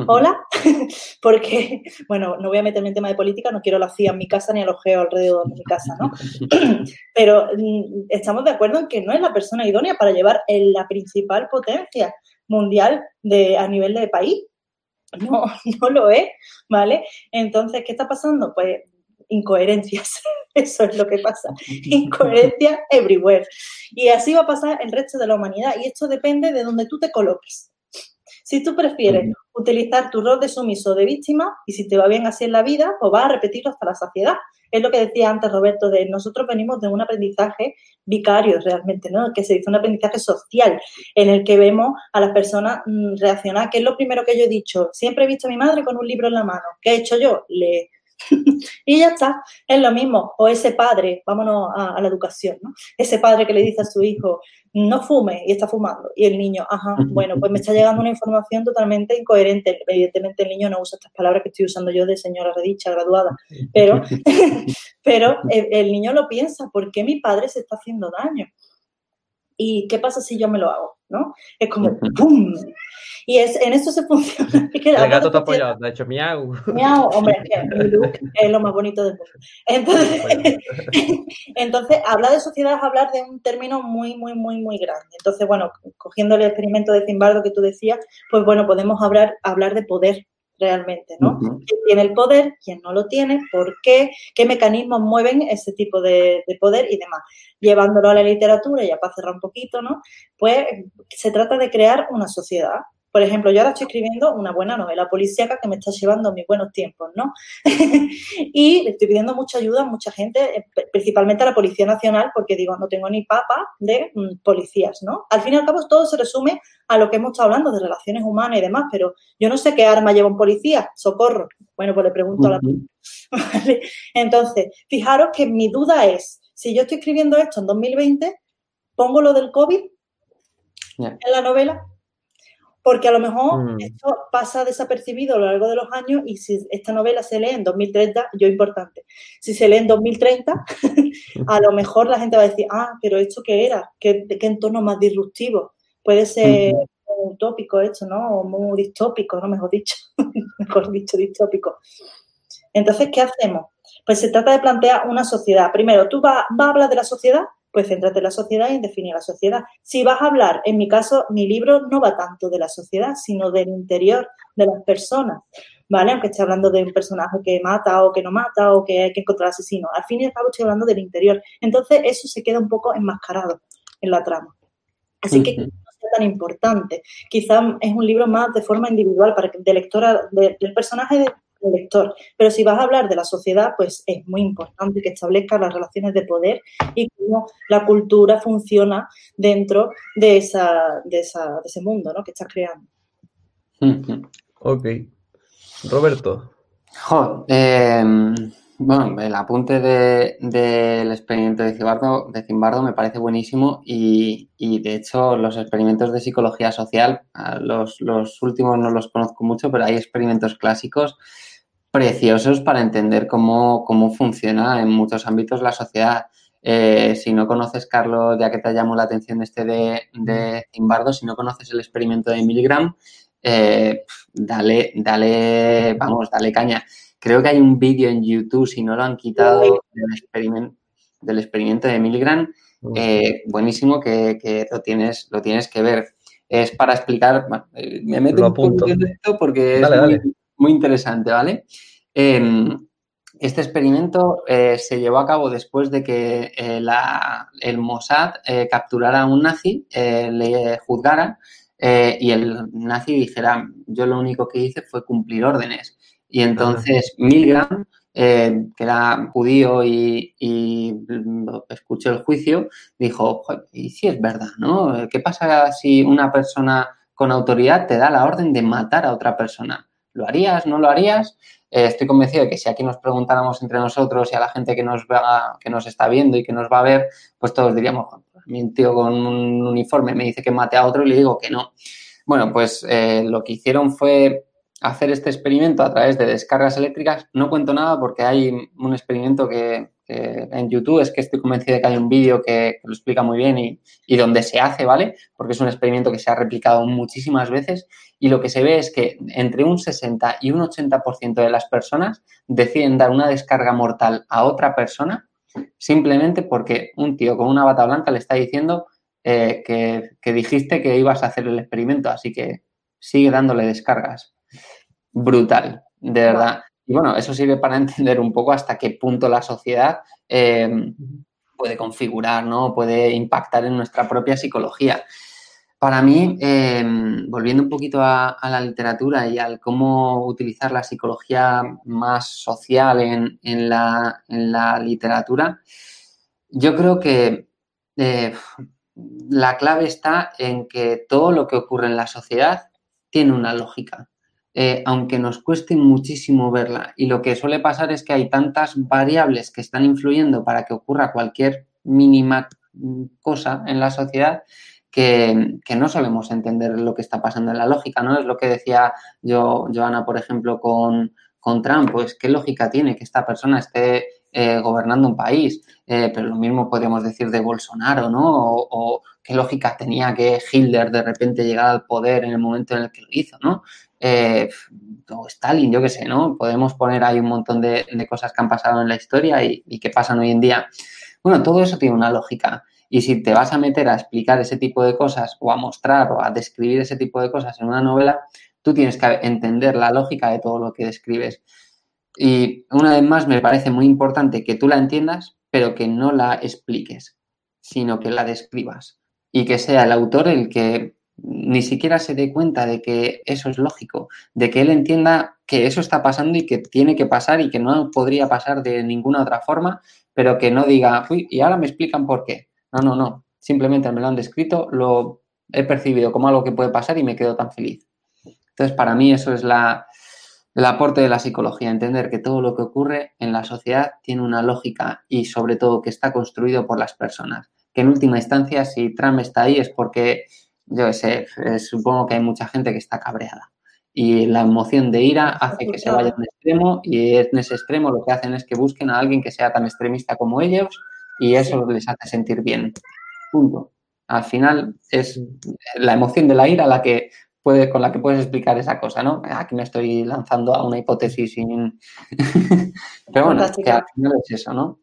Hola, [LAUGHS] porque, bueno, no voy a meterme en tema de política, no quiero la CIA en mi casa ni a los geos alrededor de mi casa, ¿no? [LAUGHS] Pero mm, estamos de acuerdo en que no es la persona idónea para llevar la principal potencia mundial de, a nivel de país. No, [LAUGHS] no lo es, ¿vale? Entonces, ¿qué está pasando? Pues incoherencias. Eso es lo que pasa. Incoherencia everywhere. Y así va a pasar el resto de la humanidad. Y esto depende de donde tú te coloques. Si tú prefieres utilizar tu rol de sumiso de víctima y si te va bien así en la vida, pues vas a repetirlo hasta la saciedad. Es lo que decía antes Roberto, de nosotros venimos de un aprendizaje vicario realmente, ¿no? Que se dice un aprendizaje social en el que vemos a las personas mmm, reaccionar, que es lo primero que yo he dicho. Siempre he visto a mi madre con un libro en la mano. ¿Qué he hecho yo? Le [LAUGHS] y ya está, es lo mismo. O ese padre, vámonos a, a, la educación, ¿no? Ese padre que le dice a su hijo, no fume y está fumando. Y el niño, ajá, bueno, pues me está llegando una información totalmente incoherente. Evidentemente el niño no usa estas palabras que estoy usando yo de señora redicha, graduada, pero, [LAUGHS] pero el, el niño lo piensa, ¿por qué mi padre se está haciendo daño? ¿Y qué pasa si yo me lo hago? ¿no? Es como ¡pum! Y es, en eso se [LAUGHS] funciona. [LAUGHS] El gato te apoya, de hecho, miau. [LAUGHS] Miau, hombre, es que mi look es lo más bonito del mundo. Entonces, entonces, hablar de sociedad es hablar de un término muy, muy, muy, muy grande. Entonces, bueno, cogiendo el experimento de Zimbardo que tú decías, pues bueno, podemos hablar, hablar de poder realmente, ¿no? Uh -huh. ¿Quién tiene el poder? ¿Quién no lo tiene? ¿Por qué? ¿Qué mecanismos mueven ese tipo de, de, poder y demás? Llevándolo a la literatura, ya para cerrar un poquito, ¿no? Pues se trata de crear una sociedad. Por ejemplo, yo ahora estoy escribiendo una buena novela policíaca que me está llevando mis buenos tiempos, ¿no? [LAUGHS] y estoy pidiendo mucha ayuda a mucha gente, eh, principalmente a la Policía Nacional, porque digo, no tengo ni papa de mm, policías, ¿no? Al fin y al cabo, todo se resume a lo que hemos estado hablando de relaciones humanas y demás, pero yo no sé qué arma lleva un policía, socorro. Bueno, pues le pregunto uh -huh. a la [LAUGHS] ¿Vale? Entonces, fijaros que mi duda es, si yo estoy escribiendo esto en 2020, pongo lo del COVID yeah. en la novela, porque a lo mejor mm. esto pasa desapercibido a lo largo de los años y si esta novela se lee en 2030, yo importante, si se lee en 2030, [LAUGHS] a lo mejor la gente va a decir, ah, pero ¿esto qué era? ¿Qué, qué entorno más disruptivo? Puede ser mm. utópico esto, ¿no? O muy distópico, ¿no? Mejor dicho, [LAUGHS] mejor dicho, distópico. Entonces, ¿qué hacemos? Pues se trata de plantear una sociedad. Primero, tú vas, vas a hablar de la sociedad, pues céntrate en la sociedad y define la sociedad. Si vas a hablar, en mi caso, mi libro no va tanto de la sociedad, sino del interior de las personas, ¿vale? Aunque esté hablando de un personaje que mata o que no mata o que hay que encontrar asesino. Al fin y al cabo estoy hablando del interior. Entonces eso se queda un poco enmascarado en la trama. Así que no sea tan importante. Quizás es un libro más de forma individual para que de lectora del personaje lector. Pero si vas a hablar de la sociedad, pues es muy importante que establezca las relaciones de poder y cómo la cultura funciona dentro de, esa, de, esa, de ese mundo ¿no? que estás creando. [LAUGHS] Ok. Roberto. Em, bueno, el apunte del experimento de Zimbardo, de Zimbardo me parece buenísimo y, de hecho los experimentos de psicología social, los, los, últimos no los conozco mucho, pero hay experimentos clásicos preciosos para entender cómo, cómo funciona en muchos ámbitos la sociedad. Eh, si no conoces, Carlos, ya que te llamó la atención este de, de Zimbardo, si no conoces el experimento de Milgram, eh, dale, dale, vamos, dale caña. Creo que hay un vídeo en YouTube, si no lo han quitado, del experimento, del experimento de Milgram, eh, buenísimo que, lo, tienes, lo tienes que ver. Es para explicar, eh, me meto un poco en esto porque es muy, interesante, ¿vale? Em, este experimento se llevó a cabo después de que el Mossad capturara a un nazi, le juzgara eh, y el nazi dijera, yo lo único que hice fue cumplir órdenes. Y entonces Milgram, eh, que era judío y, escuchó el juicio, dijo, y si es verdad, ¿no? ¿Qué pasa si una persona con autoridad te da la orden de matar a otra persona? ¿Lo harías? ¿No lo harías? Eh, estoy convencido de que si aquí nos preguntáramos entre nosotros y a la gente que nos, va, que nos está viendo y que nos va a ver, pues todos diríamos, mi tío con un uniforme me dice que mate a otro y le digo que no. Bueno, pues eh, lo que hicieron fue hacer este experimento a través de descargas eléctricas. No cuento nada porque hay un experimento que, en YouTube es que estoy convencido de que hay un vídeo que, lo explica muy bien y, donde se hace, ¿vale? Porque es un experimento que se ha replicado muchísimas veces y lo que se ve es que entre un 60 y un 80% de las personas deciden dar una descarga mortal a otra persona simplemente porque un tío con una bata blanca le está diciendo eh, que, dijiste que ibas a hacer el experimento, así que sigue dándole descargas. Brutal, de verdad. Y bueno, eso sirve para [LAUGHS] entender un poco hasta qué punto la sociedad eh, puede configurar, ¿no? Puede impactar en nuestra propia psicología. Para mí, em, volviendo un poquito a, la literatura y al cómo utilizar la psicología más social en, la, literatura, yo creo que eh, la clave está en que todo lo que ocurre en la sociedad tiene una lógica, eh, aunque nos cueste muchísimo verla. Y lo que suele pasar es que hay tantas variables que están influyendo para que ocurra cualquier mínima cosa en la sociedad que, no solemos entender lo que está pasando en la lógica, ¿no? Es lo que decía yo, Joana, por ejemplo, con, con Trump, pues qué lógica tiene que esta persona esté eh, gobernando un país, eh, pero lo mismo podríamos decir de Bolsonaro, ¿no? O, qué lógica tenía que Hitler de repente llegara al poder en el momento en el que lo hizo, ¿no? Eh, o Stalin, yo qué sé, ¿no? Podemos poner ahí un montón de, cosas que han pasado en la historia y, y que pasan hoy en día. Bueno, todo eso tiene una lógica. Y si te vas a meter a explicar ese tipo de cosas o a mostrar o a describir ese tipo de cosas en una novela, tú tienes que entender la lógica de todo lo que describes. Y una vez más, me parece muy importante que tú la entiendas, pero que no la expliques, sino que la describas. Y que sea el autor el que ni siquiera se dé cuenta de que eso es lógico, de que él entienda que eso está pasando y que tiene que pasar y que no podría pasar de ninguna otra forma, pero que no diga, uy, y ahora me explican por qué. No, no, no. Simplemente me lo han descrito, lo he percibido como algo que puede pasar y me quedo tan feliz. Entonces, para mí eso es la, el aporte de la psicología, entender que todo lo que ocurre en la sociedad tiene una lógica y sobre todo que está construido por las personas. Que en última instancia, si Trump está ahí es porque, yo sé, eh, supongo que hay mucha gente que está cabreada. Y la emoción de ira hace que se vaya a un extremo y en ese extremo lo que hacen es que busquen a alguien que sea tan extremista como ellos y eso les hace sentir bien. Punto. Al final es la emoción de la ira la que puede, con la que puedes explicar esa cosa, ¿no? Aquí me estoy lanzando a una hipótesis sin... [LAUGHS] Pero bueno, que al final es eso, ¿no?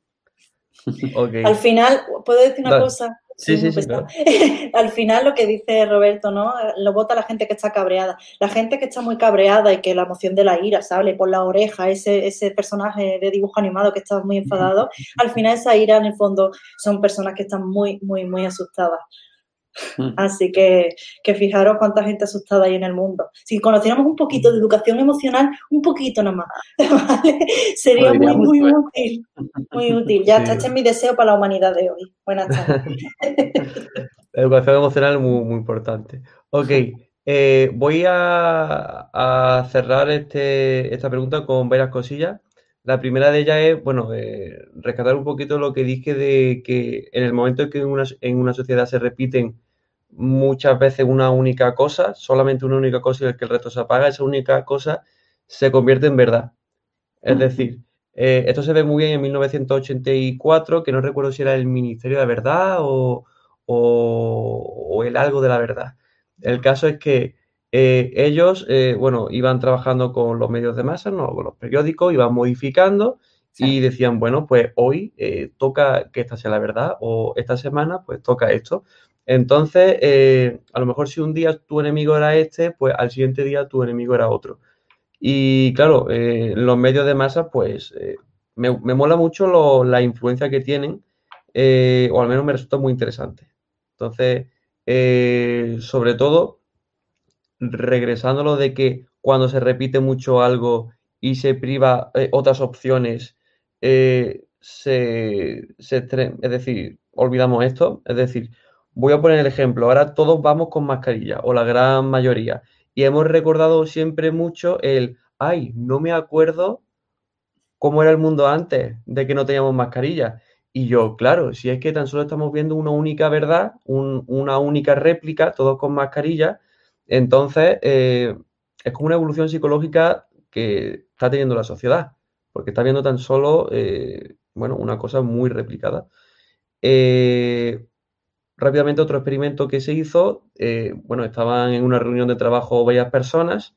Al final, ¿puedo decir una cosa? Sí, sí, sí. [LAUGHS] Al final lo que dice Roberto, ¿no? Lo vota la gente que está cabreada. La gente que está muy cabreada y que la emoción de la ira sale por la oreja, ese, ese personaje de dibujo animado que está muy enfadado, al final esa ira en el fondo son personas que están muy, muy, muy asustadas. Mm. Así que, que fijaros cuánta gente asustada hay en el mundo. Si conociéramos un poquito de educación emocional, un poquito nomás, [LAUGHS] ¿vale? Sería muy, muy útil. Muy útil. Ya está, este es mi deseo para la humanidad de hoy. Buenas [LAUGHS] tardes. La educación emocional es muy, muy importante. Ok, eh, voy a, a, cerrar este, esta pregunta con varias cosillas. La primera de ellas es, bueno, eh, rescatar un poquito lo que dije de que en el momento en que una, en una sociedad se repiten muchas veces una única cosa, solamente una única cosa y el que el resto se apaga, esa única cosa se convierte en verdad. Es decir, eh, esto se ve muy bien en 1984, que no recuerdo si era el Ministerio de la Verdad o, o, el algo de la verdad. El caso es que eh, ellos, eh, bueno, iban trabajando con los medios de masa, ¿no? con los periódicos, iban modificando y decían, bueno, pues hoy toca que esta sea la verdad o esta semana pues toca esto. Entonces, eh, a lo mejor si un día tu enemigo era este, pues al siguiente día tu enemigo era otro. Y claro, eh, los medios de masa, pues eh, me, mola mucho la influencia que tienen, o al menos me resulta muy interesante. Entonces, sobre todo, regresando lo de que cuando se repite mucho algo y se priva otras opciones, se, es decir, olvidamos esto, es decir, Voy a poner el ejemplo. Ahora todos vamos con mascarilla, o la gran mayoría. Y hemos recordado siempre mucho el, ay, no me acuerdo cómo era el mundo antes de que no teníamos mascarilla. Y yo, claro, si es que tan solo estamos viendo una única verdad, una única réplica, todos con mascarilla, entonces eh, es como una evolución psicológica que está teniendo la sociedad, porque está viendo tan solo, eh, bueno, una cosa muy replicada. Eh, rápidamente otro experimento que se hizo, eh, bueno, estaban en una reunión de trabajo varias personas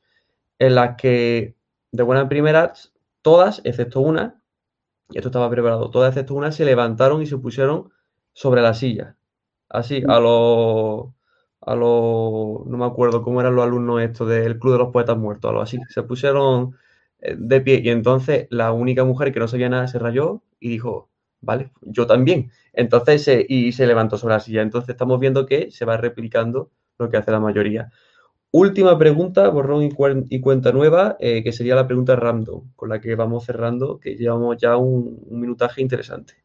en las que de buena primera todas, excepto una, y esto estaba preparado, todas excepto una se levantaron y se pusieron sobre la silla. Así, a los, a los, no me acuerdo cómo eran los alumnos estos del Club de los Poetas Muertos, algo así, se pusieron eh, de pie y entonces la única mujer que no sabía nada se rayó y dijo, vale, yo también. Entonces, y se levantó sobre la silla. Entonces, estamos viendo que se va replicando lo que hace la mayoría. Última pregunta, borrón y, cuenta nueva, eh, que sería la pregunta random, con la que vamos cerrando, que llevamos ya un, minutaje interesante.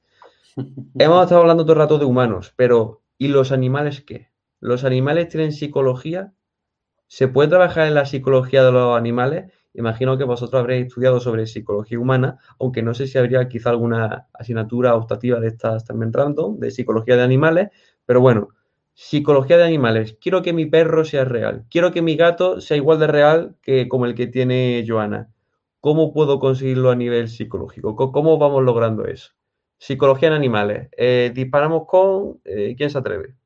[LAUGHS] Hemos estado hablando todo el rato de humanos, pero ¿y los animales qué? ¿Los animales tienen psicología? ¿Se puede trabajar en la psicología de los animales? Imagino que vosotros habréis estudiado sobre psicología humana, aunque no sé si habría quizá alguna asignatura optativa de estas también random, de psicología de animales, pero bueno, psicología de animales. Quiero que mi perro sea real. Quiero que mi gato sea igual de real que como el que tiene Joana. ¿Cómo puedo conseguirlo a nivel psicológico? ¿Cómo vamos logrando eso? Psicología en animales. Eh, disparamos con... Eh, ¿Quién se atreve?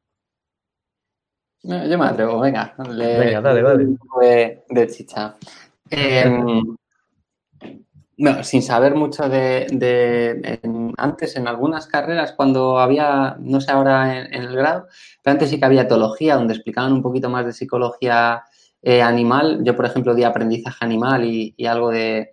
Yo me atrevo, venga. venga, dale, dale. de chicha. Em, sin saber mucho de, antes en algunas carreras cuando había, no sé ahora en, el grado, pero antes sí que había etología donde explicaban un poquito más de psicología eh, animal. Yo, por ejemplo, di aprendizaje animal y, algo de,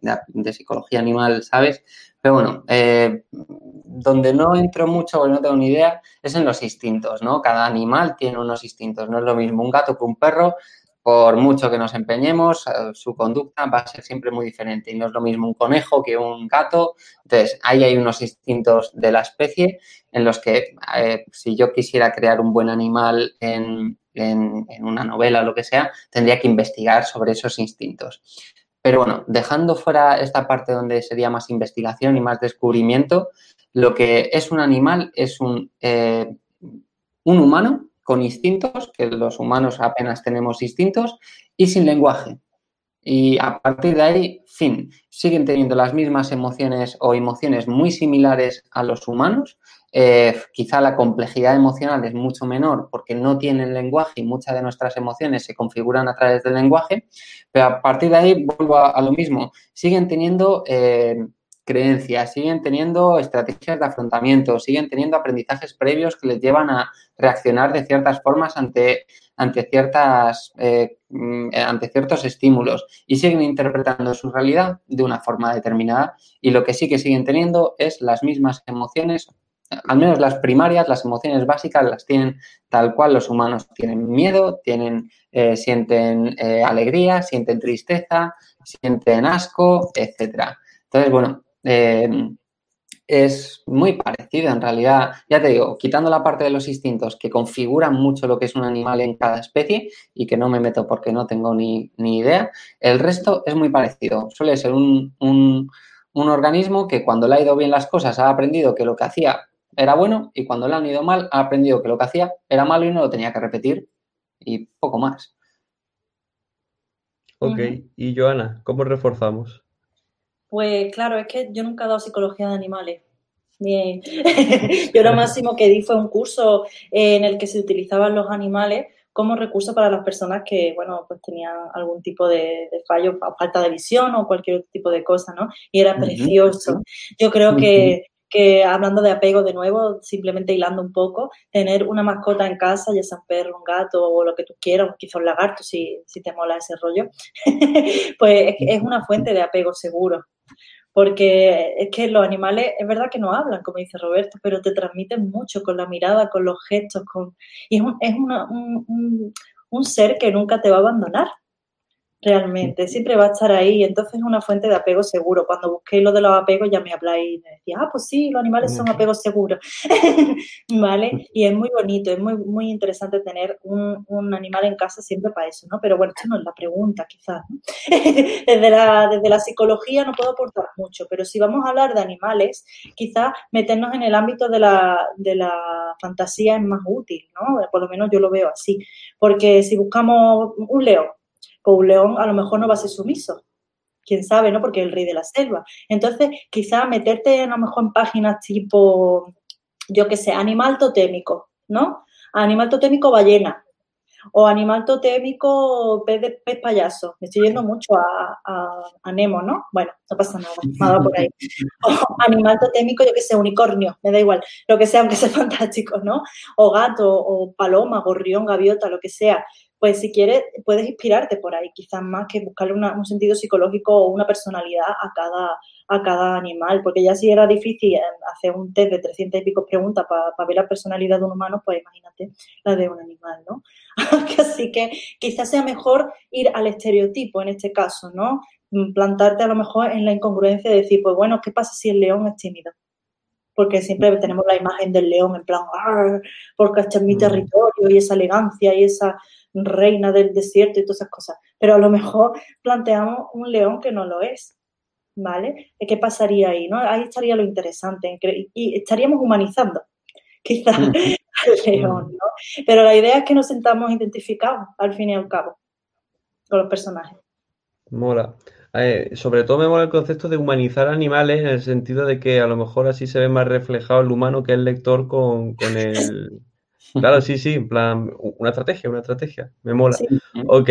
psicología animal, ¿sabes? Pero bueno, eh, donde no entro mucho, porque no tengo ni idea, es en los instintos, ¿no? Cada animal tiene unos instintos. No es lo mismo un gato que un perro, por mucho que nos empeñemos, eh, su conducta va a ser siempre muy diferente. Y no es lo mismo un conejo que un gato. Entonces, ahí hay unos instintos de la especie en los que eh, si yo quisiera crear un buen animal en, una novela o lo que sea, tendría que investigar sobre esos instintos. Pero bueno, dejando fuera esta parte donde sería más investigación y más descubrimiento, lo que es un animal es un, eh, un humano con instintos, que los humanos apenas tenemos instintos, y sin lenguaje. Y a partir de ahí, fin, siguen teniendo las mismas emociones o emociones muy similares a los humanos. Eh, quizá la complejidad emocional es mucho menor porque no tienen lenguaje y muchas de nuestras emociones se configuran a través del lenguaje, pero a partir de ahí vuelvo a, lo mismo, siguen teniendo eh, creencias, siguen teniendo estrategias de afrontamiento, siguen teniendo aprendizajes previos que les llevan a reaccionar de ciertas formas ante, ante, ciertas, eh, mm, ante ciertos estímulos y siguen interpretando su realidad de una forma determinada y lo que sí que siguen teniendo es las mismas emociones al menos las primarias, las emociones básicas las tienen tal cual los humanos tienen miedo, tienen, eh, sienten eh, alegría, sienten tristeza, sienten asco, etcétera. Entonces, bueno, eh, es muy parecido en realidad, ya te digo, quitando la parte de los instintos que configuran mucho lo que es un animal en cada especie y que no me meto porque no tengo ni, idea, el resto es muy parecido. Suele ser un, un, un organismo que cuando le ha ido bien las cosas ha aprendido que lo que hacía era bueno y cuando le han ido mal ha aprendido que lo que hacía era malo y no lo tenía que repetir y poco más. Ok, y Joana, ¿cómo reforzamos? Pues claro, es que yo nunca he dado psicología de animales. Bien. [LAUGHS] yo lo máximo que di fue un curso en el que se utilizaban los animales como recurso para las personas que, bueno, pues tenían algún tipo de, fallo, falta de visión o cualquier otro tipo de cosa, ¿no? Y era precioso. Yo creo que que hablando de apego de nuevo, simplemente hilando un poco, tener una mascota en casa, ya sea un perro, un gato o lo que tú quieras, quizá un lagarto si, si te mola ese rollo, [LAUGHS] pues es, una fuente de apego seguro. Porque es que los animales, es verdad que no hablan, como dice Roberto, pero te transmiten mucho con la mirada, con los gestos, con... y es, un, es un, un ser que nunca te va a abandonar realmente, siempre va a estar ahí, entonces es una fuente de apego seguro. Cuando busqué lo de los apegos ya me habláis y me decía, ah, pues sí, los animales son apegos seguros, [LAUGHS] ¿vale? Y es muy bonito, es muy, muy interesante tener un, animal en casa siempre para eso, ¿no? Pero bueno, esto no es la pregunta, quizás. [LAUGHS] desde, la, desde la psicología no puedo aportar mucho, pero si vamos a hablar de animales, quizás meternos en el ámbito de la, de la fantasía es más útil, ¿no? Por lo menos yo lo veo así, porque si buscamos un león, león a lo mejor no va a ser sumiso. Quién sabe, ¿no? Porque es el rey de la selva. Entonces, quizá meterte a lo mejor en páginas tipo, yo qué sé, animal totémico, ¿no? Animal totémico ballena. O animal totémico pez, de, pez payaso. Me estoy yendo mucho a, a, Nemo, ¿no? Bueno, no pasa nada, nada por ahí. [LAUGHS] O animal totémico, yo qué sé, unicornio, me da igual. Lo que sea, aunque sea [LAUGHS] fantástico, ¿no? O gato, o paloma, gorrión, gaviota, lo que sea pues si quieres puedes inspirarte por ahí, quizás más que buscarle un sentido psicológico o una personalidad a cada, a cada animal, porque ya si era difícil hacer un test de 300 y pico preguntas para ver la personalidad de un humano, pues imagínate la de un animal, ¿no? [LAUGHS] Así que quizás sea mejor ir al estereotipo en este caso, ¿no? Plantarte a lo mejor en la incongruencia de decir, pues bueno, ¿qué pasa si el león es tímido? Porque siempre tenemos la imagen del león en plan, porque este es mi mm. territorio y esa elegancia y esa reina del desierto y todas esas cosas. Pero a lo mejor planteamos un león que no lo es, ¿vale? ¿Qué pasaría ahí? ¿no? Ahí estaría lo interesante y estaríamos humanizando [LAUGHS] quizás al león, ¿no? Pero la idea es que nos sentamos identificados al fin y al cabo con los personajes. Mola. Eh, sobre todo me mola el concepto de humanizar animales en el sentido de que a lo mejor así se ve más reflejado el humano que el lector con, con el, [LAUGHS] Claro, sí, sí, en plan, una estrategia, una estrategia, me mola. Ok,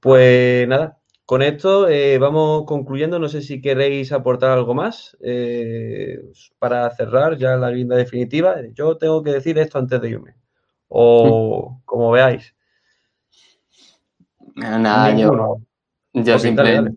pues nada, con esto eh, vamos concluyendo. No sé si queréis aportar algo más eh, para cerrar ya la guinda definitiva. Yo tengo que decir esto antes de irme. O [LAUGHS] como veáis. Nada, yo, yo simplemente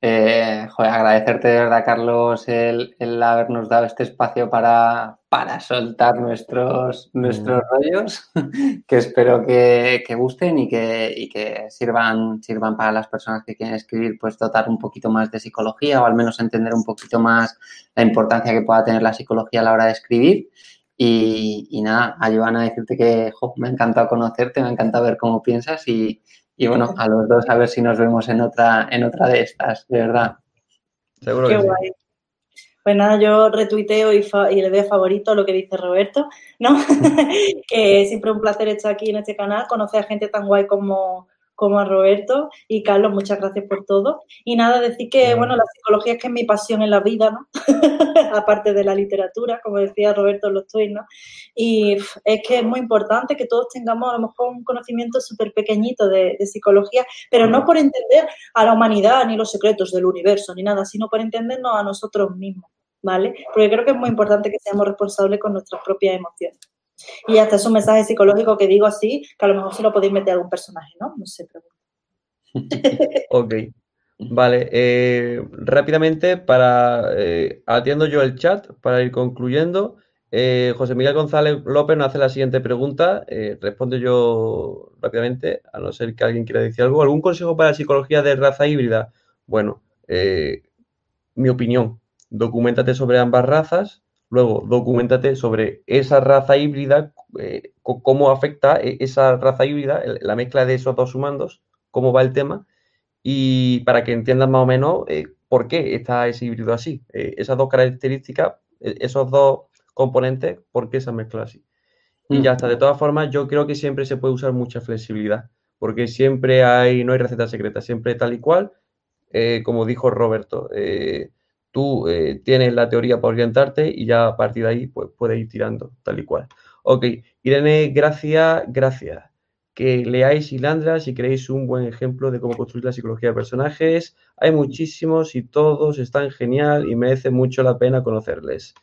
eh, agradecerte de verdad, Carlos, el, habernos dado este espacio para, para soltar nuestros, nuestros mm. rollos, [LAUGHS] que espero que, gusten y que, que, sirvan, sirvan para las personas que quieren escribir, pues dotar un poquito más de psicología o al menos entender un poquito más la importancia que pueda tener la psicología a la hora de escribir. Y, nada, a Joana decirte que me ha encantado conocerte, me ha encantado ver cómo piensas y, y bueno, a los dos a ver si nos vemos en otra, en otra de estas, de verdad. Seguro Qué guay. Pues nada, yo retuiteo y, y, le doy favorito lo que dice Roberto, ¿no? [LAUGHS] que siempre un placer estar aquí en este canal, conocer a gente tan guay como, como a Roberto y Carlos, muchas gracias por todo. Y nada, decir que, bueno, la psicología es que es mi pasión en la vida, ¿no? [LAUGHS] Aparte de la literatura, como decía Roberto en los tweets, ¿no? Y es que es muy importante que todos tengamos a lo mejor un conocimiento súper pequeñito de, psicología, pero no por entender a la humanidad ni los secretos del universo ni nada, sino por entendernos a nosotros mismos, ¿vale? Porque creo que es muy importante que seamos responsables con nuestras propias emociones. Y hasta es un mensaje psicológico que digo así, que a lo mejor se lo podéis meter a algún personaje, ¿no? No sé, pero... [LAUGHS] ok. Vale, eh, rápidamente para eh, atiendo yo el chat para ir concluyendo. Eh, José Miguel González López nos hace la siguiente pregunta. respondo yo rápidamente, a no ser que alguien quiera decir algo. ¿Algún consejo para la psicología de raza híbrida? Bueno, mi opinión. Documentate sobre ambas razas, Luego, documentate sobre esa raza híbrida, eh, cómo afecta e, esa raza híbrida, la mezcla de esos dos humanos, cómo va el tema, y para que entiendas más o menos eh, por qué está ese híbrido así. Eh, esas dos características, esos dos componentes, por qué se mezcla así. Y ya está. De todas formas, yo creo que siempre se puede usar mucha flexibilidad, porque siempre hay, no hay receta secreta, siempre tal y cual, como dijo Roberto tú eh, tienes la teoría para orientarte y ya a partir de ahí pues, puedes ir tirando tal y cual. Ok, Irene, gracias, gracias. Que leáis Hilandra si queréis un buen ejemplo de cómo construir la psicología de personajes. Hay muchísimos y todos están genial y merece mucho la pena conocerles.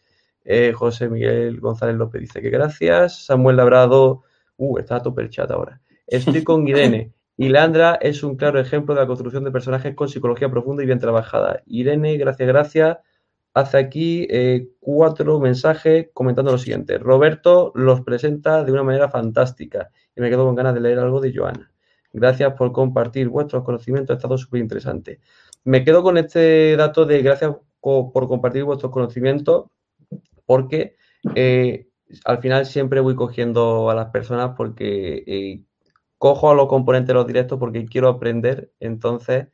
Eh, José Miguel González López dice que gracias. Samuel Labrado, uh, está a tope el chat ahora. Estoy [LAUGHS] con Irene. Y Leandra es un claro ejemplo de la construcción de personajes con psicología profunda y bien trabajada. Irene, gracias, gracias. Hace aquí eh, cuatro mensajes comentando lo siguiente. Roberto los presenta de una manera fantástica y me quedo con ganas de leer algo de Joana. Gracias por compartir vuestros conocimientos, ha estado súper interesante. Me quedo con este dato de gracias por compartir vuestros conocimientos porque eh, al final siempre voy cogiendo a las personas porque eh, cojo a los componentes de los directos porque quiero aprender, entonces,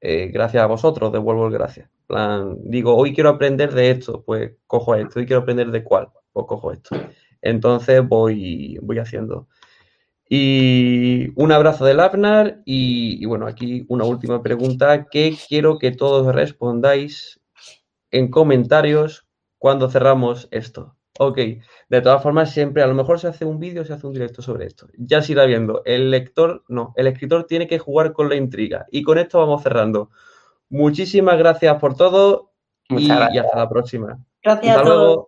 eh, gracias a vosotros, devuelvo el gracias. Plan, digo, hoy quiero aprender de esto, pues cojo esto, hoy quiero aprender de cuál, pues cojo esto. Entonces voy, voy haciendo. Y un abrazo del Afnar y, y, bueno, aquí una última pregunta que quiero que todos respondáis en comentarios cuando cerramos esto. Ok, de todas formas, siempre a lo mejor se hace un vídeo, se hace un directo sobre esto. Ya se irá viendo. El lector, no, el escritor tiene que jugar con la intriga. Y con esto vamos cerrando. Muchísimas gracias por todo y, hasta la próxima. Gracias a todos.